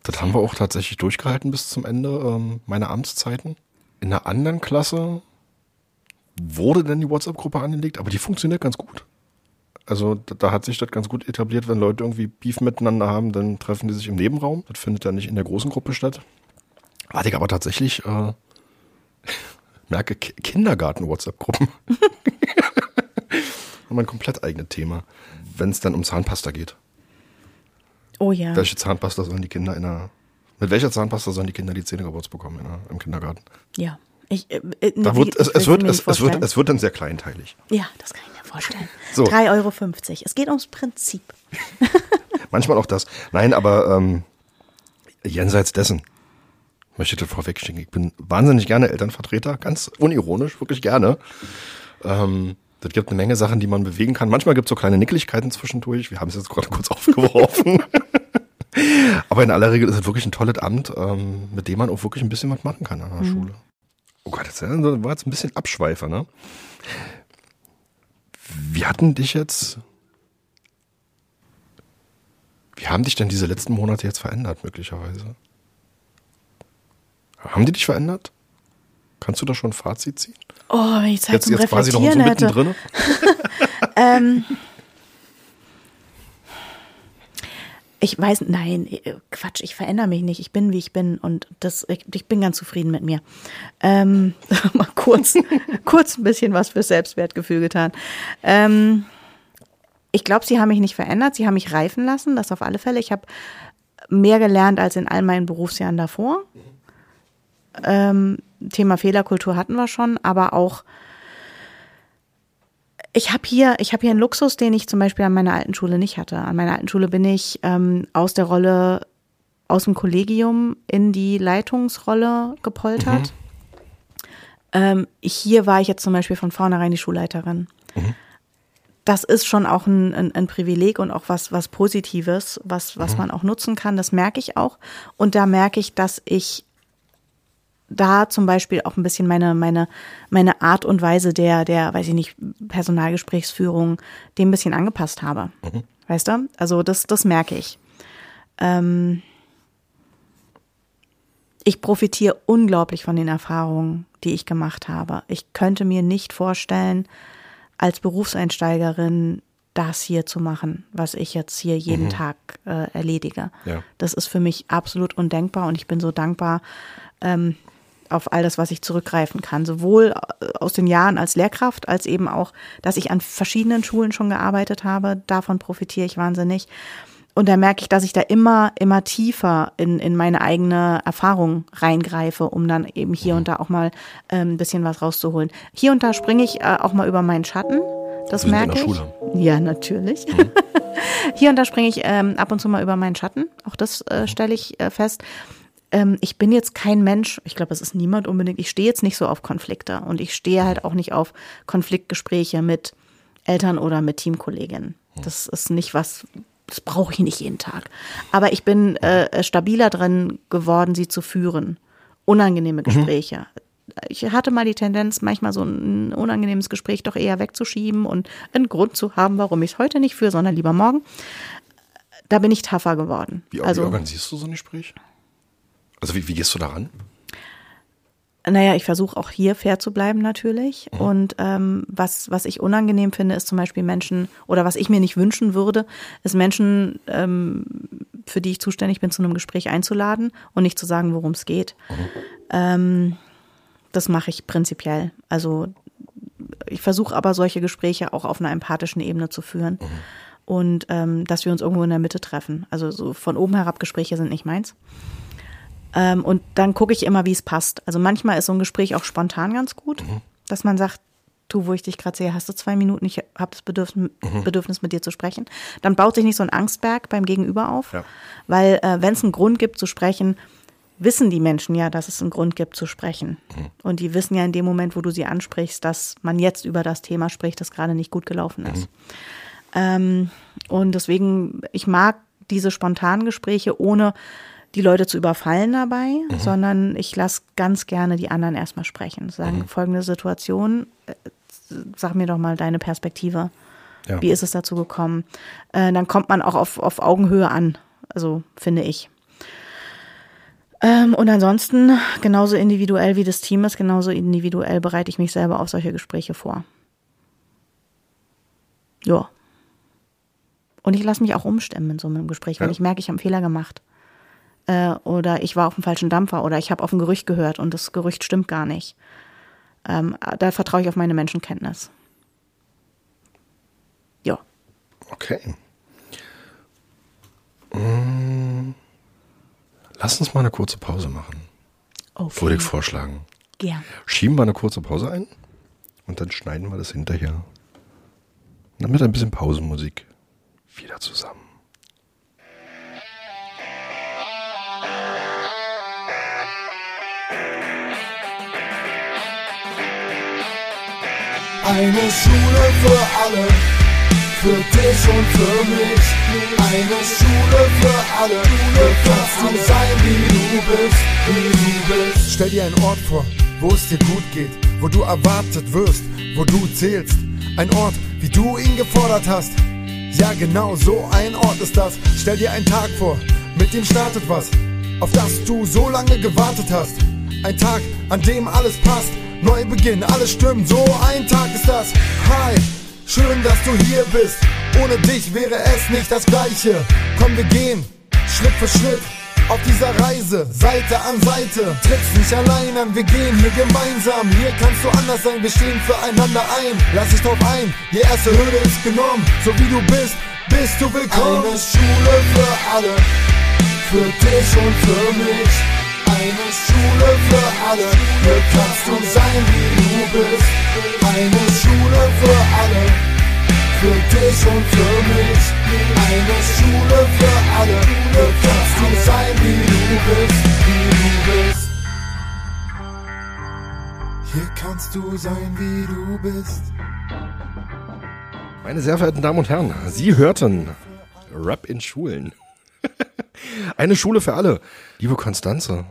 Das haben wir auch tatsächlich durchgehalten bis zum Ende ähm, meiner Amtszeiten. In einer anderen Klasse wurde dann die WhatsApp-Gruppe angelegt, aber die funktioniert ganz gut. Also da, da hat sich das ganz gut etabliert, wenn Leute irgendwie Beef miteinander haben, dann treffen die sich im Nebenraum. Das findet dann nicht in der großen Gruppe statt. Hatte ich aber tatsächlich, äh, (laughs) merke, Ki- Kindergarten-WhatsApp-Gruppen. (laughs) Haben ein komplett eigenes Thema, wenn es dann um Zahnpasta geht. Oh ja. Welche Zahnpasta sollen die Kinder in der, mit welcher Zahnpasta sollen die Kinder die Zähne geputzt bekommen in im Kindergarten? Ja. Ich, äh, äh, Da wird, es, es, wird, es, es, wird, es wird dann sehr kleinteilig. Ja, das kann ich mir vorstellen. (laughs) So. 3,50 Euro. Es geht ums Prinzip. (laughs) Manchmal auch das. Nein, aber ähm, jenseits dessen möchte ich das vorwegschicken. Ich bin wahnsinnig gerne Elternvertreter, ganz unironisch, wirklich gerne. Ähm, das gibt eine Menge Sachen, die man bewegen kann. Manchmal gibt es so kleine Nicklichkeiten zwischendurch. Wir haben es jetzt gerade kurz (laughs) aufgeworfen. Aber in aller Regel ist es wirklich ein tolles Amt, ähm, mit dem man auch wirklich ein bisschen was machen kann an der Schule. Oh Gott, das war jetzt ein bisschen Abschweifer, ne? Wir hatten dich jetzt wie haben dich denn diese letzten Monate jetzt verändert, möglicherweise? Haben die dich verändert? Kannst du da schon ein Fazit ziehen? Oh, wenn ich Zeit Jetzt, zum jetzt quasi noch so Reflektieren hätte. (laughs) Ähm, ich weiß, nein, äh, Quatsch, ich verändere mich nicht. Ich bin, wie ich bin und das, ich, ich bin ganz zufrieden mit mir. Ähm, (laughs) mal kurz, (laughs) kurz ein bisschen was für Selbstwertgefühl getan. Ähm, ich glaube, sie haben mich nicht verändert, sie haben mich reifen lassen, das auf alle Fälle. Ich habe mehr gelernt als in all meinen Berufsjahren davor. Ähm, Thema Fehlerkultur hatten wir schon, aber auch ich habe hier, ich habe hier einen Luxus, den ich zum Beispiel an meiner alten Schule nicht hatte. An meiner alten Schule bin ich ähm, aus der Rolle, aus dem Kollegium in die Leitungsrolle gepoltert. Ähm, hier war ich jetzt zum Beispiel von vornherein die Schulleiterin. Das ist schon auch ein, ein, ein Privileg und auch was, was Positives, was, was man auch nutzen kann. Das merke ich auch. Und da merke ich, dass ich da zum Beispiel auch ein bisschen meine, meine, meine Art und Weise der, der, weiß ich nicht, Personalgesprächsführung dem ein bisschen angepasst habe. Weißt du? Also das, das merke ich. Ähm, ich profitiere unglaublich von den Erfahrungen, die ich gemacht habe. Ich könnte mir nicht vorstellen, als Berufseinsteigerin das hier zu machen, was ich jetzt hier jeden Tag äh, erledige. Ja. Das ist für mich absolut undenkbar und ich bin so dankbar ähm, auf all das, was ich zurückgreifen kann. Sowohl äh, aus den Jahren als Lehrkraft, als eben auch, dass ich an verschiedenen Schulen schon gearbeitet habe. Davon profitiere ich wahnsinnig. Und da merke ich, dass ich da immer, immer tiefer in, in meine eigene Erfahrung reingreife, um dann eben hier und da auch mal ähm, ein bisschen was rauszuholen. Hier und da springe ich äh, auch mal über meinen Schatten. Das merke ich. Schule. Ja, natürlich. (laughs) Hier und da springe ich ähm, ab und zu mal über meinen Schatten. Auch das äh, stelle ich äh, fest. Ähm, ich bin jetzt kein Mensch, ich glaube, es ist niemand unbedingt, ich stehe jetzt nicht so auf Konflikte und ich stehe halt auch nicht auf Konfliktgespräche mit Eltern oder mit Teamkolleginnen. Das ist nicht was, das brauche ich nicht jeden Tag. Aber ich bin äh, stabiler drin geworden, sie zu führen. Unangenehme Gespräche. Ich hatte mal die Tendenz, manchmal so ein unangenehmes Gespräch doch eher wegzuschieben und einen Grund zu haben, warum ich es heute nicht führe, sondern lieber morgen. Da bin ich tougher geworden. Wie, also, wie organisierst du so ein Gespräch? Also wie, wie gehst du daran? Naja, ich versuche auch hier fair zu bleiben natürlich. Und ähm, was, was ich unangenehm finde, ist zum Beispiel Menschen, oder was ich mir nicht wünschen würde, ist Menschen, ähm, für die ich zuständig bin, zu einem Gespräch einzuladen und nicht zu sagen, worum es geht. Ähm, das mache ich prinzipiell. Also ich versuche aber solche Gespräche auch auf einer empathischen Ebene zu führen. Und ähm, dass wir uns irgendwo in der Mitte treffen. Also so von oben herab Gespräche sind nicht meins. Ähm, und dann gucke ich immer, wie es passt. Also manchmal ist so ein Gespräch auch spontan ganz gut, dass man sagt, du, wo ich dich gerade sehe, hast du zwei Minuten, ich habe das Bedürfnis, Bedürfnis, mit dir zu sprechen. Dann baut sich nicht so ein Angstberg beim Gegenüber auf, Ja. weil äh, wenn es einen Grund gibt zu sprechen, wissen die Menschen ja, dass es einen Grund gibt zu sprechen. Und die wissen ja in dem Moment, wo du sie ansprichst, dass man jetzt über das Thema spricht, das gerade nicht gut gelaufen ist. Ähm, und deswegen, ich mag diese spontanen Gespräche, ohne die Leute zu überfallen dabei, sondern ich lasse ganz gerne die anderen erstmal sprechen. Sagen, folgende Situation, äh, sag mir doch mal deine Perspektive. Ja. Wie ist es dazu gekommen? Äh, dann kommt man auch auf, auf Augenhöhe an, also finde ich. Ähm, und ansonsten, genauso individuell wie das Team ist, genauso individuell bereite ich mich selber auf solche Gespräche vor. Ja. Und ich lasse mich auch umstimmen in so einem Gespräch, wenn Ja. ich merke, ich habe einen Fehler gemacht. Äh, oder ich war auf dem falschen Dampfer oder ich habe auf ein Gerücht gehört und das Gerücht stimmt gar nicht. Ähm, da vertraue ich auf meine Menschenkenntnis. Ja. Okay. Mm, Lass uns mal eine kurze Pause machen, Okay. würde ich vorschlagen. Gern. Schieben wir eine kurze Pause ein und dann schneiden wir das hinterher. Dann mit ein bisschen Pausenmusik wieder zusammen. Eine Schule für alle, für dich und für mich. Eine Schule für alle, hier kannst du sein, wie du bist, wie du bist. Stell dir einen Ort vor, wo es dir gut geht, wo du erwartet wirst, wo du zählst. Ein Ort, wie du ihn gefordert hast. Ja, genau so ein Ort ist das. Stell dir einen Tag vor, mit dem startet was, auf das du so lange gewartet hast. Ein Tag, an dem alles passt. Neubeginn, alles stimmt, so ein Tag ist das. Hi, schön, dass du hier bist. Ohne dich wäre es nicht das Gleiche. Komm, wir gehen, Schritt für Schritt. Auf dieser Reise, Seite an Seite, trittst nicht allein an, wir gehen hier gemeinsam. Hier kannst du anders sein, wir stehen füreinander ein. Lass dich drauf ein, die erste Hürde ist genommen. So wie du bist, bist du willkommen. Eine Schule für alle, für dich und für mich. Eine Schule für alle, hier kannst du sein, wie du bist. Eine Schule für alle, für dich und für mich. Eine Schule für alle, hier kannst du sein, wie du bist, wie du bist. Hier kannst du sein, wie du bist. Meine sehr verehrten Damen und Herren, Sie hörten Rap in Schulen. (laughs) Eine Schule für alle. Liebe Konstanze,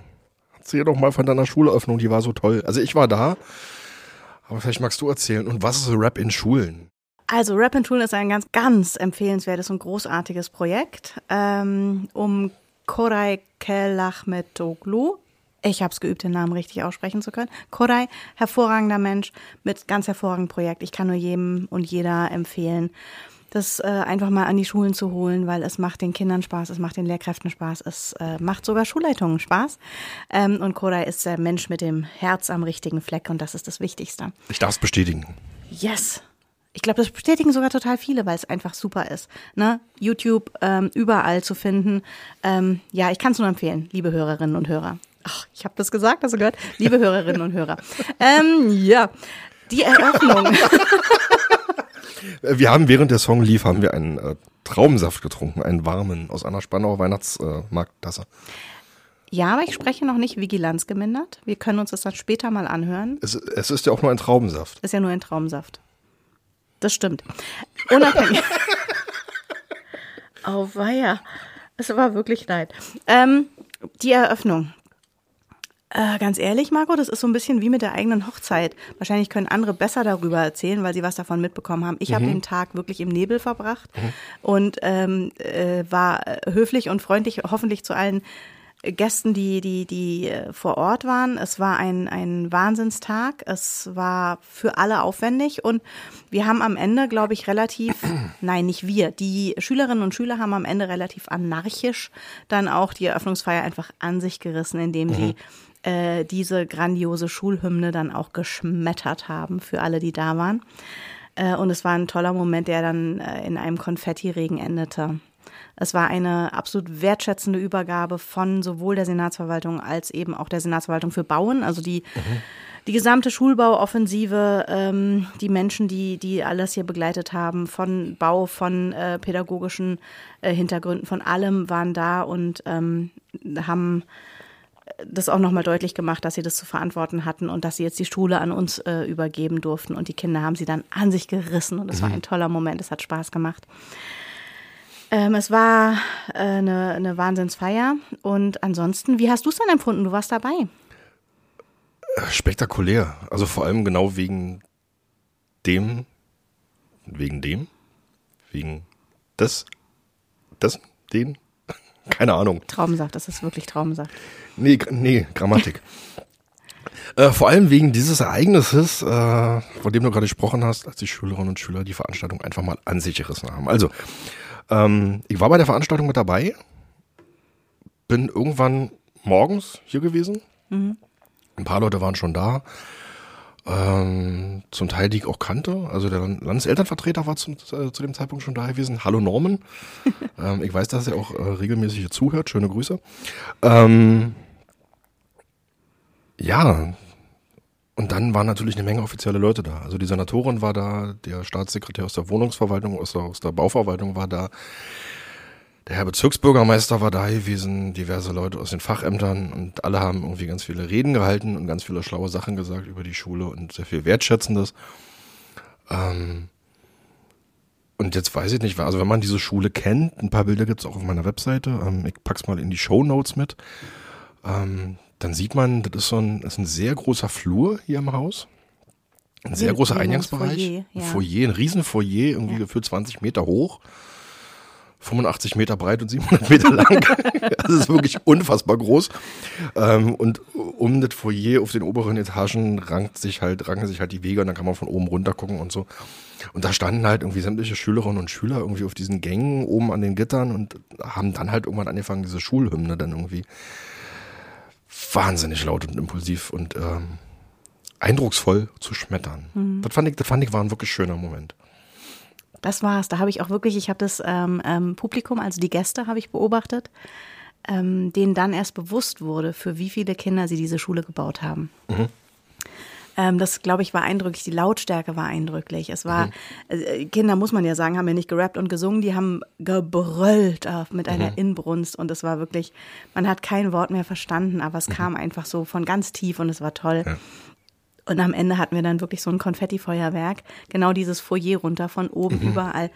erzähl doch mal von deiner Schulöffnung, die war so toll. Also ich war da, aber vielleicht magst du erzählen. Und was ist Rap in Schulen? Also Rap in Schulen ist ein ganz, ganz empfehlenswertes und großartiges Projekt ähm, um Koray Kelachmetoglu. Ich habe es geübt, den Namen richtig aussprechen zu können. Koray, hervorragender Mensch mit ganz hervorragendem Projekt. Ich kann nur jedem und jeder empfehlen, das äh, einfach mal an die Schulen zu holen, weil es macht den Kindern Spaß, es macht den Lehrkräften Spaß, es äh, macht sogar Schulleitungen Spaß. Ähm, und Koray ist der Mensch mit dem Herz am richtigen Fleck und das ist das Wichtigste. Ich darf es bestätigen. Yes. Ich glaube, das bestätigen sogar total viele, weil es einfach super ist. Ne? YouTube ähm, überall zu finden. Ähm, ja, ich kann es nur empfehlen, liebe Hörerinnen und Hörer. Ach, ich habe das gesagt, hast du gehört? Liebe Hörerinnen und Hörer. (laughs) Ähm, ja, die Eröffnung. (laughs) Äh, Wir haben während der Song lief, haben wir einen äh, Traubensaft getrunken, einen warmen aus einer Spannauer Weihnachtsmarkttasse. Ja, aber ich spreche noch nicht Vigilanz gemindert. Wir können uns das dann später mal anhören. Es, es ist ja auch nur ein Traubensaft. Ist ja nur ein Traumsaft. Das stimmt. Unabhängig. (laughs) oh weia. Es war wirklich leid. Ähm, die Eröffnung. Äh, ganz ehrlich, Marco, das ist so ein bisschen wie mit der eigenen Hochzeit. Wahrscheinlich können andere besser darüber erzählen, weil sie was davon mitbekommen haben. Ich habe den Tag wirklich im Nebel verbracht und ähm, äh, war höflich und freundlich, hoffentlich zu allen Gästen, die, die, die äh, vor Ort waren. Es war ein, ein Wahnsinnstag. Es war für alle aufwendig und wir haben am Ende, glaube ich, relativ, (clears throat) nein, nicht wir, die Schülerinnen und Schüler haben am Ende relativ anarchisch dann auch die Eröffnungsfeier einfach an sich gerissen, indem sie äh, diese grandiose Schulhymne dann auch geschmettert haben für alle, die da waren. Äh, und es war ein toller Moment, der dann äh, in einem Konfettiregen endete. Es war eine absolut wertschätzende Übergabe von sowohl der Senatsverwaltung als eben auch der Senatsverwaltung für Bauen, also die die gesamte Schulbauoffensive, ähm, die Menschen, die die alles hier begleitet haben, von Bau, von äh, pädagogischen äh, Hintergründen, von allem waren da und ähm, haben das auch nochmal deutlich gemacht, dass sie das zu verantworten hatten und dass sie jetzt die Schule an uns äh, übergeben durften. Und die Kinder haben sie dann an sich gerissen und es war ein toller Moment, es hat Spaß gemacht. Ähm, es war äh, eine, eine Wahnsinnsfeier und ansonsten, wie hast du es dann empfunden? Du warst dabei. Spektakulär. Also vor allem genau wegen dem, wegen dem, wegen des, des, den, keine Ahnung. Traumsaft, das ist wirklich Traumsaft. Nee, nee, Grammatik. (laughs) äh, vor allem wegen dieses Ereignisses, äh, von dem du gerade gesprochen hast, als die Schülerinnen und Schüler die Veranstaltung einfach mal an sich gerissen haben. Also, Ähm, ich war bei der Veranstaltung mit dabei, bin irgendwann morgens hier gewesen. Ein paar Leute waren schon da. Ähm, zum Teil, die ich auch kannte. Also der Landeselternvertreter war zum, äh, zu dem Zeitpunkt schon da gewesen. Hallo Norman. (laughs) ähm, ich weiß, dass er auch äh, regelmäßig hier zuhört. Schöne Grüße. Ähm, ja, und dann waren natürlich eine Menge offizielle Leute da. Also die Senatorin war da, der Staatssekretär aus der Wohnungsverwaltung, aus der, aus der Bauverwaltung war da. Der Herr Bezirksbürgermeister war da gewesen, diverse Leute aus den Fachämtern und alle haben irgendwie ganz viele Reden gehalten und ganz viele schlaue Sachen gesagt über die Schule und sehr viel Wertschätzendes. Ähm und jetzt weiß ich nicht, also wenn man diese Schule kennt, ein paar Bilder gibt's auch auf meiner Webseite, ähm, ich pack's mal in die Show Notes mit, ähm, dann sieht man, das ist so ein, das ist ein sehr großer Flur hier im Haus. Ein sehr großer Eingangsbereich. Foyer, ja. Ein Foyer, ein riesen Foyer, irgendwie Ja. gefühlt 20 Meter hoch. 85 Meter breit und 700 Meter lang. (laughs) das ist wirklich unfassbar groß. Ähm, und um das Foyer auf den oberen Etagen rankt sich halt, ranken sich halt die Wege und dann kann man von oben runter gucken und so. Und da standen halt irgendwie sämtliche Schülerinnen und Schüler irgendwie auf diesen Gängen oben an den Gittern und haben dann halt irgendwann angefangen, diese Schulhymne dann irgendwie wahnsinnig laut und impulsiv und ähm, eindrucksvoll zu schmettern. Das fand ich, das fand ich war ein wirklich schöner Moment. Das war's. Da habe ich auch wirklich, ich habe das ähm, ähm, Publikum, also die Gäste, habe ich beobachtet, ähm, denen dann erst bewusst wurde, für wie viele Kinder sie diese Schule gebaut haben. Ähm, das, glaube ich, war eindrücklich. Die Lautstärke war eindrücklich. Es war, äh, Kinder, muss man ja sagen, haben ja nicht gerappt und gesungen, die haben gebrüllt äh, mit einer Inbrunst und es war wirklich, man hat kein Wort mehr verstanden, aber es kam einfach so von ganz tief und es war toll. Und am Ende hatten wir dann wirklich so ein Konfettifeuerwerk, genau dieses Foyer runter von oben überall.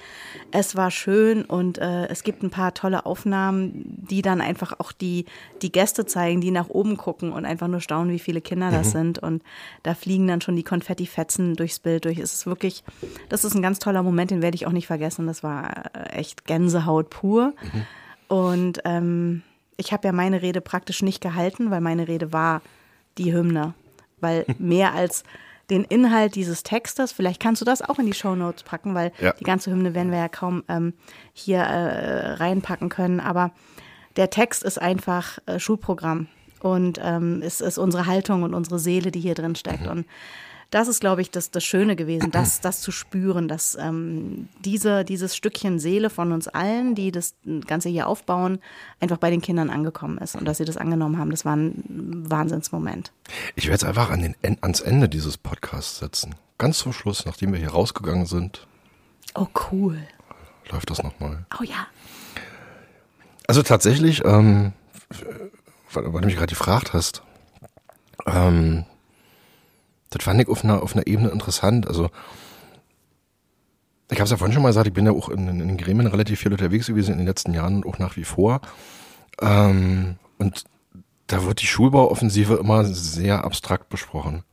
Es war schön und äh, es gibt ein paar tolle Aufnahmen, die dann einfach auch die, die Gäste zeigen, die nach oben gucken und einfach nur staunen, wie viele Kinder das sind. Und da fliegen dann schon die Konfettifetzen durchs Bild durch. Es ist wirklich, das ist ein ganz toller Moment, den werde ich auch nicht vergessen. Das war äh, echt Gänsehaut pur. Und ähm, ich habe ja meine Rede praktisch nicht gehalten, weil meine Rede war die Hymne. Weil (laughs) mehr als den Inhalt dieses Textes, vielleicht kannst du das auch in die Shownotes packen, weil Ja. die ganze Hymne werden wir ja kaum ähm, hier äh, reinpacken können. Aber der Text ist einfach äh, Schulprogramm und ähm, es ist unsere Haltung und unsere Seele, die hier drin steckt. Und das ist, glaube ich, das, das Schöne gewesen, das, das zu spüren, dass ähm, diese, dieses Stückchen Seele von uns allen, die das Ganze hier aufbauen, einfach bei den Kindern angekommen ist und dass sie das angenommen haben. Das war ein Wahnsinnsmoment. Ich werde jetzt einfach an den, En- ans Ende dieses Podcasts setzen. Ganz zum Schluss, nachdem wir hier rausgegangen sind, Oh, cool. läuft das nochmal. Oh ja. Also tatsächlich, ähm, weil, weil du mich gerade gefragt hast, ähm, das fand ich auf einer, auf einer Ebene interessant. Also ich habe es ja vorhin schon mal gesagt, ich bin ja auch in, in den Gremien relativ viel unterwegs gewesen in den letzten Jahren und auch nach wie vor. Ähm, und da wird die Schulbauoffensive immer sehr abstrakt besprochen.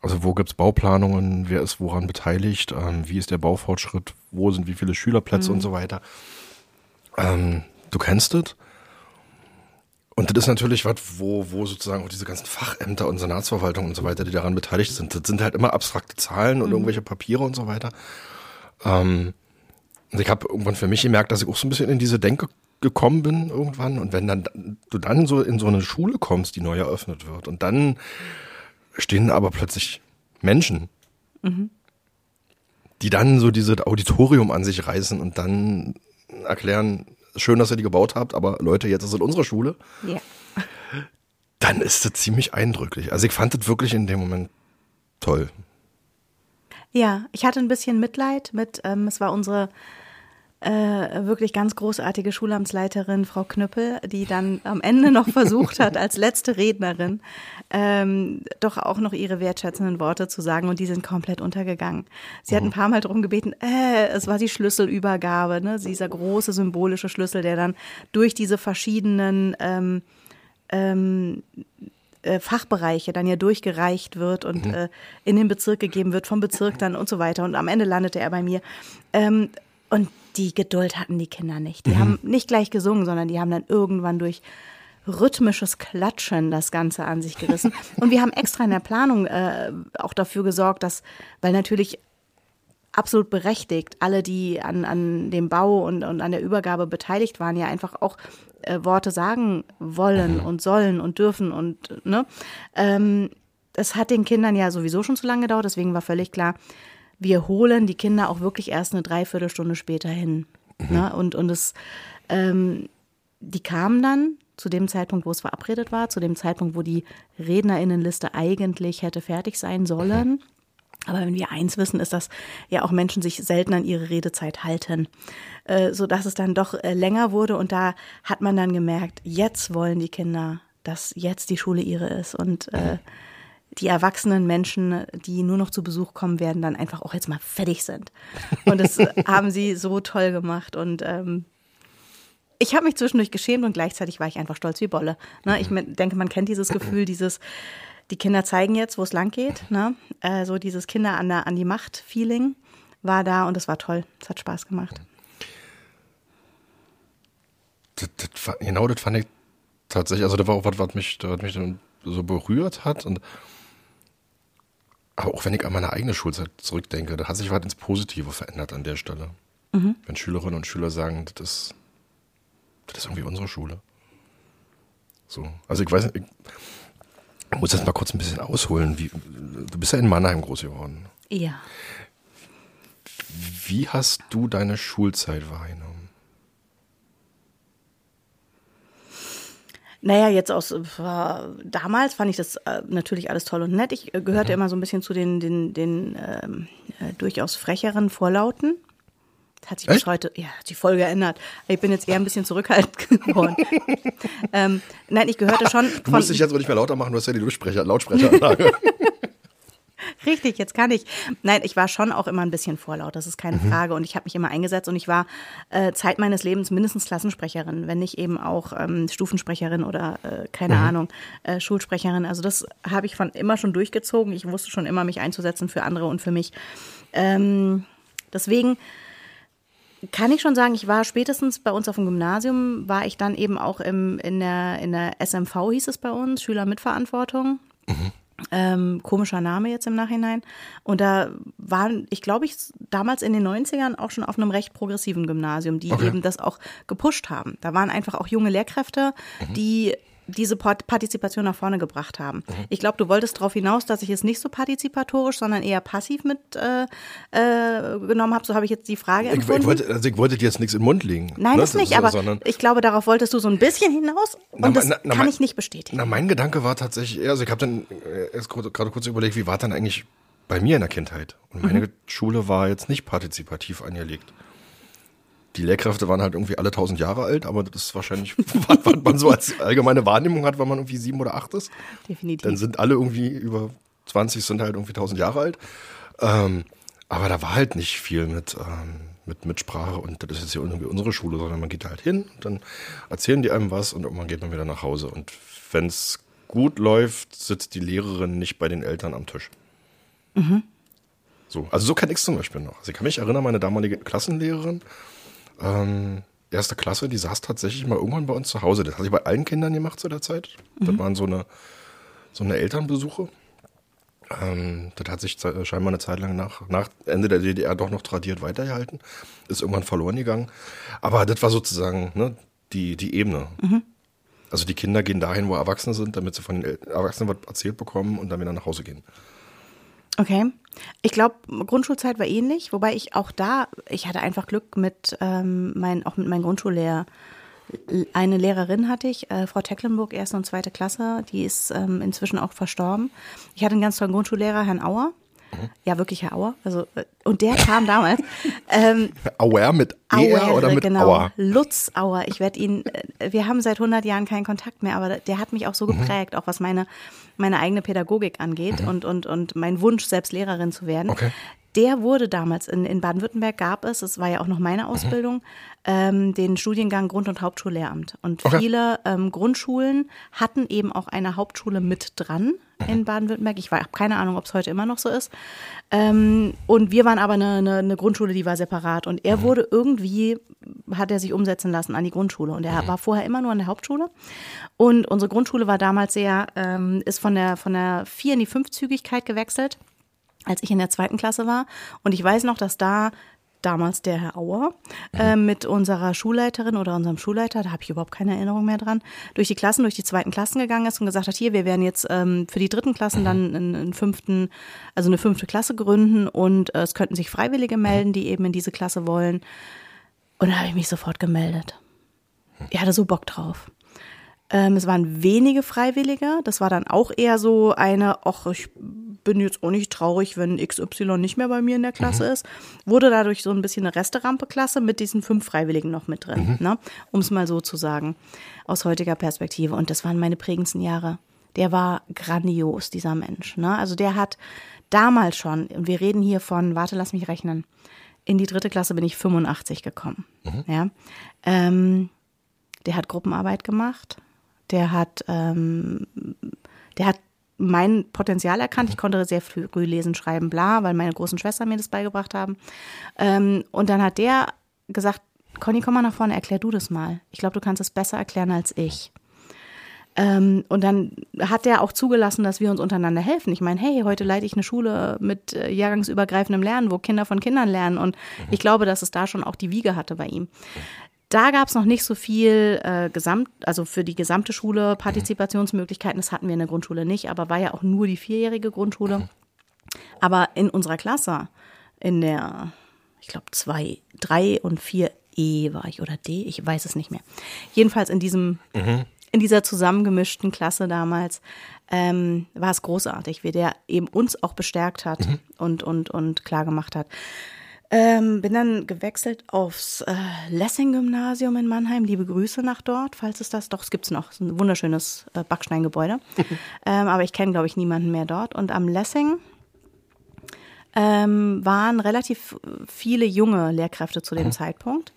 Also wo gibt's Bauplanungen, wer ist woran beteiligt, ähm, wie ist der Baufortschritt, wo sind wie viele Schülerplätze und so weiter. Ähm, du kennst das. Und das ist natürlich was, wo, wo sozusagen auch diese ganzen Fachämter und Senatsverwaltungen und so weiter, die daran beteiligt sind, das sind halt immer abstrakte Zahlen und irgendwelche Papiere und so weiter. Ähm, und ich habe irgendwann für mich gemerkt, dass ich auch so ein bisschen in diese Denke gekommen bin irgendwann. Und wenn dann du dann so in so eine Schule kommst, die neu eröffnet wird, und dann stehen aber plötzlich Menschen, die dann so dieses Auditorium an sich reißen und dann erklären, schön, dass ihr die gebaut habt, aber Leute, jetzt ist es unsere Schule, Ja. dann ist das ziemlich eindrücklich. Also ich fand das wirklich in dem Moment toll. Ja, ich hatte ein bisschen Mitleid mit, ähm, es war unsere äh, wirklich ganz großartige Schulamtsleiterin, Frau Knüppel, die dann am Ende noch versucht hat, als letzte Rednerin ähm, doch auch noch ihre wertschätzenden Worte zu sagen und die sind komplett untergegangen. Sie hat ein paar Mal darum gebeten, äh, es war die Schlüsselübergabe, ne, dieser große symbolische Schlüssel, der dann durch diese verschiedenen ähm, ähm, äh, Fachbereiche dann ja durchgereicht wird und äh, in den Bezirk gegeben wird, vom Bezirk dann und so weiter. Und am Ende landete er bei mir. Ähm, und die Geduld hatten die Kinder nicht. Die haben nicht gleich gesungen, sondern die haben dann irgendwann durch rhythmisches Klatschen das Ganze an sich gerissen. (laughs) Und wir haben extra in der Planung äh, auch dafür gesorgt, dass, weil natürlich absolut berechtigt. Alle, die an, an dem Bau und, und an der Übergabe beteiligt waren, ja einfach auch äh, Worte sagen wollen und sollen und dürfen und ne. Ähm, es hat den Kindern ja sowieso schon zu lange gedauert, deswegen war völlig klar, wir holen die Kinder auch wirklich erst eine Dreiviertelstunde später hin. Ne? Und, und es, ähm, die kamen dann zu dem Zeitpunkt, wo es verabredet war, zu dem Zeitpunkt, wo die Rednerinnenliste eigentlich hätte fertig sein sollen. Aber wenn wir eins wissen, ist, dass ja auch Menschen sich selten an ihre Redezeit halten, äh, so dass es dann doch äh, länger wurde. Und da hat man dann gemerkt, jetzt wollen die Kinder, dass jetzt die Schule ihre ist und äh, die erwachsenen Menschen, die nur noch zu Besuch kommen werden, dann einfach auch jetzt mal fertig sind. Und das (laughs) haben sie so toll gemacht und ähm, ich habe mich zwischendurch geschämt und gleichzeitig war ich einfach stolz wie Bolle. Ne, ich denke, man kennt dieses Gefühl, dieses, die Kinder zeigen jetzt, wo es lang geht. Ne? Äh, so dieses Kinder an, der, an die Macht-Feeling war da und es war toll. Es hat Spaß gemacht. Das, das, genau das fand ich tatsächlich, also das war auch was, was mich, was mich dann so berührt hat und aber auch wenn ich an meine eigene Schulzeit zurückdenke, da hat sich was ins Positive verändert an der Stelle. Mhm. Wenn Schülerinnen und Schüler sagen, das ist, das ist irgendwie unsere Schule. So. Also ich weiß nicht, ich muss jetzt mal kurz ein bisschen ausholen. Wie, du bist ja in Mannheim groß geworden. Ja. Wie hast du deine Schulzeit wahrgenommen? Naja, jetzt aus äh, damals fand ich das äh, natürlich alles toll und nett. Ich äh, gehörte mhm. immer so ein bisschen zu den, den, den ähm, äh, durchaus frecheren Vorlauten. Das hat sich bis heute, ja, hat sich voll geändert. Ich bin jetzt eher ein bisschen zurückhaltend (laughs) geworden. (laughs) ähm, nein, ich gehörte schon. Du musst dich jetzt auch nicht mehr lauter machen, du hast ja die Lautsprecher, Lautsprecheranlage. (laughs) Richtig, jetzt kann ich. Nein, ich war schon auch immer ein bisschen vorlaut, das ist keine mhm. Frage. Und ich habe mich immer eingesetzt und ich war äh, Zeit meines Lebens mindestens Klassensprecherin, wenn nicht eben auch ähm, Stufensprecherin oder äh, keine mhm. Ahnung, äh, Schulsprecherin. Also das habe ich von immer schon durchgezogen. Ich wusste schon immer, mich einzusetzen für andere und für mich. Ähm, deswegen kann ich schon sagen, ich war spätestens bei uns auf dem Gymnasium, war ich dann eben auch im, in, der, in der SMV, hieß es bei uns, Schüler mit Verantwortung. Mhm. Ähm, komischer Name jetzt im Nachhinein. Und da waren, ich glaube, ich damals in den 90ern auch schon auf einem recht progressiven Gymnasium, die okay. eben das auch gepusht haben. Da waren einfach auch junge Lehrkräfte, mhm. die diese Partizipation nach vorne gebracht haben. Mhm. Ich glaube, du wolltest darauf hinaus, dass ich es nicht so partizipatorisch, sondern eher passiv mit äh, äh, genommen habe. So habe ich jetzt die Frage empfunden. Ich, ich, wollte, also ich wollte dir jetzt nichts in den Mund legen. Nein, ne? das nicht, so, aber ich glaube, darauf wolltest du so ein bisschen hinaus und na, das na, na, kann mein, ich nicht bestätigen. Na, mein Gedanke war tatsächlich, also ich habe dann äh, erst gerade kurz überlegt, wie war dann eigentlich bei mir in der Kindheit? Und meine mhm. Schule war jetzt nicht partizipativ angelegt die Lehrkräfte waren halt irgendwie alle tausend Jahre alt, aber das ist wahrscheinlich, (laughs) was man so als allgemeine Wahrnehmung hat, wenn man irgendwie sieben oder acht ist. Definitiv. Dann sind alle irgendwie über 20 sind halt irgendwie tausend Jahre alt. Ähm, aber da war halt nicht viel mit, ähm, mit, mit Sprache und das ist jetzt hier irgendwie unsere Schule, sondern man geht halt hin, dann erzählen die einem was und irgendwann geht man wieder nach Hause. Und wenn es gut läuft, sitzt die Lehrerin nicht bei den Eltern am Tisch. Mhm. So, also so kenne ich es zum Beispiel noch. Also ich kann mich erinnern, meine damalige Klassenlehrerin, ähm, erste Klasse, die saß tatsächlich mal irgendwann bei uns zu Hause. Das hat sie bei allen Kindern gemacht zu der Zeit. Mhm. Das waren so eine, so eine Elternbesuche. Ähm, das hat sich scheinbar eine Zeit lang nach, nach Ende der DDR doch noch tradiert weitergehalten. Ist irgendwann verloren gegangen. Aber das war sozusagen ne, die, die Ebene. Mhm. Also die Kinder gehen dahin, wo Erwachsene sind, damit sie von den Erwachsenen was erzählt bekommen und dann wieder nach Hause gehen. Okay. Ich glaube, Grundschulzeit war ähnlich, wobei ich auch da, ich hatte einfach Glück mit ähm, mein, auch mit meinem Grundschullehrer. Eine Lehrerin hatte ich, äh, Frau Tecklenburg, erste und zweite Klasse, die ist ähm, inzwischen auch verstorben. Ich hatte einen ganz tollen Grundschullehrer, Herrn Auer. Ja, wirklich Herr Auer. Also, äh, und der kam damals. (laughs) Ähm, Auer mit E oder mit genau, Auer? Lutz Auer. Ich werde ihn, äh, wir haben seit 100 Jahren keinen Kontakt mehr, aber der hat mich auch so mhm. geprägt, mhm. auch was meine, meine eigene Pädagogik angeht mhm. und, und, und mein Wunsch, selbst Lehrerin zu werden. Okay der wurde damals in, in Baden-Württemberg gab es, es war ja auch noch meine mhm. Ausbildung, mhm. ähm, den Studiengang Grund- und Hauptschullehramt. Und okay. viele ähm, Grundschulen hatten eben auch eine Hauptschule mit dran in Baden-Württemberg. Ich habe keine Ahnung, ob es heute immer noch so ist. Ähm, und wir waren aber eine, eine, eine, Grundschule, die war separat. Und er mhm. wurde irgendwie, hat er sich umsetzen lassen an die Grundschule. Und er mhm. war vorher immer nur an der Hauptschule. Und unsere Grundschule war damals sehr, ähm, ist von der, von der vier in die fünfzügigkeit gewechselt. Als ich in der zweiten Klasse war. Und ich weiß noch, dass da damals der Herr Auer äh, mit unserer Schulleiterin oder unserem Schulleiter, da habe ich überhaupt keine Erinnerung mehr dran, durch die Klassen, durch die zweiten Klassen gegangen ist und gesagt hat, hier, wir werden jetzt ähm, für die dritten Klassen dann einen, einen fünften, also eine fünfte Klasse gründen und äh, es könnten sich Freiwillige melden, die eben in diese Klasse wollen. Und da habe ich mich sofort gemeldet. Ich hatte so Bock drauf. Ähm, es waren wenige Freiwillige. Das war dann auch eher so eine, ach, ich bin jetzt auch nicht traurig, wenn XY nicht mehr bei mir in der Klasse ist. Wurde dadurch so ein bisschen eine Resterampe-Klasse mit diesen fünf Freiwilligen noch mit drin, ne? um es mal so zu sagen, aus heutiger Perspektive. Und das waren meine prägendsten Jahre. Der war grandios, dieser Mensch. Ne? Also der hat damals schon, und wir reden hier von, warte, lass mich rechnen, in die dritte Klasse bin ich 85 gekommen. Ja. Ähm, der hat Gruppenarbeit gemacht, der hat, ähm, der hat mein Potenzial erkannt. Ich konnte sehr früh lesen, schreiben, bla, weil meine großen Schwestern mir das beigebracht haben. Ähm, und dann hat der gesagt, Conny, komm mal nach vorne, erklär du das mal. Ich glaube, du kannst es besser erklären als ich. Ähm, und dann hat er auch zugelassen, dass wir uns untereinander helfen. Ich meine, hey, heute leite ich eine Schule mit äh, jahrgangsübergreifendem Lernen, wo Kinder von Kindern lernen. Und ich glaube, dass es da schon auch die Wiege hatte bei ihm. Da gab es noch nicht so viel äh, Gesamt, also für die gesamte Schule Partizipationsmöglichkeiten. Das hatten wir in der Grundschule nicht, aber war ja auch nur die vierjährige Grundschule. Aber in unserer Klasse, in der, ich glaube, zwei, drei und vier E war ich oder D, ich weiß es nicht mehr. Jedenfalls in diesem, in dieser zusammengemischten Klasse damals, ähm, war es großartig, wie der eben uns auch bestärkt hat und, und, und klar gemacht hat. Ähm, bin dann gewechselt aufs äh, Lessing-Gymnasium in Mannheim. Liebe Grüße nach dort, falls es das doch, es gibt's noch. Es ist ein wunderschönes äh, Backsteingebäude. (laughs) ähm, aber ich kenne, glaube ich, niemanden mehr dort. Und am Lessing ähm, waren relativ viele junge Lehrkräfte zu dem Zeitpunkt.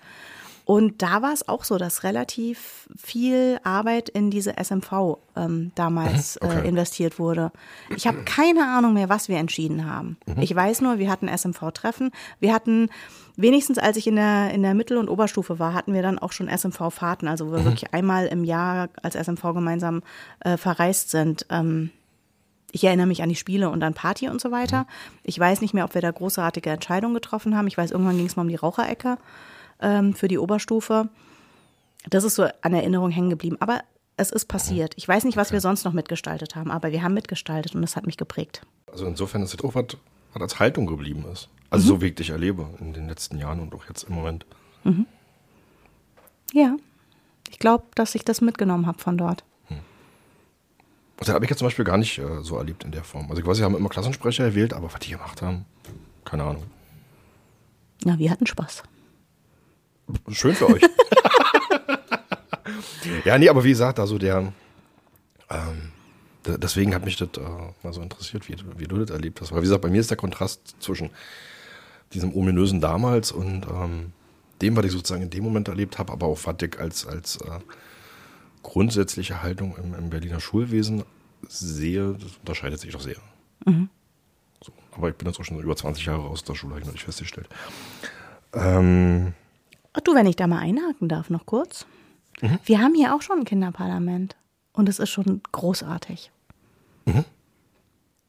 Und da war es auch so, dass relativ viel Arbeit in diese SMV ähm, damals Okay. äh, investiert wurde. Ich habe keine Ahnung mehr, was wir entschieden haben. Ich weiß nur, wir hatten SMV-Treffen. Wir hatten wenigstens, als ich in der, in der Mittel- und Oberstufe war, hatten wir dann auch schon SMV-Fahrten, also wo wir wirklich einmal im Jahr als SMV gemeinsam äh, verreist sind. Ähm, ich erinnere mich an die Spiele und an Party und so weiter. Ich weiß nicht mehr, ob wir da großartige Entscheidungen getroffen haben. Ich weiß, irgendwann ging es mal um die Raucherecke ähm, für die Oberstufe. Das ist so an Erinnerung hängen geblieben. Aber es ist passiert. Ich weiß nicht, was wir sonst noch mitgestaltet haben, aber wir haben mitgestaltet und das hat mich geprägt. Also insofern ist das auch was, was als Haltung geblieben ist. Also so wie ich dich erlebe in den letzten Jahren und auch jetzt im Moment. Ja, ich glaube, dass ich das mitgenommen habe von dort. Das habe ich jetzt zum Beispiel gar nicht äh, so erlebt in der Form. Also sie haben immer Klassensprecher gewählt, aber was die gemacht haben, keine Ahnung. Ja, wir hatten Spaß. Schön für euch. (laughs) ja, nee, aber wie gesagt, also der, ähm, deswegen hat mich das äh, mal so interessiert, wie, wie du das erlebt hast. Weil wie gesagt, bei mir ist der Kontrast zwischen diesem ominösen damals und ähm, dem, was ich sozusagen in dem Moment erlebt habe, aber auch was ich als, als äh, grundsätzliche Haltung im, im Berliner Schulwesen sehe, das unterscheidet sich doch sehr. So, aber ich bin jetzt auch schon über 20 Jahre aus der Schule, habe ich noch nicht festgestellt. Ähm, Ach du, wenn ich da mal einhaken darf, noch kurz. Wir haben hier auch schon ein Kinderparlament und es ist schon großartig.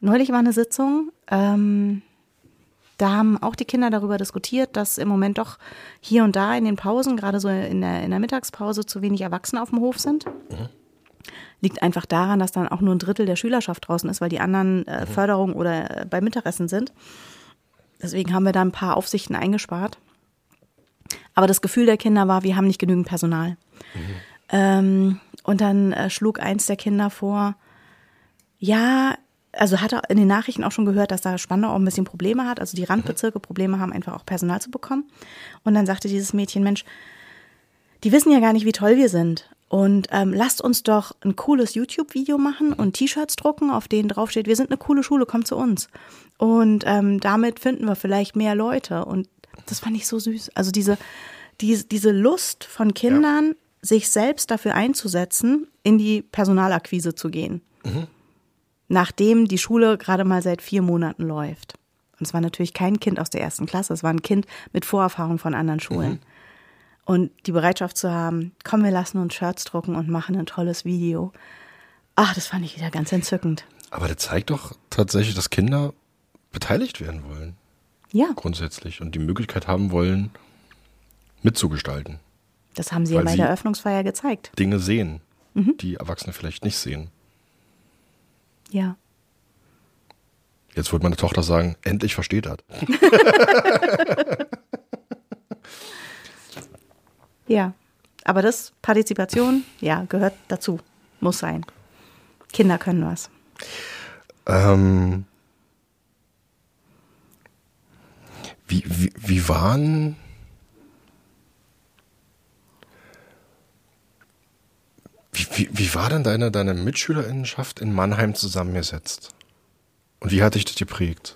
Neulich war eine Sitzung, ähm, da haben auch die Kinder darüber diskutiert, dass im Moment doch hier und da in den Pausen, gerade so in der, in der Mittagspause, zu wenig Erwachsene auf dem Hof sind. Liegt einfach daran, dass dann auch nur ein Drittel der Schülerschaft draußen ist, weil die anderen äh, Förderung oder äh, bei Mittagessen sind. Deswegen haben wir da ein paar Aufsichten eingespart. Aber das Gefühl der Kinder war, wir haben nicht genügend Personal. Ähm, und dann äh, schlug eins der Kinder vor, ja, also hat er in den Nachrichten auch schon gehört, dass da Spandau auch ein bisschen Probleme hat, also die Randbezirke Probleme haben, einfach auch Personal zu bekommen. Und dann sagte dieses Mädchen, Mensch, die wissen ja gar nicht, wie toll wir sind. Und ähm, lasst uns doch ein cooles YouTube-Video machen und T-Shirts drucken, auf denen draufsteht, wir sind eine coole Schule, kommt zu uns. Und ähm, damit finden wir vielleicht mehr Leute. Und das fand ich so süß. Also diese, diese, diese Lust von Kindern, sich selbst dafür einzusetzen, in die Personalakquise zu gehen. Nachdem die Schule gerade mal seit vier Monaten läuft. Und es war natürlich kein Kind aus der ersten Klasse, es war ein Kind mit Vorerfahrung von anderen Schulen. Und die Bereitschaft zu haben, komm, wir lassen uns Shirts drucken und machen ein tolles Video. Ach, das fand ich wieder ganz entzückend. Aber das zeigt doch tatsächlich, dass Kinder beteiligt werden wollen, Ja, grundsätzlich, und die Möglichkeit haben wollen, mitzugestalten. das haben sie ja bei der Eröffnungsfeier gezeigt. Dinge sehen, Mhm. die Erwachsene vielleicht nicht sehen. Ja. Jetzt wird meine Tochter sagen, endlich versteht er. (laughs) Ja. Aber das, Partizipation, ja, gehört dazu. Muss sein. Kinder können was. Ähm, wie, wie, wie waren wie, wie, wie war denn deine, deine Mitschülerinnenschaft in Mannheim zusammengesetzt? Und wie hat dich das geprägt?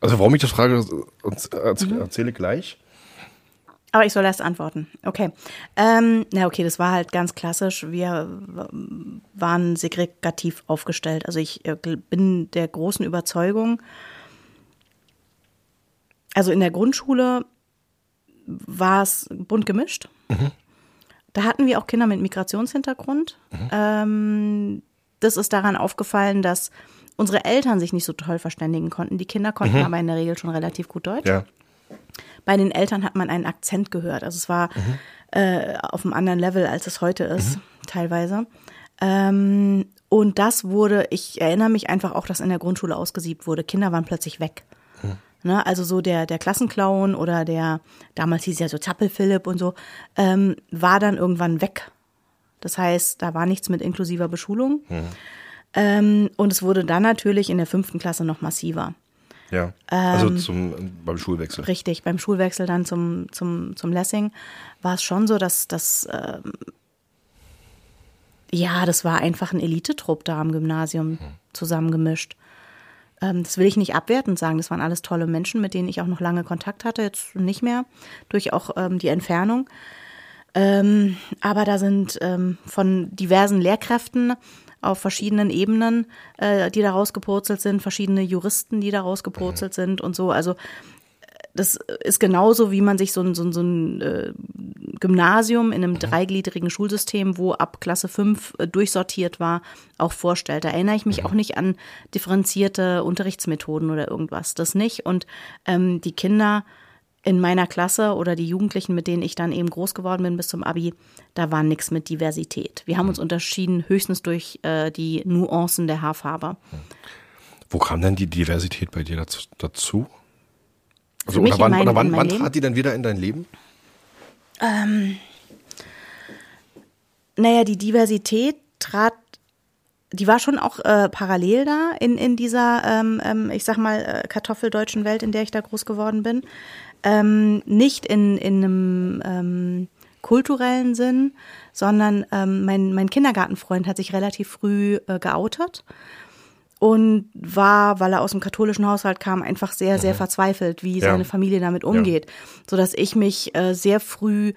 Also warum ich das frage, erzähle erzähle gleich. Aber ich soll erst antworten. Okay. Ähm, na okay, das war halt ganz klassisch. Wir w- waren segregativ aufgestellt. Also ich äh, bin der großen Überzeugung, also in der Grundschule war es bunt gemischt. Da hatten wir auch Kinder mit Migrationshintergrund. Ähm, das ist daran aufgefallen, dass unsere Eltern sich nicht so toll verständigen konnten. Die Kinder konnten aber in der Regel schon relativ gut Deutsch. Ja. Bei den Eltern hat man einen Akzent gehört. Also es war äh, auf einem anderen Level, als es heute ist, teilweise. Ähm, und das wurde, ich erinnere mich einfach auch, dass in der Grundschule ausgesiebt wurde. Kinder waren plötzlich weg. Ne, also so der, der Klassenclown oder der, damals hieß ja so Zappel-Philipp und so, ähm, war dann irgendwann weg. Das heißt, da war nichts mit inklusiver Beschulung. Ähm, und es wurde dann natürlich in der fünften Klasse noch massiver. Ja. also zum, beim Schulwechsel. Richtig, beim Schulwechsel dann zum, zum, zum Lessing war es schon so, dass das, ähm, ja, das war einfach ein Elitetrupp da am Gymnasium zusammengemischt. Ähm, das will ich nicht abwertend sagen, das waren alles tolle Menschen, mit denen ich auch noch lange Kontakt hatte, jetzt nicht mehr, durch auch ähm, die Entfernung. Ähm, aber da sind ähm, von diversen Lehrkräften auf verschiedenen Ebenen, äh, die da rausgepurzelt sind, verschiedene Juristen, die da rausgepurzelt sind und so. Also das ist genauso, wie man sich so ein, so ein, so ein äh, Gymnasium in einem dreigliedrigen Schulsystem, wo ab Klasse 5 äh, durchsortiert war, auch vorstellt. Da erinnere ich mich auch nicht an differenzierte Unterrichtsmethoden oder irgendwas. Das nicht. Und ähm, die Kinder in meiner Klasse oder die Jugendlichen, mit denen ich dann eben groß geworden bin bis zum Abi, da war nichts mit Diversität. Wir haben uns unterschieden höchstens durch äh, die Nuancen der Haarfarbe. Wo kam denn die Diversität bei dir dazu? Also, oder wann, in mein- oder wann, wann Leben? trat die denn wieder in dein Leben? Naja, die Diversität trat, die war schon auch äh, parallel da in, in dieser, ähm, ähm, ich sag mal, äh, kartoffeldeutschen Welt, in der ich da groß geworden bin. Ähm, nicht in, in einem ähm, kulturellen Sinn, sondern ähm, mein, mein Kindergartenfreund hat sich relativ früh äh, geoutet und war, weil er aus dem katholischen Haushalt kam, einfach sehr, sehr verzweifelt, wie Ja. seine Familie damit umgeht, so dass ich mich äh, sehr früh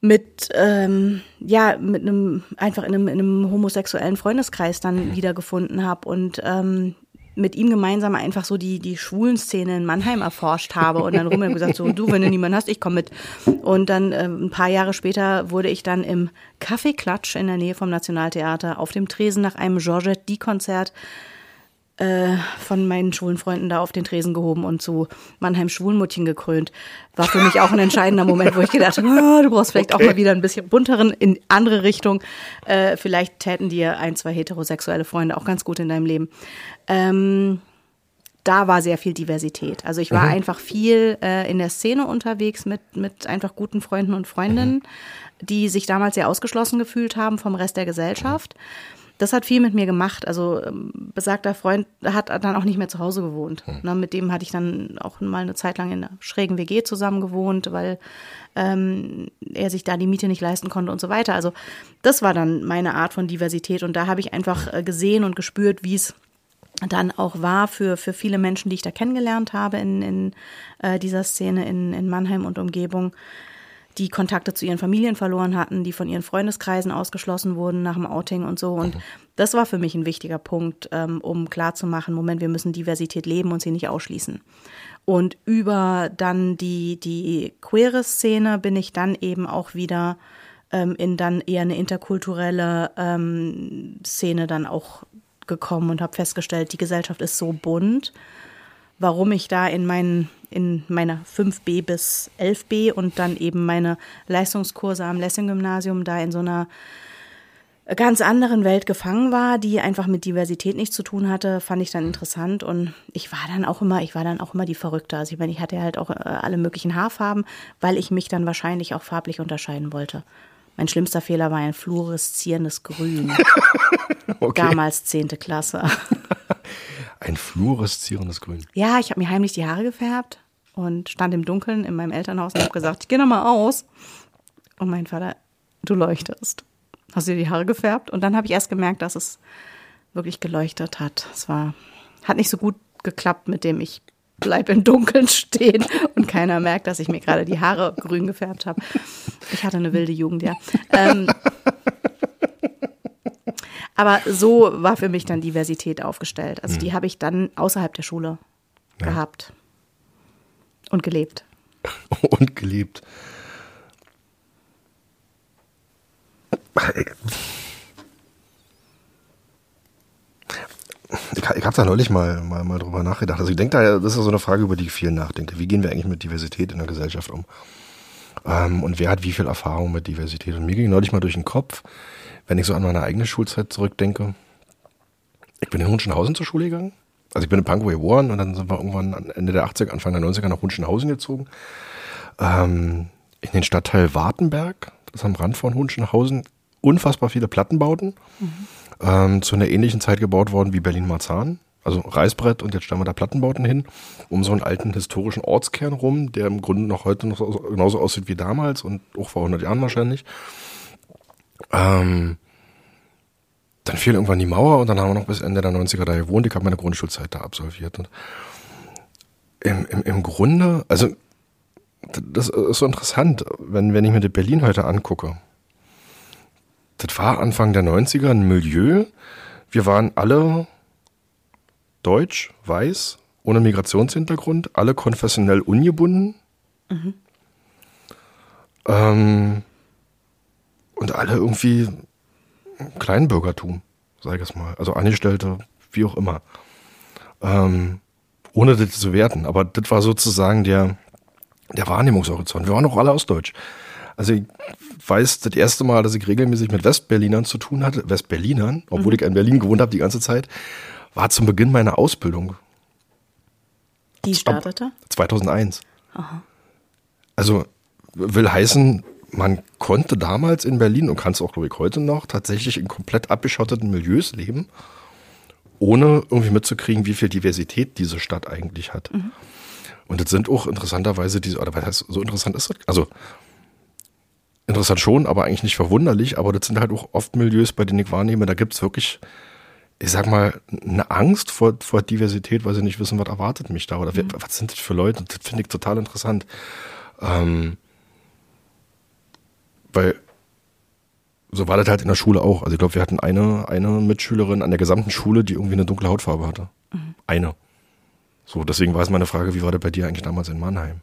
mit ähm, ja mit einem einfach in einem, in einem homosexuellen Freundeskreis dann wiedergefunden habe und ähm, mit ihm gemeinsam einfach so die die schwulen Szene in Mannheim erforscht habe und dann rum und gesagt so du wenn du niemanden hast ich komme mit und dann ähm, ein paar Jahre später wurde ich dann im Kaffeeklatsch in der Nähe vom Nationaltheater auf dem Tresen nach einem Georgette D Konzert äh, von meinen schwulen Freunden da auf den Tresen gehoben und zu Mannheim Schwulenmuttchen gekrönt. War für mich auch ein entscheidender Moment, wo ich gedacht habe, ah, du brauchst vielleicht auch mal wieder ein bisschen bunteren in andere Richtung. Äh, vielleicht täten dir ein, zwei heterosexuelle Freunde auch ganz gut in deinem Leben. Ähm, da war sehr viel Diversität. Also ich war einfach viel äh, in der Szene unterwegs mit, mit einfach guten Freunden und Freundinnen, die sich damals sehr ausgeschlossen gefühlt haben vom Rest der Gesellschaft. Das hat viel mit mir gemacht. Also ähm, besagter Freund hat dann auch nicht mehr zu Hause gewohnt. Ne, mit dem hatte ich dann auch mal eine Zeit lang in einer schrägen WG zusammen gewohnt, weil ähm, er sich da die Miete nicht leisten konnte und so weiter. Also das war dann meine Art von Diversität und da habe ich einfach äh, gesehen und gespürt, wie es dann auch war für, für viele Menschen, die ich da kennengelernt habe in, in äh, dieser Szene in, in Mannheim und Umgebung, die Kontakte zu ihren Familien verloren hatten, die von ihren Freundeskreisen ausgeschlossen wurden nach dem Outing und so. Und das war für mich ein wichtiger Punkt, ähm, um klarzumachen, Moment, wir müssen Diversität leben und sie nicht ausschließen. Und über dann die, die queere Szene bin ich dann eben auch wieder ähm, in dann eher eine interkulturelle ähm, Szene dann auch gekommen und habe festgestellt, die Gesellschaft ist so bunt, warum ich da in meinen in meiner 5b bis 11b und dann eben meine Leistungskurse am Lessing-Gymnasium da in so einer ganz anderen Welt gefangen war, die einfach mit Diversität nichts zu tun hatte, fand ich dann interessant und ich war dann auch immer, ich war dann auch immer die Verrückte. Also ich meine, ich hatte halt auch äh, alle möglichen Haarfarben, weil ich mich dann wahrscheinlich auch farblich unterscheiden wollte. Mein schlimmster Fehler war ein fluoreszierendes Grün. (laughs) Okay. Damals zehnte Klasse. (laughs) Ein fluoreszierendes Grün. Ja, ich habe mir heimlich die Haare gefärbt und stand im Dunkeln in meinem Elternhaus und habe gesagt, ich gehe nochmal aus. Und mein Vater, du leuchtest. Hast du dir die Haare gefärbt? Und dann habe ich erst gemerkt, dass es wirklich geleuchtet hat. Es war, hat nicht so gut geklappt mit dem ich bleib im Dunkeln stehen und keiner merkt, dass ich mir gerade die Haare grün gefärbt habe. Ich hatte eine wilde Jugend, ja. Ähm, aber so war für mich dann Diversität aufgestellt. Also die habe ich dann außerhalb der Schule gehabt und gelebt. (laughs) Und gelebt. Ich, ich habe da neulich mal, mal, mal drüber nachgedacht. Also ich denke da, das ist so eine Frage, über die ich viel nachdenke. Wie gehen wir eigentlich mit Diversität in der Gesellschaft um? Ähm, und wer hat wie viel Erfahrung mit Diversität? Und mir ging neulich mal durch den Kopf, wenn ich so an meine eigene Schulzeit zurückdenke. Ich bin in Hunschenhausen zur Schule gegangen. Also ich bin in Pankow geboren und dann sind wir irgendwann Ende der 80er, Anfang der 90er nach Hunschenhausen gezogen. Ähm, in den Stadtteil Wartenberg, das ist am Rand von Hunschenhausen, unfassbar viele Plattenbauten. Ähm, zu einer ähnlichen Zeit gebaut worden wie Berlin-Marzahn. Also Reißbrett und jetzt stellen wir da Plattenbauten hin, um so einen alten historischen Ortskern rum, der im Grunde noch heute noch so, genauso aussieht wie damals und auch vor 100 Jahren wahrscheinlich. Ähm, dann fiel irgendwann die Mauer und dann haben wir noch bis Ende der 90er da gewohnt. Ich habe meine Grundschulzeit da absolviert. Und im, im, Im Grunde, also das ist so interessant, wenn, wenn ich mir Berlin heute angucke. Das war Anfang der 90er ein Milieu. Wir waren alle deutsch, weiß, ohne Migrationshintergrund, alle konfessionell ungebunden. Ähm, und alle irgendwie Kleinbürgertum, sag ich es mal. Also Angestellte, wie auch immer. Ähm, ohne das zu werten. Aber das war sozusagen der, der Wahrnehmungshorizont. Wir waren auch alle ostdeutsch. Also ich weiß, das erste Mal, dass ich regelmäßig mit Westberlinern zu tun hatte, Westberlinern, obwohl ich in Berlin gewohnt habe die ganze Zeit, war zum Beginn meiner Ausbildung. Die startete? 2001. Also will heißen, man konnte damals in Berlin und kann es auch, glaube ich, heute noch, tatsächlich in komplett abgeschotteten Milieus leben, ohne irgendwie mitzukriegen, wie viel Diversität diese Stadt eigentlich hat. Und das sind auch interessanterweise diese, oder was heißt, so interessant ist das? Also interessant schon, aber eigentlich nicht verwunderlich, aber das sind halt auch oft Milieus, bei denen ich wahrnehme, da gibt's wirklich, ich sag mal, eine Angst vor, vor Diversität, weil sie nicht wissen, was erwartet mich da oder wer, was sind das für Leute? Das finde ich total interessant. Ähm, weil so war das halt in der Schule auch. Also ich glaube, wir hatten eine, eine Mitschülerin an der gesamten Schule, die irgendwie eine dunkle Hautfarbe hatte. Eine. So, deswegen war es meine Frage, wie war das bei dir eigentlich damals in Mannheim?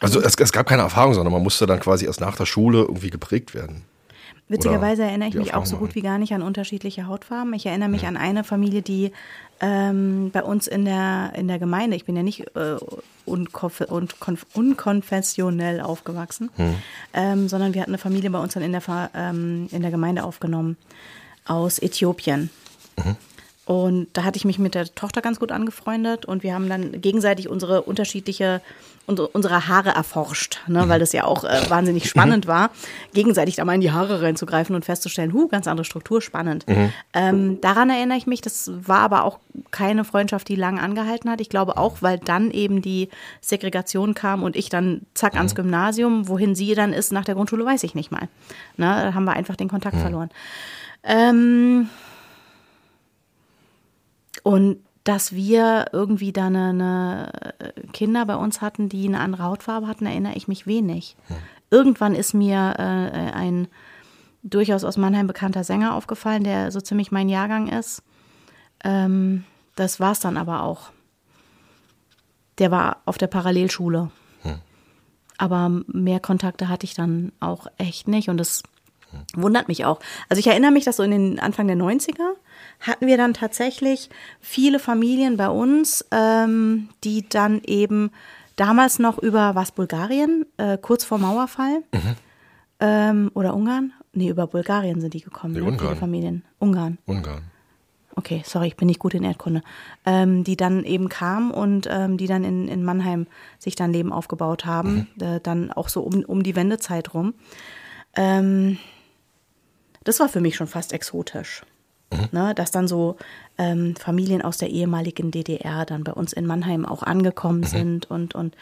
Also es, es gab keine Erfahrung, sondern man musste dann quasi erst nach der Schule irgendwie geprägt werden. Witzigerweise Oder erinnere ich mich auch so gut wie gar nicht an unterschiedliche Hautfarben. Ich erinnere mich an eine Familie, die ähm, bei uns in der, in der Gemeinde, ich bin ja nicht äh, unkonf und konf unkonfessionell aufgewachsen, ähm, sondern wir hatten eine Familie bei uns dann in der, ähm, in der Gemeinde aufgenommen aus Äthiopien. Und da hatte ich mich mit der Tochter ganz gut angefreundet und wir haben dann gegenseitig unsere unterschiedliche, unsere, unsere Haare erforscht, ne, weil das ja auch äh, wahnsinnig spannend war, gegenseitig da mal in die Haare reinzugreifen und festzustellen, hu, ganz andere Struktur, spannend. Ähm, daran erinnere ich mich, das war aber auch keine Freundschaft, die lange angehalten hat. Ich glaube auch, weil dann eben die Segregation kam und ich dann zack ans Gymnasium, wohin sie dann ist nach der Grundschule, weiß ich nicht mal. Ne, da haben wir einfach den Kontakt verloren. Ähm, und dass wir irgendwie da eine, eine Kinder bei uns hatten, die eine andere Hautfarbe hatten, erinnere ich mich wenig. Irgendwann ist mir äh, ein durchaus aus Mannheim bekannter Sänger aufgefallen, der so ziemlich mein Jahrgang ist. Ähm, das war's dann aber auch. Der war auf der Parallelschule. Aber mehr Kontakte hatte ich dann auch echt nicht. Und das Wundert mich auch. Also ich erinnere mich, dass so in den Anfang der 90er hatten wir dann tatsächlich viele Familien bei uns, ähm, die dann eben damals noch über was Bulgarien, äh, kurz vor Mauerfall ähm, oder Ungarn? Nee, über Bulgarien sind die gekommen. Nee, ne? Ungarn. Viele Familien. Ungarn. Ungarn. Okay, sorry, ich bin nicht gut in Erdkunde. Ähm, die dann eben kamen und ähm, die dann in, in Mannheim sich dann Leben aufgebaut haben, äh, dann auch so um, um die Wendezeit rum. Ähm, das war für mich schon fast exotisch. Ne, dass dann so ähm, Familien aus der ehemaligen DDR dann bei uns in Mannheim auch angekommen sind und, und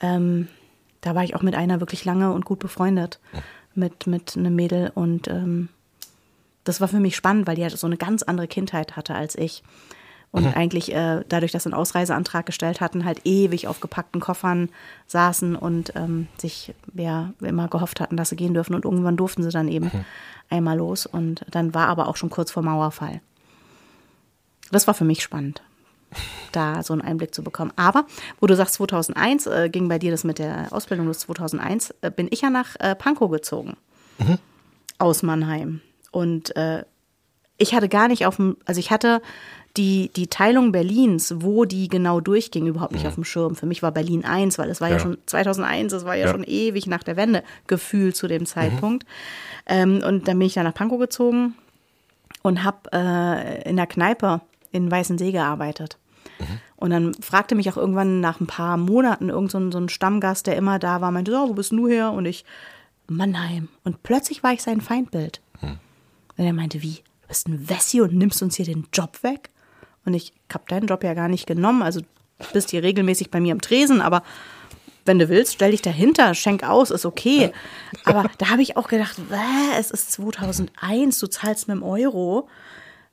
ähm, da war ich auch mit einer wirklich lange und gut befreundet mit, mit einem Mädel und ähm, das war für mich spannend, weil die halt so eine ganz andere Kindheit hatte als ich. Und eigentlich äh, dadurch, dass sie einen Ausreiseantrag gestellt hatten, halt ewig auf gepackten Koffern saßen und ähm, sich ja immer gehofft hatten, dass sie gehen dürfen. Und irgendwann durften sie dann eben einmal los. Und dann war aber auch schon kurz vor Mauerfall. Das war für mich spannend, (laughs) da so einen Einblick zu bekommen. Aber, wo du sagst, 2001 äh, ging bei dir das mit der Ausbildung los, 2001 äh, bin ich ja nach äh, Pankow gezogen. Aus Mannheim. Und äh, ich hatte gar nicht auf dem, also ich hatte die, die Teilung Berlins, wo die genau durchging, überhaupt nicht auf dem Schirm. Für mich war Berlin 1, weil es war ja, Ja. schon 2001, es war ja, Ja. schon ewig nach der Wende gefühlt zu dem Zeitpunkt. Ähm, und dann bin ich dann nach Pankow gezogen und habe äh, in der Kneipe in Weißensee gearbeitet. Und dann fragte mich auch irgendwann nach ein paar Monaten irgend so ein, so ein Stammgast, der immer da war, meinte, so, wo bist du her? Und ich, Mannheim. Und plötzlich war ich sein Feindbild. Und er meinte, wie, du bist ein Wessi und nimmst uns hier den Job weg? Und ich hab deinen Job ja gar nicht genommen. Also du bist hier regelmäßig bei mir am Tresen, aber wenn du willst, stell dich dahinter, schenk aus, ist okay. Aber da habe ich auch gedacht, "Wäh, es ist 2001, du zahlst mit dem Euro.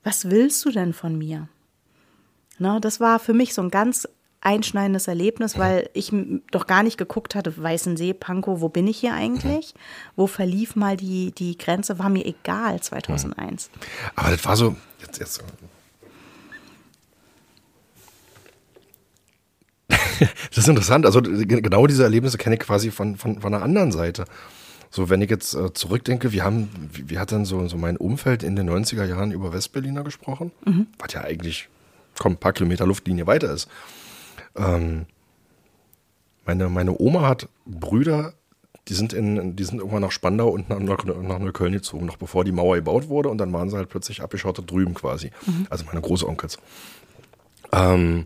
Was willst du denn von mir? Na, das war für mich so ein ganz einschneidendes Erlebnis, weil ich doch gar nicht geguckt hatte, Weißensee, Pankow, wo bin ich hier eigentlich? Wo verlief mal die, die Grenze? War mir egal 2001. Aber das war so, jetzt, jetzt. (laughs) Das ist interessant. Also ge- genau diese Erlebnisse kenne ich quasi von, von, von einer anderen Seite. So, wenn ich jetzt äh, zurückdenke, wir haben, wie, wie hat dann so, so mein Umfeld in den 90er Jahren über Westberliner gesprochen? Was ja eigentlich, komm, ein paar Kilometer Luftlinie weiter ist. Ähm, meine, meine Oma hat Brüder, die sind in, die sind irgendwann nach Spandau und nach, nach, nach Neukölln gezogen, noch bevor die Mauer gebaut wurde und dann waren sie halt plötzlich abgeschottet drüben quasi. Also meine Großonkels. Ähm,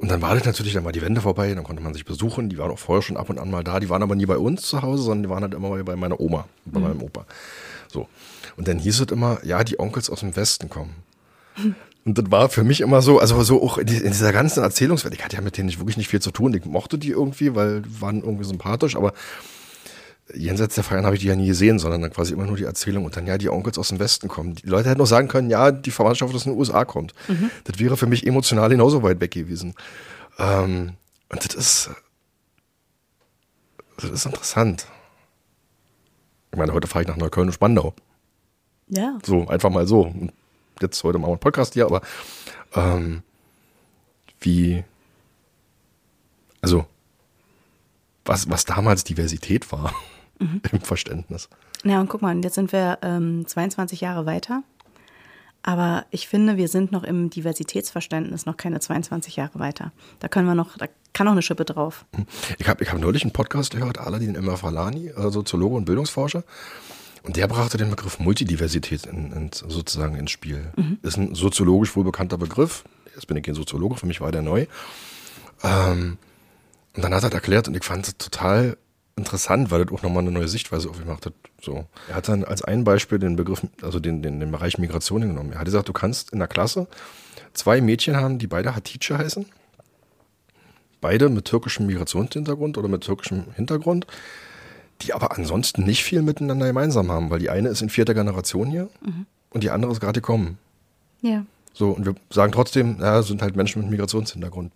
und dann war das natürlich, dann war die Wende vorbei, dann konnte man sich besuchen. Die waren auch vorher schon ab und an mal da. Die waren aber nie bei uns zu Hause, sondern die waren halt immer mal bei meiner Oma, bei meinem Opa. So. Und dann hieß es immer, ja, die Onkels aus dem Westen kommen. (laughs) Und das war für mich immer so, also so auch in dieser ganzen Erzählungswelt, ich hatte ja mit denen nicht, wirklich nicht viel zu tun. Ich mochte die irgendwie, weil die waren irgendwie sympathisch, aber jenseits der Feiern habe ich die ja nie gesehen, sondern dann quasi immer nur die Erzählung und dann ja die Onkels aus dem Westen kommen. Die Leute hätten noch sagen können, ja, die Verwandtschaft aus den USA kommt. Das wäre für mich emotional genauso weit weg gewesen. Ähm, und das ist, das ist interessant. Ich meine, heute fahre ich nach Neukölln und Spandau. Ja. So, einfach mal so. Und jetzt heute machen wir einen Podcast hier, aber ähm, wie, also, was, was damals Diversität war (laughs) im Verständnis. Ja, und guck mal, jetzt sind wir ähm, 22 Jahre weiter. Aber ich finde, wir sind noch im Diversitätsverständnis noch keine 22 Jahre weiter. Da können wir noch, da kann noch eine Schippe drauf. Ich habe ich hab neulich einen Podcast gehört, Aladin Emma Falani, äh, Soziologe und Bildungsforscher. Und der brachte den Begriff Multidiversität in, in, sozusagen ins Spiel. Ist ein soziologisch wohl bekannter Begriff. Jetzt bin ich kein Soziologe, für mich war der neu. Ähm, und dann hat er erklärt und ich fand es total interessant, weil das auch nochmal eine neue Sichtweise aufgemacht hat. So. Er hat dann als ein Beispiel den Begriff, also den, den, den Bereich Migration genommen. Er hat gesagt, du kannst in der Klasse zwei Mädchen haben, die beide Hatice heißen beide mit türkischem Migrationshintergrund oder mit türkischem Hintergrund, die aber ansonsten nicht viel miteinander gemeinsam haben, weil die eine ist in vierter Generation hier und die andere ist gerade gekommen. Ja. So, und wir sagen trotzdem, ja, sind halt Menschen mit Migrationshintergrund.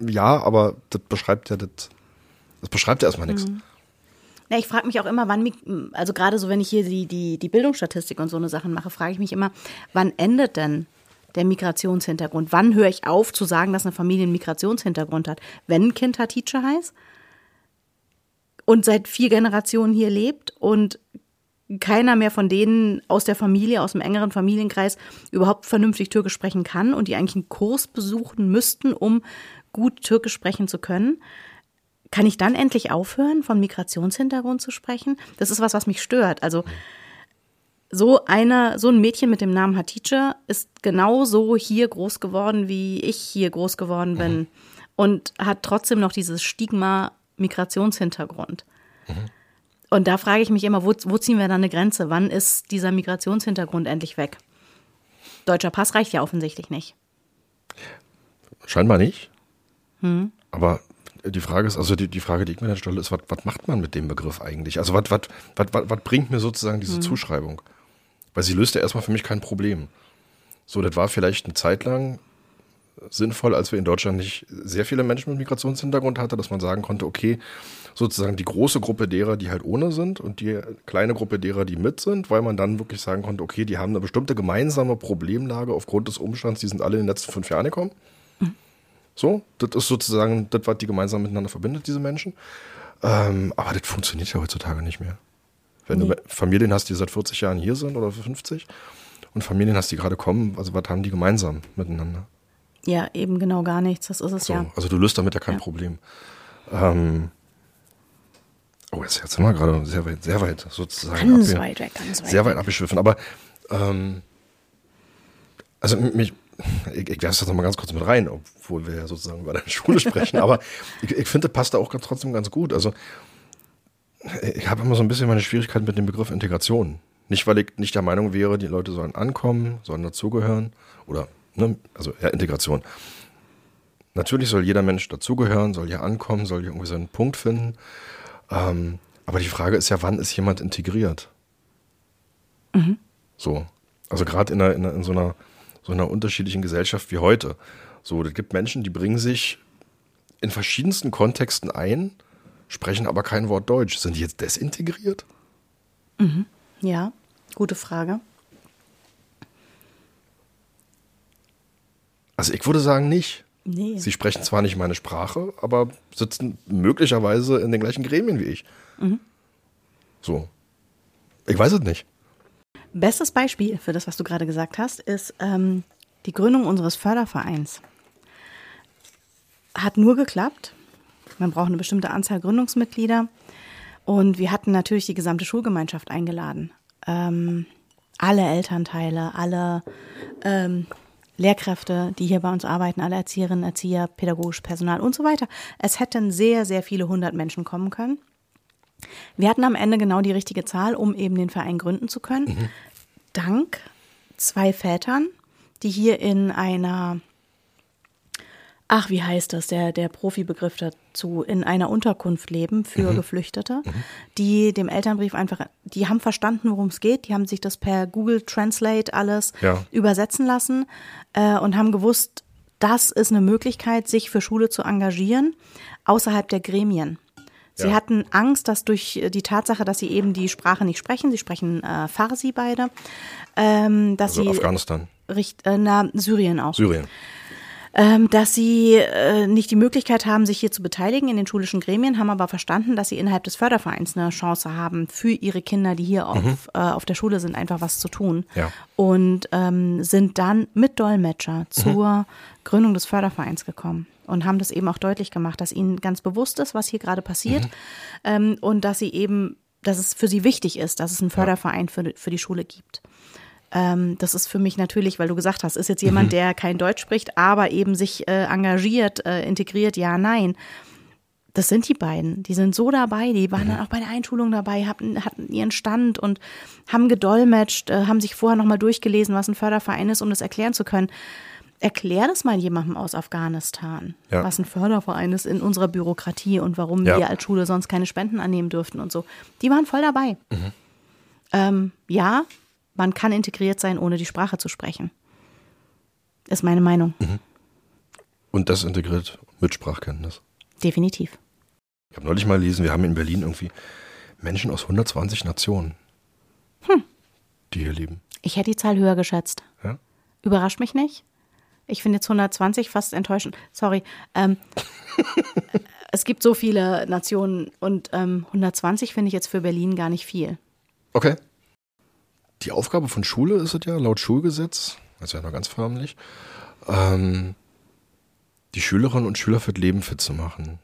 Ja, aber das beschreibt ja das, das beschreibt ja erstmal nichts. Ja, ich frage mich auch immer, wann, also gerade so, wenn ich hier die, die, die Bildungsstatistik und so eine Sachen mache, frage ich mich immer, wann endet denn der Migrationshintergrund? Wann höre ich auf zu sagen, dass eine Familie einen Migrationshintergrund hat? Wenn ein Kind Hatice heißt und seit vier Generationen hier lebt und keiner mehr von denen aus der Familie, aus dem engeren Familienkreis überhaupt vernünftig Türkisch sprechen kann und die eigentlich einen Kurs besuchen müssten, um gut Türkisch sprechen zu können. Kann ich dann endlich aufhören, von Migrationshintergrund zu sprechen? Das ist was, was mich stört. Also so einer, so ein Mädchen mit dem Namen Hatice ist genauso hier groß geworden, wie ich hier groß geworden bin und hat trotzdem noch dieses Stigma Migrationshintergrund. Und da frage ich mich immer, wo, wo ziehen wir da eine Grenze? Wann ist dieser Migrationshintergrund endlich weg? Deutscher Pass reicht ja offensichtlich nicht. Scheinbar nicht. Aber die Frage ist, also die, die Frage, die ich mir dann stelle, ist, was, was macht man mit dem Begriff eigentlich? Also was, was, was, was, was bringt mir sozusagen diese Zuschreibung? Weil sie löst ja erstmal für mich kein Problem. So, das war vielleicht eine Zeit lang sinnvoll, als wir in Deutschland nicht sehr viele Menschen mit Migrationshintergrund hatten, dass man sagen konnte, okay, sozusagen die große Gruppe derer, die halt ohne sind und die kleine Gruppe derer, die mit sind, weil man dann wirklich sagen konnte, okay, die haben eine bestimmte gemeinsame Problemlage aufgrund des Umstands, die sind alle in den letzten fünf Jahren gekommen. So, das ist sozusagen das, was die gemeinsam miteinander verbindet, diese Menschen. Ähm, aber das funktioniert ja heutzutage nicht mehr. Wenn Nee. du Familien hast, die seit 40 Jahren hier sind oder 50 und Familien hast, die gerade kommen, also was haben die gemeinsam miteinander? Ja, eben genau gar nichts. Das ist es So, ja. Also du löst damit ja kein Ja. Problem. Ähm, oh, jetzt, jetzt sind wir gerade sehr weit, sehr weit sozusagen. Ganz weit weg, ganz weit Sehr weit abgeschwiffen. Aber ähm, also mich, ich, ich werfe das nochmal ganz kurz mit rein, obwohl wir ja sozusagen über deine Schule sprechen. aber (laughs) ich, ich finde, das passt da auch ganz, trotzdem ganz gut. Also ich habe immer so ein bisschen meine Schwierigkeit mit dem Begriff Integration. Nicht, weil ich nicht der Meinung wäre, die Leute sollen ankommen, sollen dazugehören oder, ne, also ja, Integration. Natürlich soll jeder Mensch dazugehören, soll hier ankommen, soll hier irgendwie seinen Punkt finden. Ähm, aber die Frage ist ja, wann ist jemand integriert? So. Also gerade in, in, in so, einer, so einer unterschiedlichen Gesellschaft wie heute. So, es gibt Menschen, die bringen sich in verschiedensten Kontexten ein, sprechen aber kein Wort Deutsch. Sind die jetzt desintegriert? Ja, gute Frage. Also ich würde sagen nicht. Nee. Sie sprechen zwar nicht meine Sprache, aber sitzen möglicherweise in den gleichen Gremien wie ich. So. Ich weiß es nicht. Bestes Beispiel für das, was du gerade gesagt hast, ist ähm, die Gründung unseres Fördervereins. Hat nur geklappt. Man braucht eine bestimmte Anzahl Gründungsmitglieder. Und wir hatten natürlich die gesamte Schulgemeinschaft eingeladen. Ähm, alle Elternteile, alle ähm, Lehrkräfte, die hier bei uns arbeiten, alle Erzieherinnen, Erzieher, pädagogisch Personal und so weiter. Es hätten sehr, sehr viele hundert Menschen kommen können. Wir hatten am Ende genau die richtige Zahl, um eben den Verein gründen zu können. Dank zwei Vätern, die hier in einer, ach, wie heißt das, der, der Profibegriff dazu, in einer Unterkunft leben für Geflüchtete, die dem Elternbrief einfach, die haben verstanden, worum es geht, die haben sich das per Google Translate alles Ja. übersetzen lassen äh, und haben gewusst, das ist eine Möglichkeit, sich für Schule zu engagieren, außerhalb der Gremien. Sie Ja. hatten Angst, dass durch die Tatsache, dass sie eben die Sprache nicht sprechen, sie sprechen äh, Farsi beide, ähm, dass Also sie Afghanistan, richt, äh, na, Syrien auch, Syrien. ähm, dass sie äh, nicht die Möglichkeit haben, sich hier zu beteiligen in den schulischen Gremien, haben aber verstanden, dass sie innerhalb des Fördervereins eine Chance haben, für ihre Kinder, die hier auf, äh, auf der Schule sind, einfach was zu tun. Ja. Und ähm, sind dann mit Dolmetscher zur Gründung des Fördervereins gekommen und haben das eben auch deutlich gemacht, dass ihnen ganz bewusst ist, was hier gerade passiert ähm, und dass sie eben, dass es für sie wichtig ist, dass es einen Förderverein für, für die Schule gibt. Ähm, das ist für mich natürlich, weil du gesagt hast, ist jetzt jemand, der kein Deutsch spricht, aber eben sich äh, engagiert, äh, integriert, ja, nein. Das sind die beiden. Die sind so dabei. Die waren dann auch bei der Einschulung dabei, hatten, hatten ihren Stand und haben gedolmetscht, äh, haben sich vorher nochmal durchgelesen, was ein Förderverein ist, um das erklären zu können. Erklär das mal jemandem aus Afghanistan, Ja. was ein Förderverein ist in unserer Bürokratie und warum Ja. wir als Schule sonst keine Spenden annehmen dürften und so. Die waren voll dabei. Ähm, ja, man kann integriert sein, ohne die Sprache zu sprechen. Ist meine Meinung. Und das integriert mit Sprachkenntnis. Definitiv. Ich habe neulich mal gelesen, wir haben in Berlin irgendwie Menschen aus 120 Nationen, die hier leben. Ich hätte die Zahl höher geschätzt. Ja? Überrascht mich nicht. Ich finde jetzt 120 fast enttäuschend. Sorry. Ähm, (laughs) es gibt so viele Nationen und ähm, 120 finde ich jetzt für Berlin gar nicht viel. Okay. Die Aufgabe von Schule ist es ja laut Schulgesetz, also ja noch ganz förmlich, ähm, die Schülerinnen und Schüler für das Leben fit zu machen.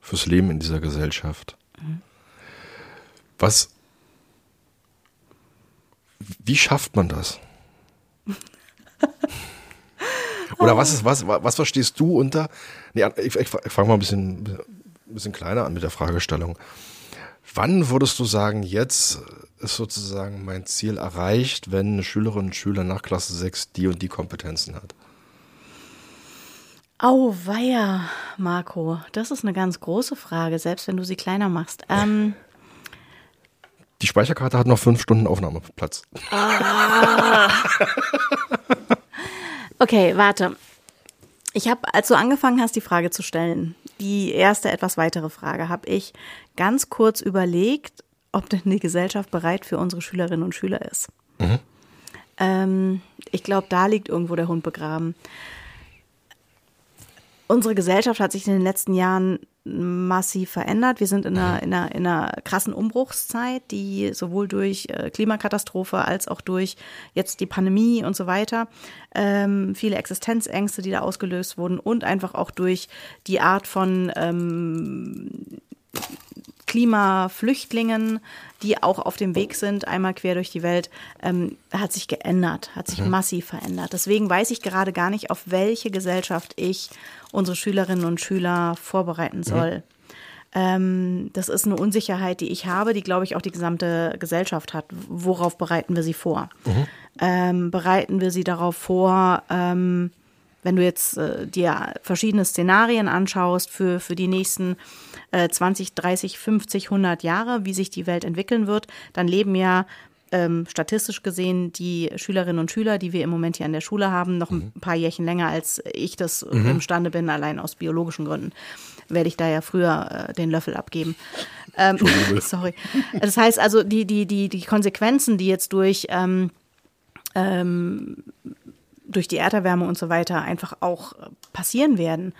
Fürs Leben in dieser Gesellschaft. Was, wie schafft man das? (laughs) Oder was ist, was, was verstehst du unter, nee, ich, ich, ich fange mal ein bisschen, ein bisschen kleiner an mit der Fragestellung. Wann würdest du sagen, jetzt ist sozusagen mein Ziel erreicht, wenn eine Schülerin und Schüler nach Klasse 6 die und die Kompetenzen hat? Auweia, Marco, das ist eine ganz große Frage, selbst wenn du sie kleiner machst. Ähm, Die Speicherkarte hat noch fünf Stunden Aufnahmeplatz. (laughs) (laughs) okay, warte. Ich habe, als du angefangen hast, die Frage zu stellen, die erste etwas weitere Frage, habe ich ganz kurz überlegt, ob denn die Gesellschaft bereit für unsere Schülerinnen und Schüler ist. Ähm, ich glaube, da liegt irgendwo der Hund begraben. Unsere Gesellschaft hat sich in den letzten Jahren massiv verändert. Wir sind in einer, in einer, in einer krassen Umbruchszeit, die sowohl durch äh, Klimakatastrophe als auch durch jetzt die Pandemie und so weiter, ähm, viele Existenzängste, die da ausgelöst wurden und einfach auch durch die Art von ähm, Klimaflüchtlingen, die auch auf dem Weg sind, einmal quer durch die Welt, ähm, hat sich geändert, hat sich massiv verändert. Deswegen weiß ich gerade gar nicht, auf welche Gesellschaft ich unsere Schülerinnen und Schüler vorbereiten soll. Ähm, das ist eine Unsicherheit, die ich habe, die, glaube ich, auch die gesamte Gesellschaft hat. Worauf bereiten wir sie vor? Ähm, bereiten wir sie darauf vor, ähm, wenn du jetzt äh, dir verschiedene Szenarien anschaust für, für die nächsten äh, 20, 30, 50, 100 Jahre, wie sich die Welt entwickeln wird, dann leben ja ähm, statistisch gesehen die Schülerinnen und Schüler, die wir im Moment hier an der Schule haben, noch ein paar Jährchen länger, als ich das imstande bin, allein aus biologischen Gründen. Werde ich da ja früher äh, den Löffel abgeben. Ähm, (laughs) sorry. Das heißt also, die, die, die, die Konsequenzen, die jetzt durch ähm, durch die Erderwärme und so weiter einfach auch passieren werden,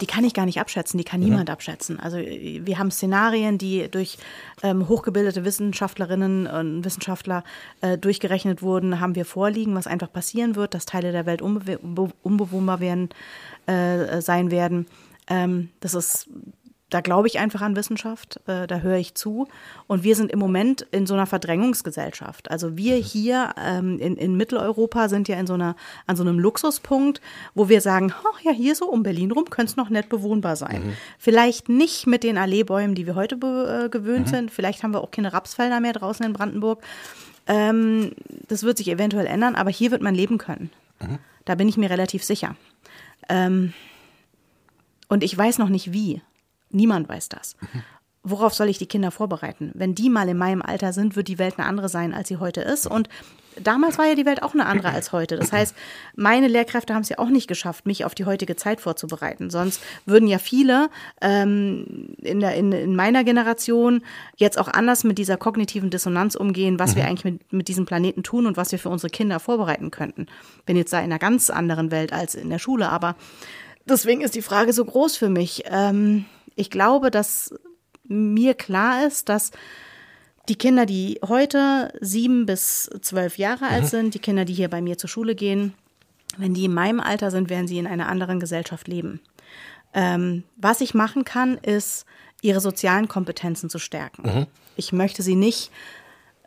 die kann ich gar nicht abschätzen, die kann niemand abschätzen. Also wir haben Szenarien, die durch ähm, hochgebildete Wissenschaftlerinnen und Wissenschaftler äh, durchgerechnet wurden, haben wir vorliegen, was einfach passieren wird, dass Teile der Welt unbe unbewohnbar werden, äh, sein werden. Ähm, das ist da glaube ich einfach an Wissenschaft, äh, da höre ich zu. Und wir sind im Moment in so einer Verdrängungsgesellschaft. Also wir hier ähm, in, in Mitteleuropa sind ja in so einer, an so einem Luxuspunkt, wo wir sagen, ach ja, hier so um Berlin rum könnte es noch nett bewohnbar sein. Vielleicht nicht mit den Alleebäumen, die wir heute äh, gewöhnt sind. Vielleicht haben wir auch keine Rapsfelder mehr draußen in Brandenburg. Ähm, das wird sich eventuell ändern, aber hier wird man leben können. Da bin ich mir relativ sicher. Ähm, und ich weiß noch nicht wie. Niemand weiß das. Worauf soll ich die Kinder vorbereiten? Wenn die mal in meinem Alter sind, wird die Welt eine andere sein, als sie heute ist. Und damals war ja die Welt auch eine andere als heute. Das heißt, meine Lehrkräfte haben es ja auch nicht geschafft, mich auf die heutige Zeit vorzubereiten. Sonst würden ja viele ähm, in, der, in, in meiner Generation jetzt auch anders mit dieser kognitiven Dissonanz umgehen, was wir eigentlich mit, mit diesem Planeten tun und was wir für unsere Kinder vorbereiten könnten. Bin jetzt da in einer ganz anderen Welt als in der Schule, aber deswegen ist die Frage so groß für mich. Ähm, ich glaube, dass mir klar ist, dass die Kinder, die heute sieben bis zwölf Jahre alt sind, die Kinder, die hier bei mir zur Schule gehen, wenn die in meinem Alter sind, werden sie in einer anderen Gesellschaft leben. Ähm, was ich machen kann, ist, ihre sozialen Kompetenzen zu stärken. Ich möchte sie nicht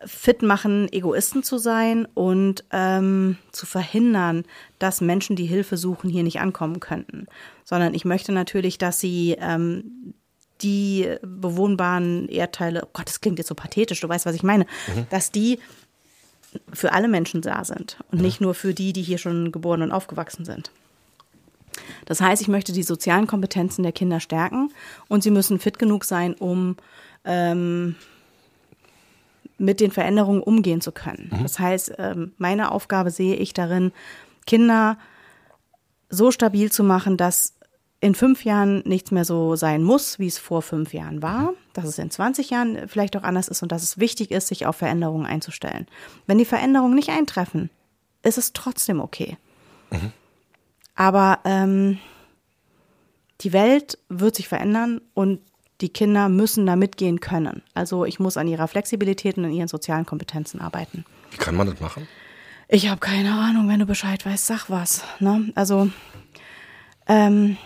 fit machen, Egoisten zu sein und ähm, zu verhindern, dass Menschen, die Hilfe suchen, hier nicht ankommen könnten. Sondern ich möchte natürlich, dass sie ähm, die bewohnbaren Erdteile, oh Gott, das klingt jetzt so pathetisch, du weißt, was ich meine, dass die für alle Menschen da sind und nicht nur für die, die hier schon geboren und aufgewachsen sind. Das heißt, ich möchte die sozialen Kompetenzen der Kinder stärken und sie müssen fit genug sein, um ähm, mit den Veränderungen umgehen zu können. Das heißt, ähm, meine Aufgabe sehe ich darin, Kinder so stabil zu machen, dass in fünf Jahren nichts mehr so sein muss, wie es vor fünf Jahren war, dass es in 20 Jahren vielleicht auch anders ist und dass es wichtig ist, sich auf Veränderungen einzustellen. Wenn die Veränderungen nicht eintreffen, ist es trotzdem okay. Aber ähm, die Welt wird sich verändern und die Kinder müssen da mitgehen können. Also ich muss an ihrer Flexibilität und an ihren sozialen Kompetenzen arbeiten. Wie kann man das machen? Ich habe keine Ahnung, wenn du Bescheid weißt, sag was. Ne? Also ähm,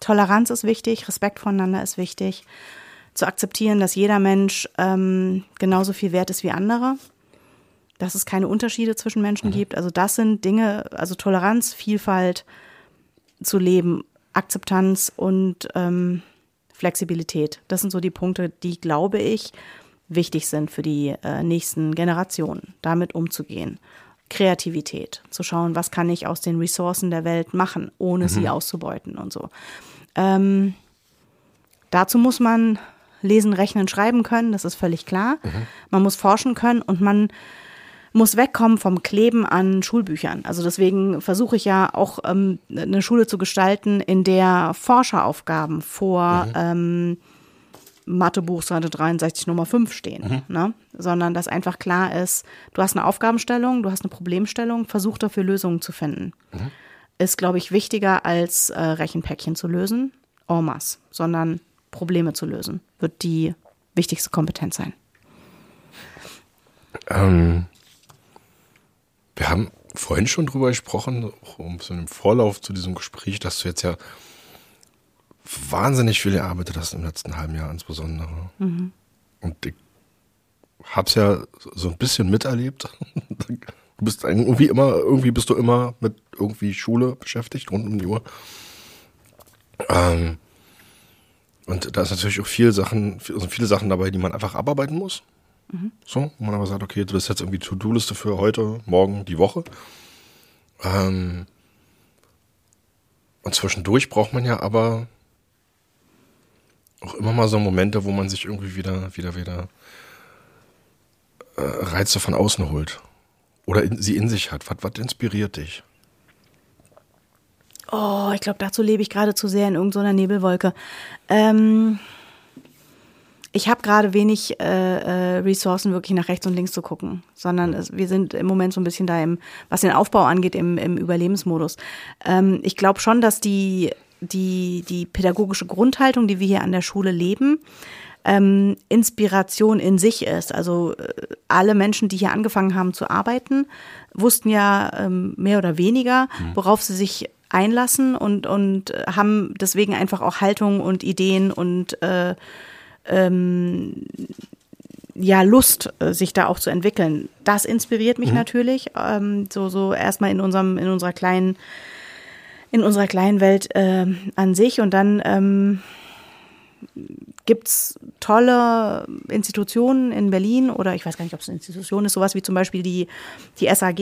Toleranz ist wichtig, Respekt voneinander ist wichtig. Zu akzeptieren, dass jeder Mensch ähm, genauso viel wert ist wie andere. Dass es keine Unterschiede zwischen Menschen gibt. Also das sind Dinge, also Toleranz, Vielfalt zu leben, Akzeptanz und ähm, Flexibilität. Das sind so die Punkte, die, glaube ich, wichtig sind für die äh, nächsten Generationen, damit umzugehen. Kreativität, zu schauen, was kann ich aus den Ressourcen der Welt machen, ohne sie auszubeuten und so. Ähm, dazu muss man lesen, rechnen, schreiben können, das ist völlig klar. Man muss forschen können und man muss wegkommen vom Kleben an Schulbüchern. Also deswegen versuche ich ja auch ähm, eine Schule zu gestalten, in der Forscheraufgaben vor ähm, Mathebuch Seite 63 Nummer 5 stehen, ne? sondern dass einfach klar ist, du hast eine Aufgabenstellung, du hast eine Problemstellung, versuch dafür Lösungen zu finden. Ist, glaube ich, wichtiger als äh, Rechenpäckchen zu lösen, en masse, sondern Probleme zu lösen, wird die wichtigste Kompetenz sein. Ähm, wir haben vorhin schon drüber gesprochen, um so im Vorlauf zu diesem Gespräch, dass du jetzt ja wahnsinnig viel gearbeitet hast im letzten halben Jahr insbesondere. Und ich hab's ja so ein bisschen miterlebt. Du bist irgendwie immer, irgendwie bist du immer mit irgendwie Schule beschäftigt, rund um die Uhr. Ähm, und da ist natürlich auch viel Sachen, also viele Sachen dabei, die man einfach abarbeiten muss. So, wo man aber sagt, okay, das ist jetzt irgendwie To-Do-Liste für heute, morgen, die Woche. Ähm, und zwischendurch braucht man ja aber auch immer mal so Momente, wo man sich irgendwie wieder, wieder, wieder äh, Reize von außen holt. Oder in, sie in sich hat. Was, was inspiriert dich? Oh, ich glaube, dazu lebe ich gerade zu sehr in irgendeiner Nebelwolke. Ähm, ich habe gerade wenig äh, äh, Ressourcen, wirklich nach rechts und links zu gucken, sondern es, wir sind im Moment so ein bisschen da im, was den Aufbau angeht, im, im Überlebensmodus. Ähm, ich glaube schon, dass die, die, die pädagogische Grundhaltung, die wir hier an der Schule leben, ähm, Inspiration in sich ist. Also äh, alle Menschen, die hier angefangen haben zu arbeiten, wussten ja ähm, mehr oder weniger, worauf sie sich einlassen und, und äh, haben deswegen einfach auch Haltung und Ideen und äh, ähm, ja Lust, äh, sich da auch zu entwickeln. Das inspiriert mich natürlich. Ähm, so so erstmal in unserem in unserer kleinen in unserer kleinen Welt ähm, an sich und dann ähm, gibt's tolle Institutionen in Berlin oder ich weiß gar nicht, ob es eine Institution ist, sowas wie zum Beispiel die, die SAG,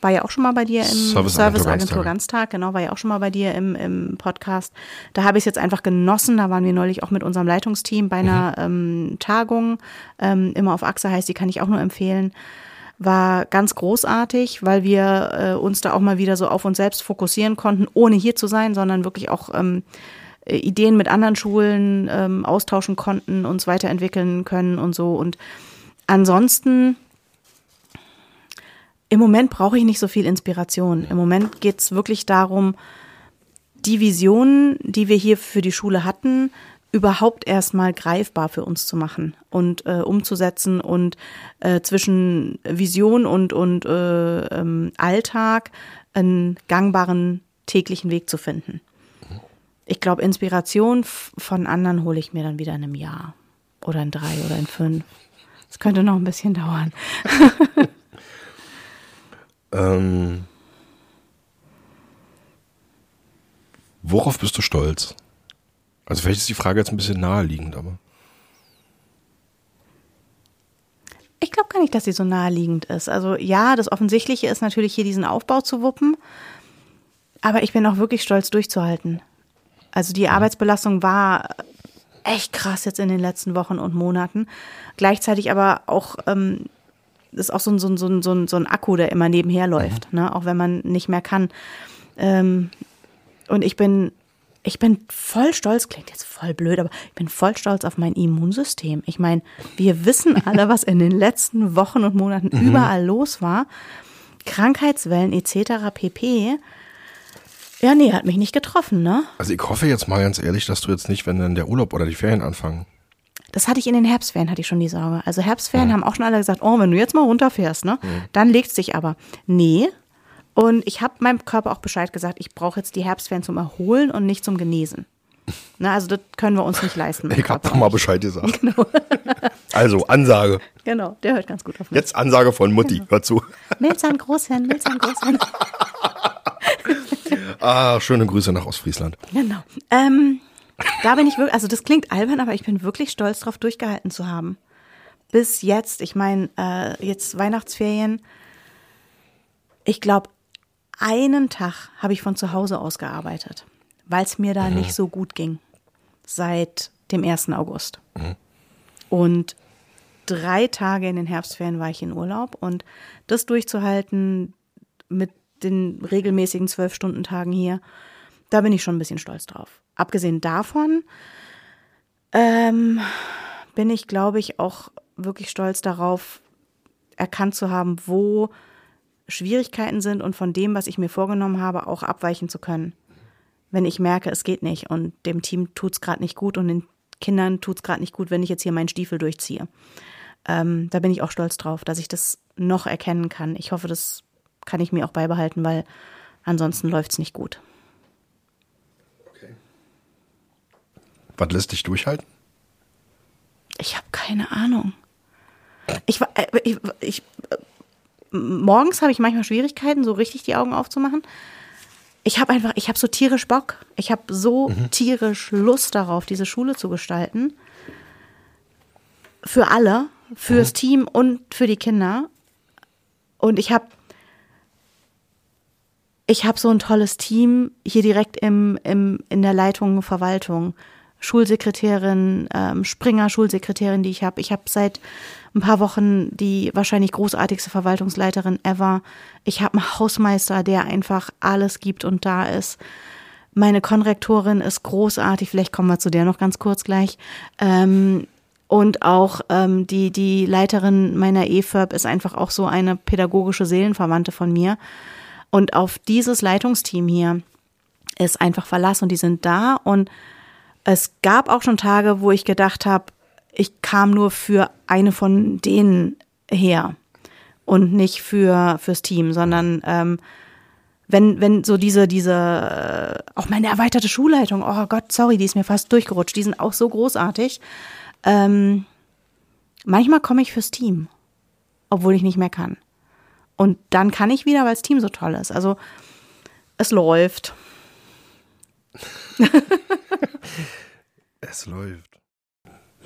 war ja auch schon mal bei dir im Service Service Agentur Ganztag, genau, war ja auch schon mal bei dir im, im Podcast. Da habe ich es jetzt einfach genossen, da waren wir neulich auch mit unserem Leitungsteam bei einer ähm, Tagung, ähm, immer auf Achse heißt, die kann ich auch nur empfehlen. War ganz großartig, weil wir äh, uns da auch mal wieder so auf uns selbst fokussieren konnten, ohne hier zu sein, sondern wirklich auch ähm, äh, Ideen mit anderen Schulen ähm, austauschen konnten, uns weiterentwickeln können und so. Und ansonsten, im Moment brauche ich nicht so viel Inspiration. Im Moment geht es wirklich darum, die Visionen, die wir hier für die Schule hatten, überhaupt erstmal greifbar für uns zu machen und äh, umzusetzen und äh, zwischen Vision und, und äh, ähm, Alltag einen gangbaren täglichen Weg zu finden. Ich glaube, Inspiration von anderen hole ich mir dann wieder in einem Jahr oder in drei oder in fünf. Das könnte noch ein bisschen dauern. (laughs) Ähm, worauf bist du stolz? Also vielleicht ist die Frage jetzt ein bisschen naheliegend, aber Ich glaube gar nicht, dass sie so naheliegend ist. Also ja, das Offensichtliche ist natürlich hier diesen Aufbau zu wuppen, aber ich bin auch wirklich stolz durchzuhalten. Also die Arbeitsbelastung war echt krass jetzt in den letzten Wochen und Monaten. Gleichzeitig aber auch ähm, ist auch so ein, so, ein, so, ein, so, ein, so ein Akku, der immer nebenher läuft, ne? auch wenn man nicht mehr kann. Ähm, und ich bin, ich bin voll stolz, klingt jetzt voll blöd, aber ich bin voll stolz auf mein Immunsystem. Ich meine, wir wissen (laughs) alle, was in den letzten Wochen und Monaten überall los war. Krankheitswellen etc. pp. Ja, nee, hat mich nicht getroffen, ne? also ich hoffe jetzt mal ganz ehrlich, dass du jetzt nicht, wenn dann der Urlaub oder die Ferien anfangen, Das hatte ich in den Herbstferien, hatte ich schon die Sorge. Also Herbstferien haben auch schon alle gesagt, oh, wenn du jetzt mal runterfährst, ne, dann legst dich aber. Nee. Und ich habe meinem Körper auch Bescheid gesagt, ich brauche jetzt die Herbstferien zum Erholen und nicht zum Genesen. Na, also das können wir uns nicht leisten. Ich hab Körper doch mal. Bescheid gesagt. (laughs) Also, Ansage. Genau, der hört ganz gut auf mich. Jetzt Ansage von Mutti. Genau. Hör zu. Milz an Großhirn, Milz an Großhirn. (laughs) (laughs) Ah, schöne Grüße nach Ostfriesland. Genau. Ähm, da bin ich wirklich, also das klingt albern, aber ich bin wirklich stolz drauf, durchgehalten zu haben. Bis jetzt, ich meine, äh, jetzt Weihnachtsferien. Ich glaube, einen Tag habe ich von zu Hause aus gearbeitet, weil es mir da nicht so gut ging. Seit dem 1. August. Und drei Tage in den Herbstferien war ich in Urlaub und das durchzuhalten mit den regelmäßigen zwölf Stunden Tagen hier, da bin ich schon ein bisschen stolz drauf. Abgesehen davon ähm, bin ich, glaube ich, auch wirklich stolz darauf, erkannt zu haben, wo Schwierigkeiten sind und von dem, was ich mir vorgenommen habe, auch abweichen zu können. Wenn ich merke, es geht nicht und dem Team tut's gerade nicht gut und den Kindern tut's gerade nicht gut, wenn ich jetzt hier meinen Stiefel durchziehe. Ähm, da bin ich auch stolz drauf, dass ich das noch erkennen kann. Ich hoffe, das kann ich mir auch beibehalten, weil ansonsten läuft's nicht gut. Was lässt dich durchhalten? Ich habe keine Ahnung. Ich, war- äh, ich, ich äh, morgens habe ich manchmal Schwierigkeiten, so richtig die Augen aufzumachen. Ich habe einfach, ich habe so tierisch Bock. Ich habe so tierisch Lust darauf, diese Schule zu gestalten. Für alle, fürs Team und für die Kinder. Und ich habe ich habe so ein tolles Team hier direkt im, im, in der Leitung Verwaltung. Schulsekretärin, ähm, Springer Schulsekretärin, die ich habe. Ich habe seit ein paar Wochen die wahrscheinlich großartigste Verwaltungsleiterin ever. Ich habe einen Hausmeister, der einfach alles gibt und da ist. Meine Konrektorin ist großartig. Vielleicht kommen wir zu der noch ganz kurz gleich. Ähm, und auch ähm, die, die Leiterin meiner EFIRB ist einfach auch so eine pädagogische Seelenverwandte von mir. Und auf dieses Leitungsteam hier ist einfach Verlass und die sind da. Und es gab auch schon Tage, wo ich gedacht habe, ich kam nur für eine von denen her und nicht für fürs Team, sondern ähm, wenn wenn so diese diese äh, auch meine erweiterte Schulleitung, oh Gott, sorry, die ist mir fast durchgerutscht. Die sind auch so großartig. Ähm, manchmal komme ich fürs Team, obwohl ich nicht mehr kann. Und dann kann ich wieder, weil das Team so toll ist. Also es läuft. (laughs) Es läuft.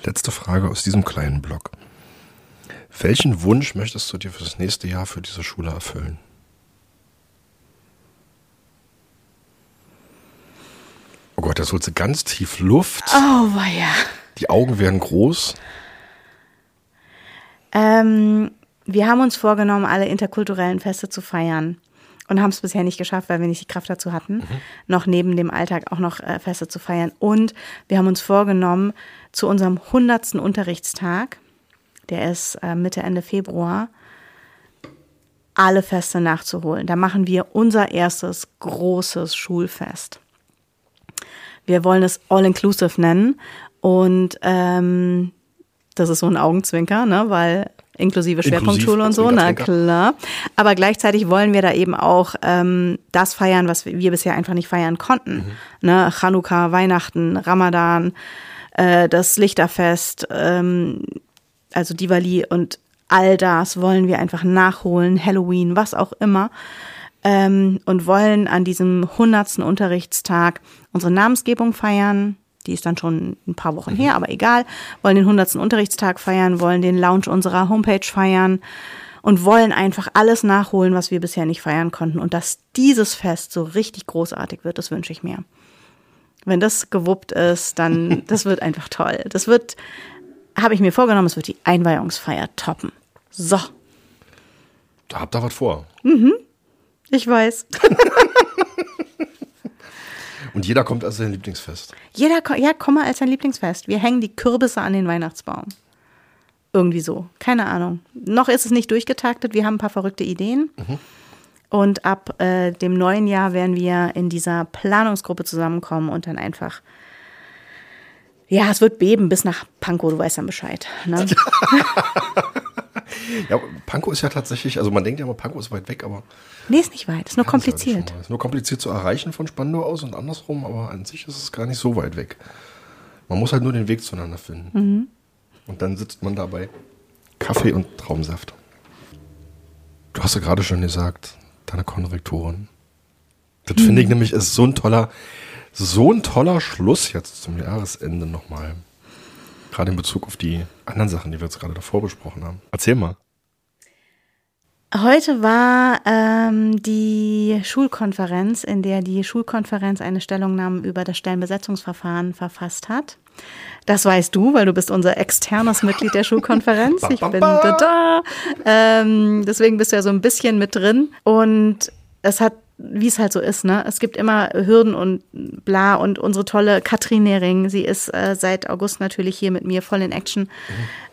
Letzte Frage aus diesem kleinen Blog. Welchen Wunsch möchtest du dir für das nächste Jahr für diese Schule erfüllen? Oh Gott, jetzt holst du ganz tief Luft. Oh, weia. Die Augen werden groß. Ähm, wir haben uns vorgenommen, alle interkulturellen Feste zu feiern. Und haben es bisher nicht geschafft, weil wir nicht die Kraft dazu hatten, noch neben dem Alltag auch noch äh, Feste zu feiern. Und wir haben uns vorgenommen, zu unserem hundertsten Unterrichtstag, der ist äh, Mitte, Ende Februar, alle Feste nachzuholen. Da machen wir unser erstes großes Schulfest. Wir wollen es All-Inclusive nennen. Und ähm, das ist so ein Augenzwinker, ne, weil inklusive Schwerpunktschule und so, na klar. Aber gleichzeitig wollen wir da eben auch ähm, das feiern, was wir bisher einfach nicht feiern konnten. Ne, Chanukka, Weihnachten, Ramadan, äh, das Lichterfest, ähm, also Diwali und all das wollen wir einfach nachholen, Halloween, was auch immer. Ähm, und wollen an diesem hundertsten Unterrichtstag unsere Namensgebung feiern. Die ist dann schon ein paar Wochen her, aber egal. Wollen den hundertsten Unterrichtstag feiern, wollen den Launch unserer Homepage feiern und wollen einfach alles nachholen, was wir bisher nicht feiern konnten. Und dass dieses Fest so richtig großartig wird, das wünsche ich mir. Wenn das gewuppt ist, dann, (laughs) das wird einfach toll. Das wird, habe ich mir vorgenommen, es wird die Einweihungsfeier toppen. So, Da habt ihr was vor. ich weiß. (laughs) Und jeder kommt als sein Lieblingsfest. Jeder, ja, komm mal als dein Lieblingsfest. Wir hängen die Kürbisse an den Weihnachtsbaum. Irgendwie so. Keine Ahnung. Noch ist es nicht durchgetaktet. Wir haben ein paar verrückte Ideen. Und ab äh, dem neuen Jahr werden wir in dieser Planungsgruppe zusammenkommen und dann einfach Ja, es wird beben bis nach Pankow, du weißt dann Bescheid. Ne? (laughs) Ja, Pankow ist ja tatsächlich, also man denkt ja immer, Pankow ist weit weg, aber nee, ist nicht weit, ist nur Ja, ist kompliziert. mal- Ist nur kompliziert zu erreichen von Spandau aus und andersrum, aber an sich ist es gar nicht so weit weg. Man muss halt nur den Weg zueinander finden. Mhm. Und dann sitzt man dabei. Kaffee und Traumsaft. Du hast ja gerade schon gesagt, deine Konrektorin. Das finde Mhm. ich nämlich ist so ein toller, so ein toller Schluss jetzt zum Jahresende nochmal. Gerade in Bezug auf die anderen Sachen, die wir jetzt gerade davor besprochen haben. Erzähl mal. Heute war ähm, die Schulkonferenz, in der die Schulkonferenz eine Stellungnahme über das Stellenbesetzungsverfahren verfasst hat. Das weißt du, weil du bist unser externes Mitglied der Schulkonferenz. Ich bin da. da. Ähm, deswegen bist du ja so ein bisschen mit drin. Und es hat, wie es halt so ist, ne? Es gibt immer Hürden und bla. Und unsere tolle Katrin Nehring, sie ist äh, seit August natürlich hier mit mir voll in Action.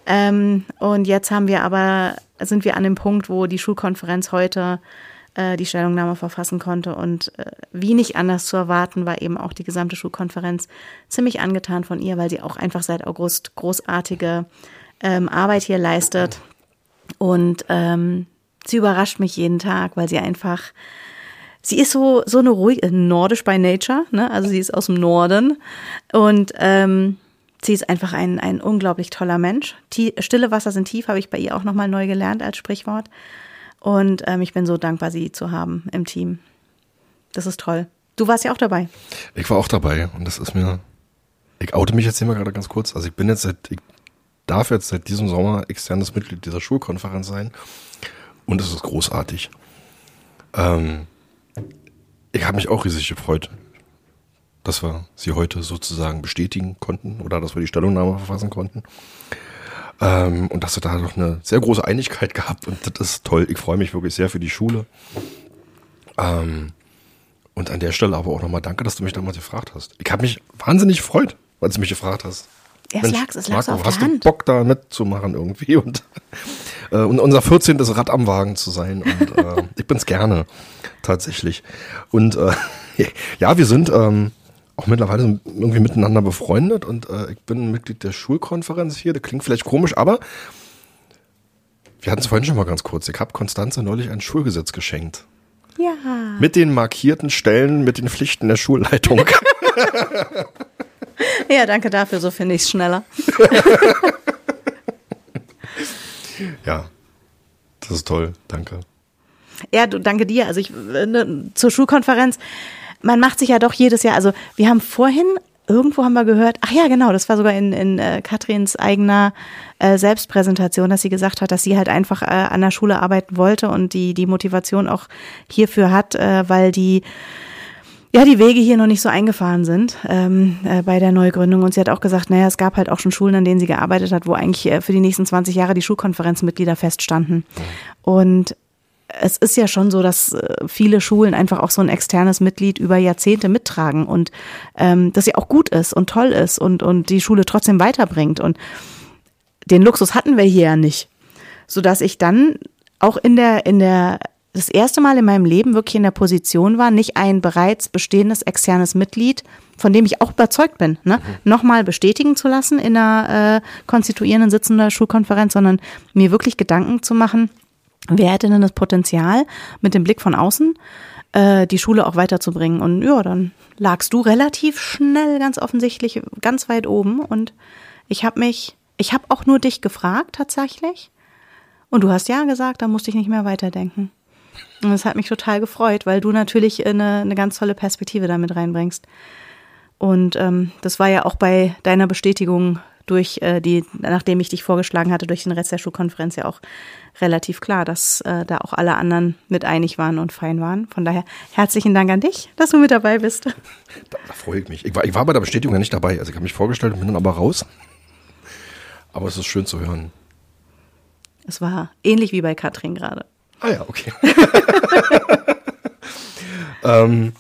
Ähm, und jetzt haben wir aber, sind wir an dem Punkt, wo die Schulkonferenz heute äh, die Stellungnahme verfassen konnte. Und äh, wie nicht anders zu erwarten, war eben auch die gesamte Schulkonferenz ziemlich angetan von ihr, weil sie auch einfach seit August großartige ähm, Arbeit hier leistet. Und ähm, sie überrascht mich jeden Tag, weil sie einfach, sie ist so, so eine ruhige, nordisch by nature, ne? Also sie ist aus dem Norden. Und ähm, sie ist einfach ein, ein unglaublich toller Mensch. Tie Stille Wasser sind tief, habe ich bei ihr auch nochmal neu gelernt als Sprichwort. Und ähm, ich bin so dankbar, sie zu haben im Team. Das ist toll. Du warst ja auch dabei. Ich war auch dabei und das ist mir. Ich oute mich jetzt hier mal gerade ganz kurz. Also ich bin jetzt seit, ich darf jetzt seit diesem Sommer externes Mitglied dieser Schulkonferenz sein und es ist großartig. Ähm, ich habe mich auch riesig gefreut, dass wir sie heute sozusagen bestätigen konnten oder dass wir die Stellungnahme verfassen konnten. Ähm, und dass wir da doch eine sehr große Einigkeit (laughs) gehabt und das ist toll. Ich freue mich wirklich sehr für die Schule. Ähm, und an der Stelle aber auch nochmal danke, dass du mich damals gefragt hast. Ich habe mich wahnsinnig gefreut, als du mich gefragt hast. Ja, es lag- es lag Marco, auf der hast Hand. du Bock da mitzumachen irgendwie (laughs) und, äh, und unser 14. Rad am Wagen zu sein. Und äh, (laughs) ich bin's gerne, tatsächlich. Und äh, (laughs) ja, wir sind ähm, auch mittlerweile irgendwie miteinander befreundet und äh, ich bin Mitglied der Schulkonferenz hier. Das klingt vielleicht komisch, aber wir hatten es vorhin schon mal ganz kurz. Ich habe Konstanze neulich ein Schulgesetz geschenkt. Ja. Mit den markierten Stellen, mit den Pflichten der Schulleitung. (laughs) Ja, danke dafür, so finde ich es schneller. Ja, das ist toll. Danke. Ja, du, danke dir. Also ich äh, ne, zur Schulkonferenz. Man macht sich ja doch jedes Jahr. Also wir haben vorhin irgendwo haben wir gehört. Ach ja, genau. Das war sogar in, in äh, Katrins eigener äh, Selbstpräsentation, dass sie gesagt hat, dass sie halt einfach äh, an der Schule arbeiten wollte und die die Motivation auch hierfür hat, äh, weil die ja, die Wege hier noch nicht so eingefahren sind ähm, äh, bei der Neugründung. Und sie hat auch gesagt, naja, es gab halt auch schon Schulen, an denen sie gearbeitet hat, wo eigentlich äh, für die nächsten 20 Jahre die Schulkonferenzmitglieder feststanden. Und es ist ja schon so, dass äh, viele Schulen einfach auch so ein externes Mitglied über Jahrzehnte mittragen und ähm, das ja auch gut ist und toll ist und, und die Schule trotzdem weiterbringt. Und den Luxus hatten wir hier ja nicht. Sodass ich dann auch in der, in der, das erste Mal in meinem Leben wirklich in der Position war, nicht ein bereits bestehendes externes Mitglied, von dem ich auch überzeugt bin, ne, nochmal bestätigen zu lassen in einer äh, konstituierenden sitzender Schulkonferenz, sondern mir wirklich Gedanken zu machen, wer hätte denn das Potenzial, mit dem Blick von außen äh, die Schule auch weiterzubringen. Und ja, dann lagst du relativ schnell, ganz offensichtlich, ganz weit oben. Und ich habe mich, ich habe auch nur dich gefragt tatsächlich. Und du hast ja gesagt, da musste ich nicht mehr weiterdenken. Und das hat mich total gefreut, weil du natürlich eine, eine ganz tolle Perspektive damit reinbringst. Und ähm, das war ja auch bei deiner Bestätigung durch äh, die, nachdem ich dich vorgeschlagen hatte, durch den Rest der Schulkonferenz ja auch relativ klar, dass äh, da auch alle anderen mit einig waren und fein waren. Von daher herzlichen Dank an dich, dass du mit dabei bist. Da, da freue ich mich. Ich war, ich war bei der Bestätigung ja nicht dabei. Also ich habe mich vorgestellt und bin dann aber raus. Aber es ist schön zu hören. Es war ähnlich wie bei Katrin gerade. Ah ja, okay. (laughs) ähm,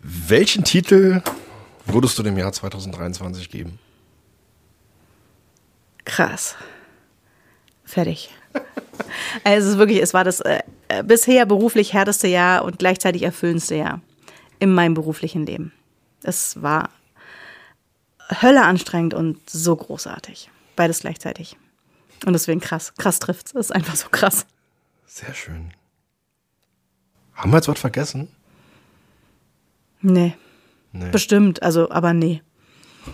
welchen Titel würdest du dem Jahr 2023 geben? Krass. Fertig. Also es ist wirklich, es war das äh, bisher beruflich härteste Jahr und gleichzeitig erfüllendste Jahr in meinem beruflichen Leben. Es war Hölle anstrengend und so großartig. Beides gleichzeitig. Und deswegen krass. Krass trifft's. Das ist einfach so krass. Sehr schön. Haben wir jetzt was vergessen? Nee. Nee. Bestimmt. Also, aber nee.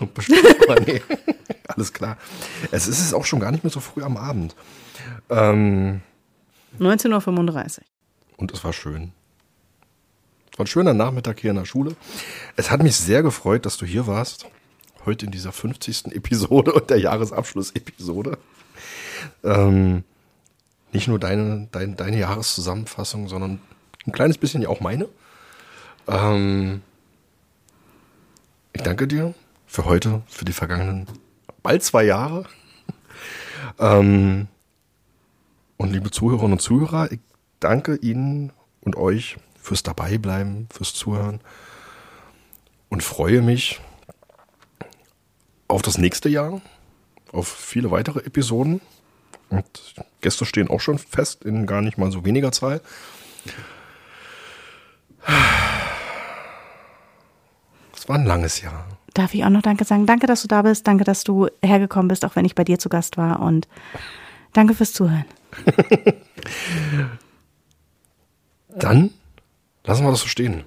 (laughs) Bestimmt, aber nee. (laughs) Alles klar. Es ist es auch schon gar nicht mehr so früh am Abend. Ähm, 19.35 Uhr. und es war schön. Es war ein schöner Nachmittag hier in der Schule. Es hat mich sehr gefreut, dass du hier warst. Heute in dieser 50. Episode (laughs) und der Jahresabschluss-Episode. Ähm, nicht nur deine, dein, deine Jahreszusammenfassung, sondern ein kleines bisschen ja auch meine. Ähm, ich danke dir für heute, für die vergangenen bald zwei Jahre. (laughs) Ähm, und liebe Zuhörerinnen und Zuhörer, ich danke Ihnen und euch fürs Dabeibleiben, fürs Zuhören und freue mich auf das nächste Jahr, auf viele weitere Episoden. Und Gäste stehen auch schon fest in gar nicht mal so weniger Zahl. Es war ein langes Jahr. Darf ich auch noch Danke sagen? Danke, dass du da bist. Danke, dass du hergekommen bist, auch wenn ich bei dir zu Gast war. Und danke fürs Zuhören. (laughs) Dann lassen wir das so stehen.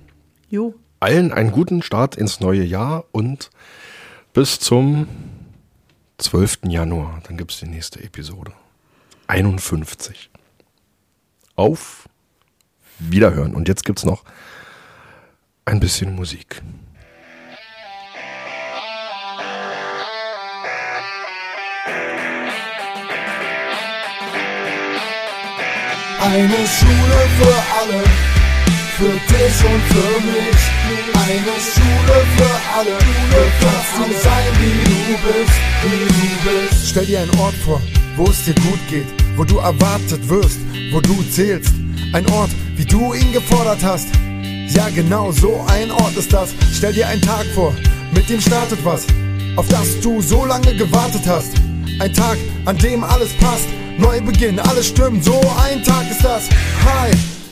Jo. Allen einen guten Start ins neue Jahr und bis zum 12. Januar. Dann gibt es die nächste Episode. 51. Auf Wiederhören. Und jetzt gibt es noch ein bisschen Musik. Eine Schule für alle, für dich und für mich. Eine Schule für alle, hier kannst du sein, wie du bist, wie du bist. Stell dir einen Ort vor, wo es dir gut geht, wo du erwartet wirst, wo du zählst. Ein Ort, wie du ihn gefordert hast. Ja, genau so ein Ort ist das. Stell dir einen Tag vor, mit dem startet was, auf das du so lange gewartet hast. Ein Tag, an dem alles passt. Neubeginn, alles stimmt, so ein Tag ist das. Hi,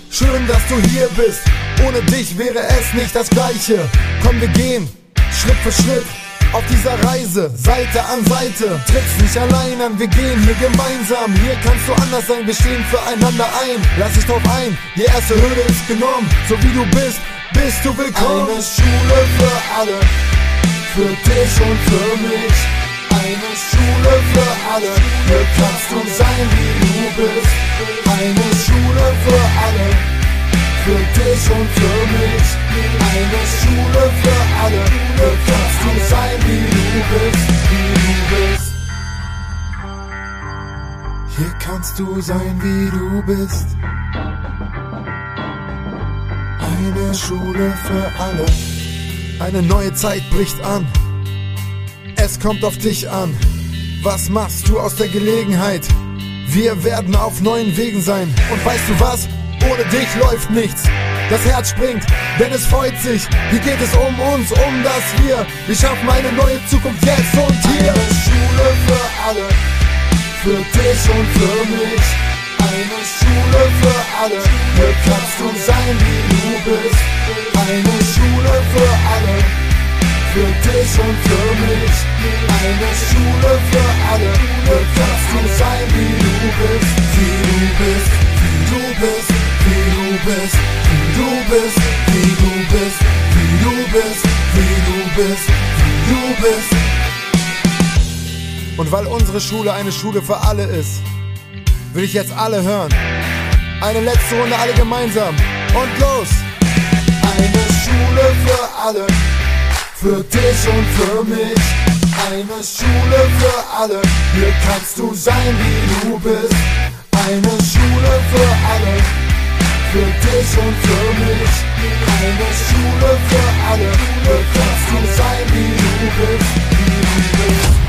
schön, dass du hier bist. Ohne dich wäre es nicht das Gleiche. Komm, wir gehen, Schritt für Schritt. Auf dieser Reise, Seite an Seite, tritt's nicht allein an, wir gehen hier gemeinsam. Hier kannst du anders sein, wir stehen füreinander ein. Lass dich drauf ein, die erste Hürde ist genommen. So wie du bist, bist du willkommen. Eine Schule für alle, für dich und für mich. Eine Schule für alle, hier kannst du sein, wie du bist. Eine Schule für alle, für dich und für mich. Eine Schule für alle, hier kannst du sein, wie du bist, wie du bist. Hier kannst du sein, wie du bist. Eine Schule für alle. Eine neue Zeit bricht an. Es kommt auf dich an. Was machst du aus der Gelegenheit? Wir werden auf neuen Wegen sein. Und weißt du was? Ohne dich läuft nichts. Das Herz springt, denn es freut sich. Hier geht es um uns, um das Wir. Wir schaffen eine neue Zukunft jetzt und hier. Eine Schule für alle, für dich und für mich. Eine Schule für alle, hier kannst du sein, wie du bist. Eine Schule für alle, für dich und für mich. Eine Schule für alle, hier kannst du sein, wie du bist, wie du bist, wie du bist, wie du bist, wie du bist, wie du bist, wie du bist, wie du bist, wie du bist. Und weil unsere Schule eine Schule für alle ist, will ich jetzt alle hören. Eine letzte Runde, alle gemeinsam. Und los! Eine Schule für alle, für dich und für mich. Eine Schule für alle, hier kannst du sein, wie du bist. Eine Schule für alle, für dich und für mich. Eine Schule für alle, hier kannst du sein, wie du bist, wie du bist.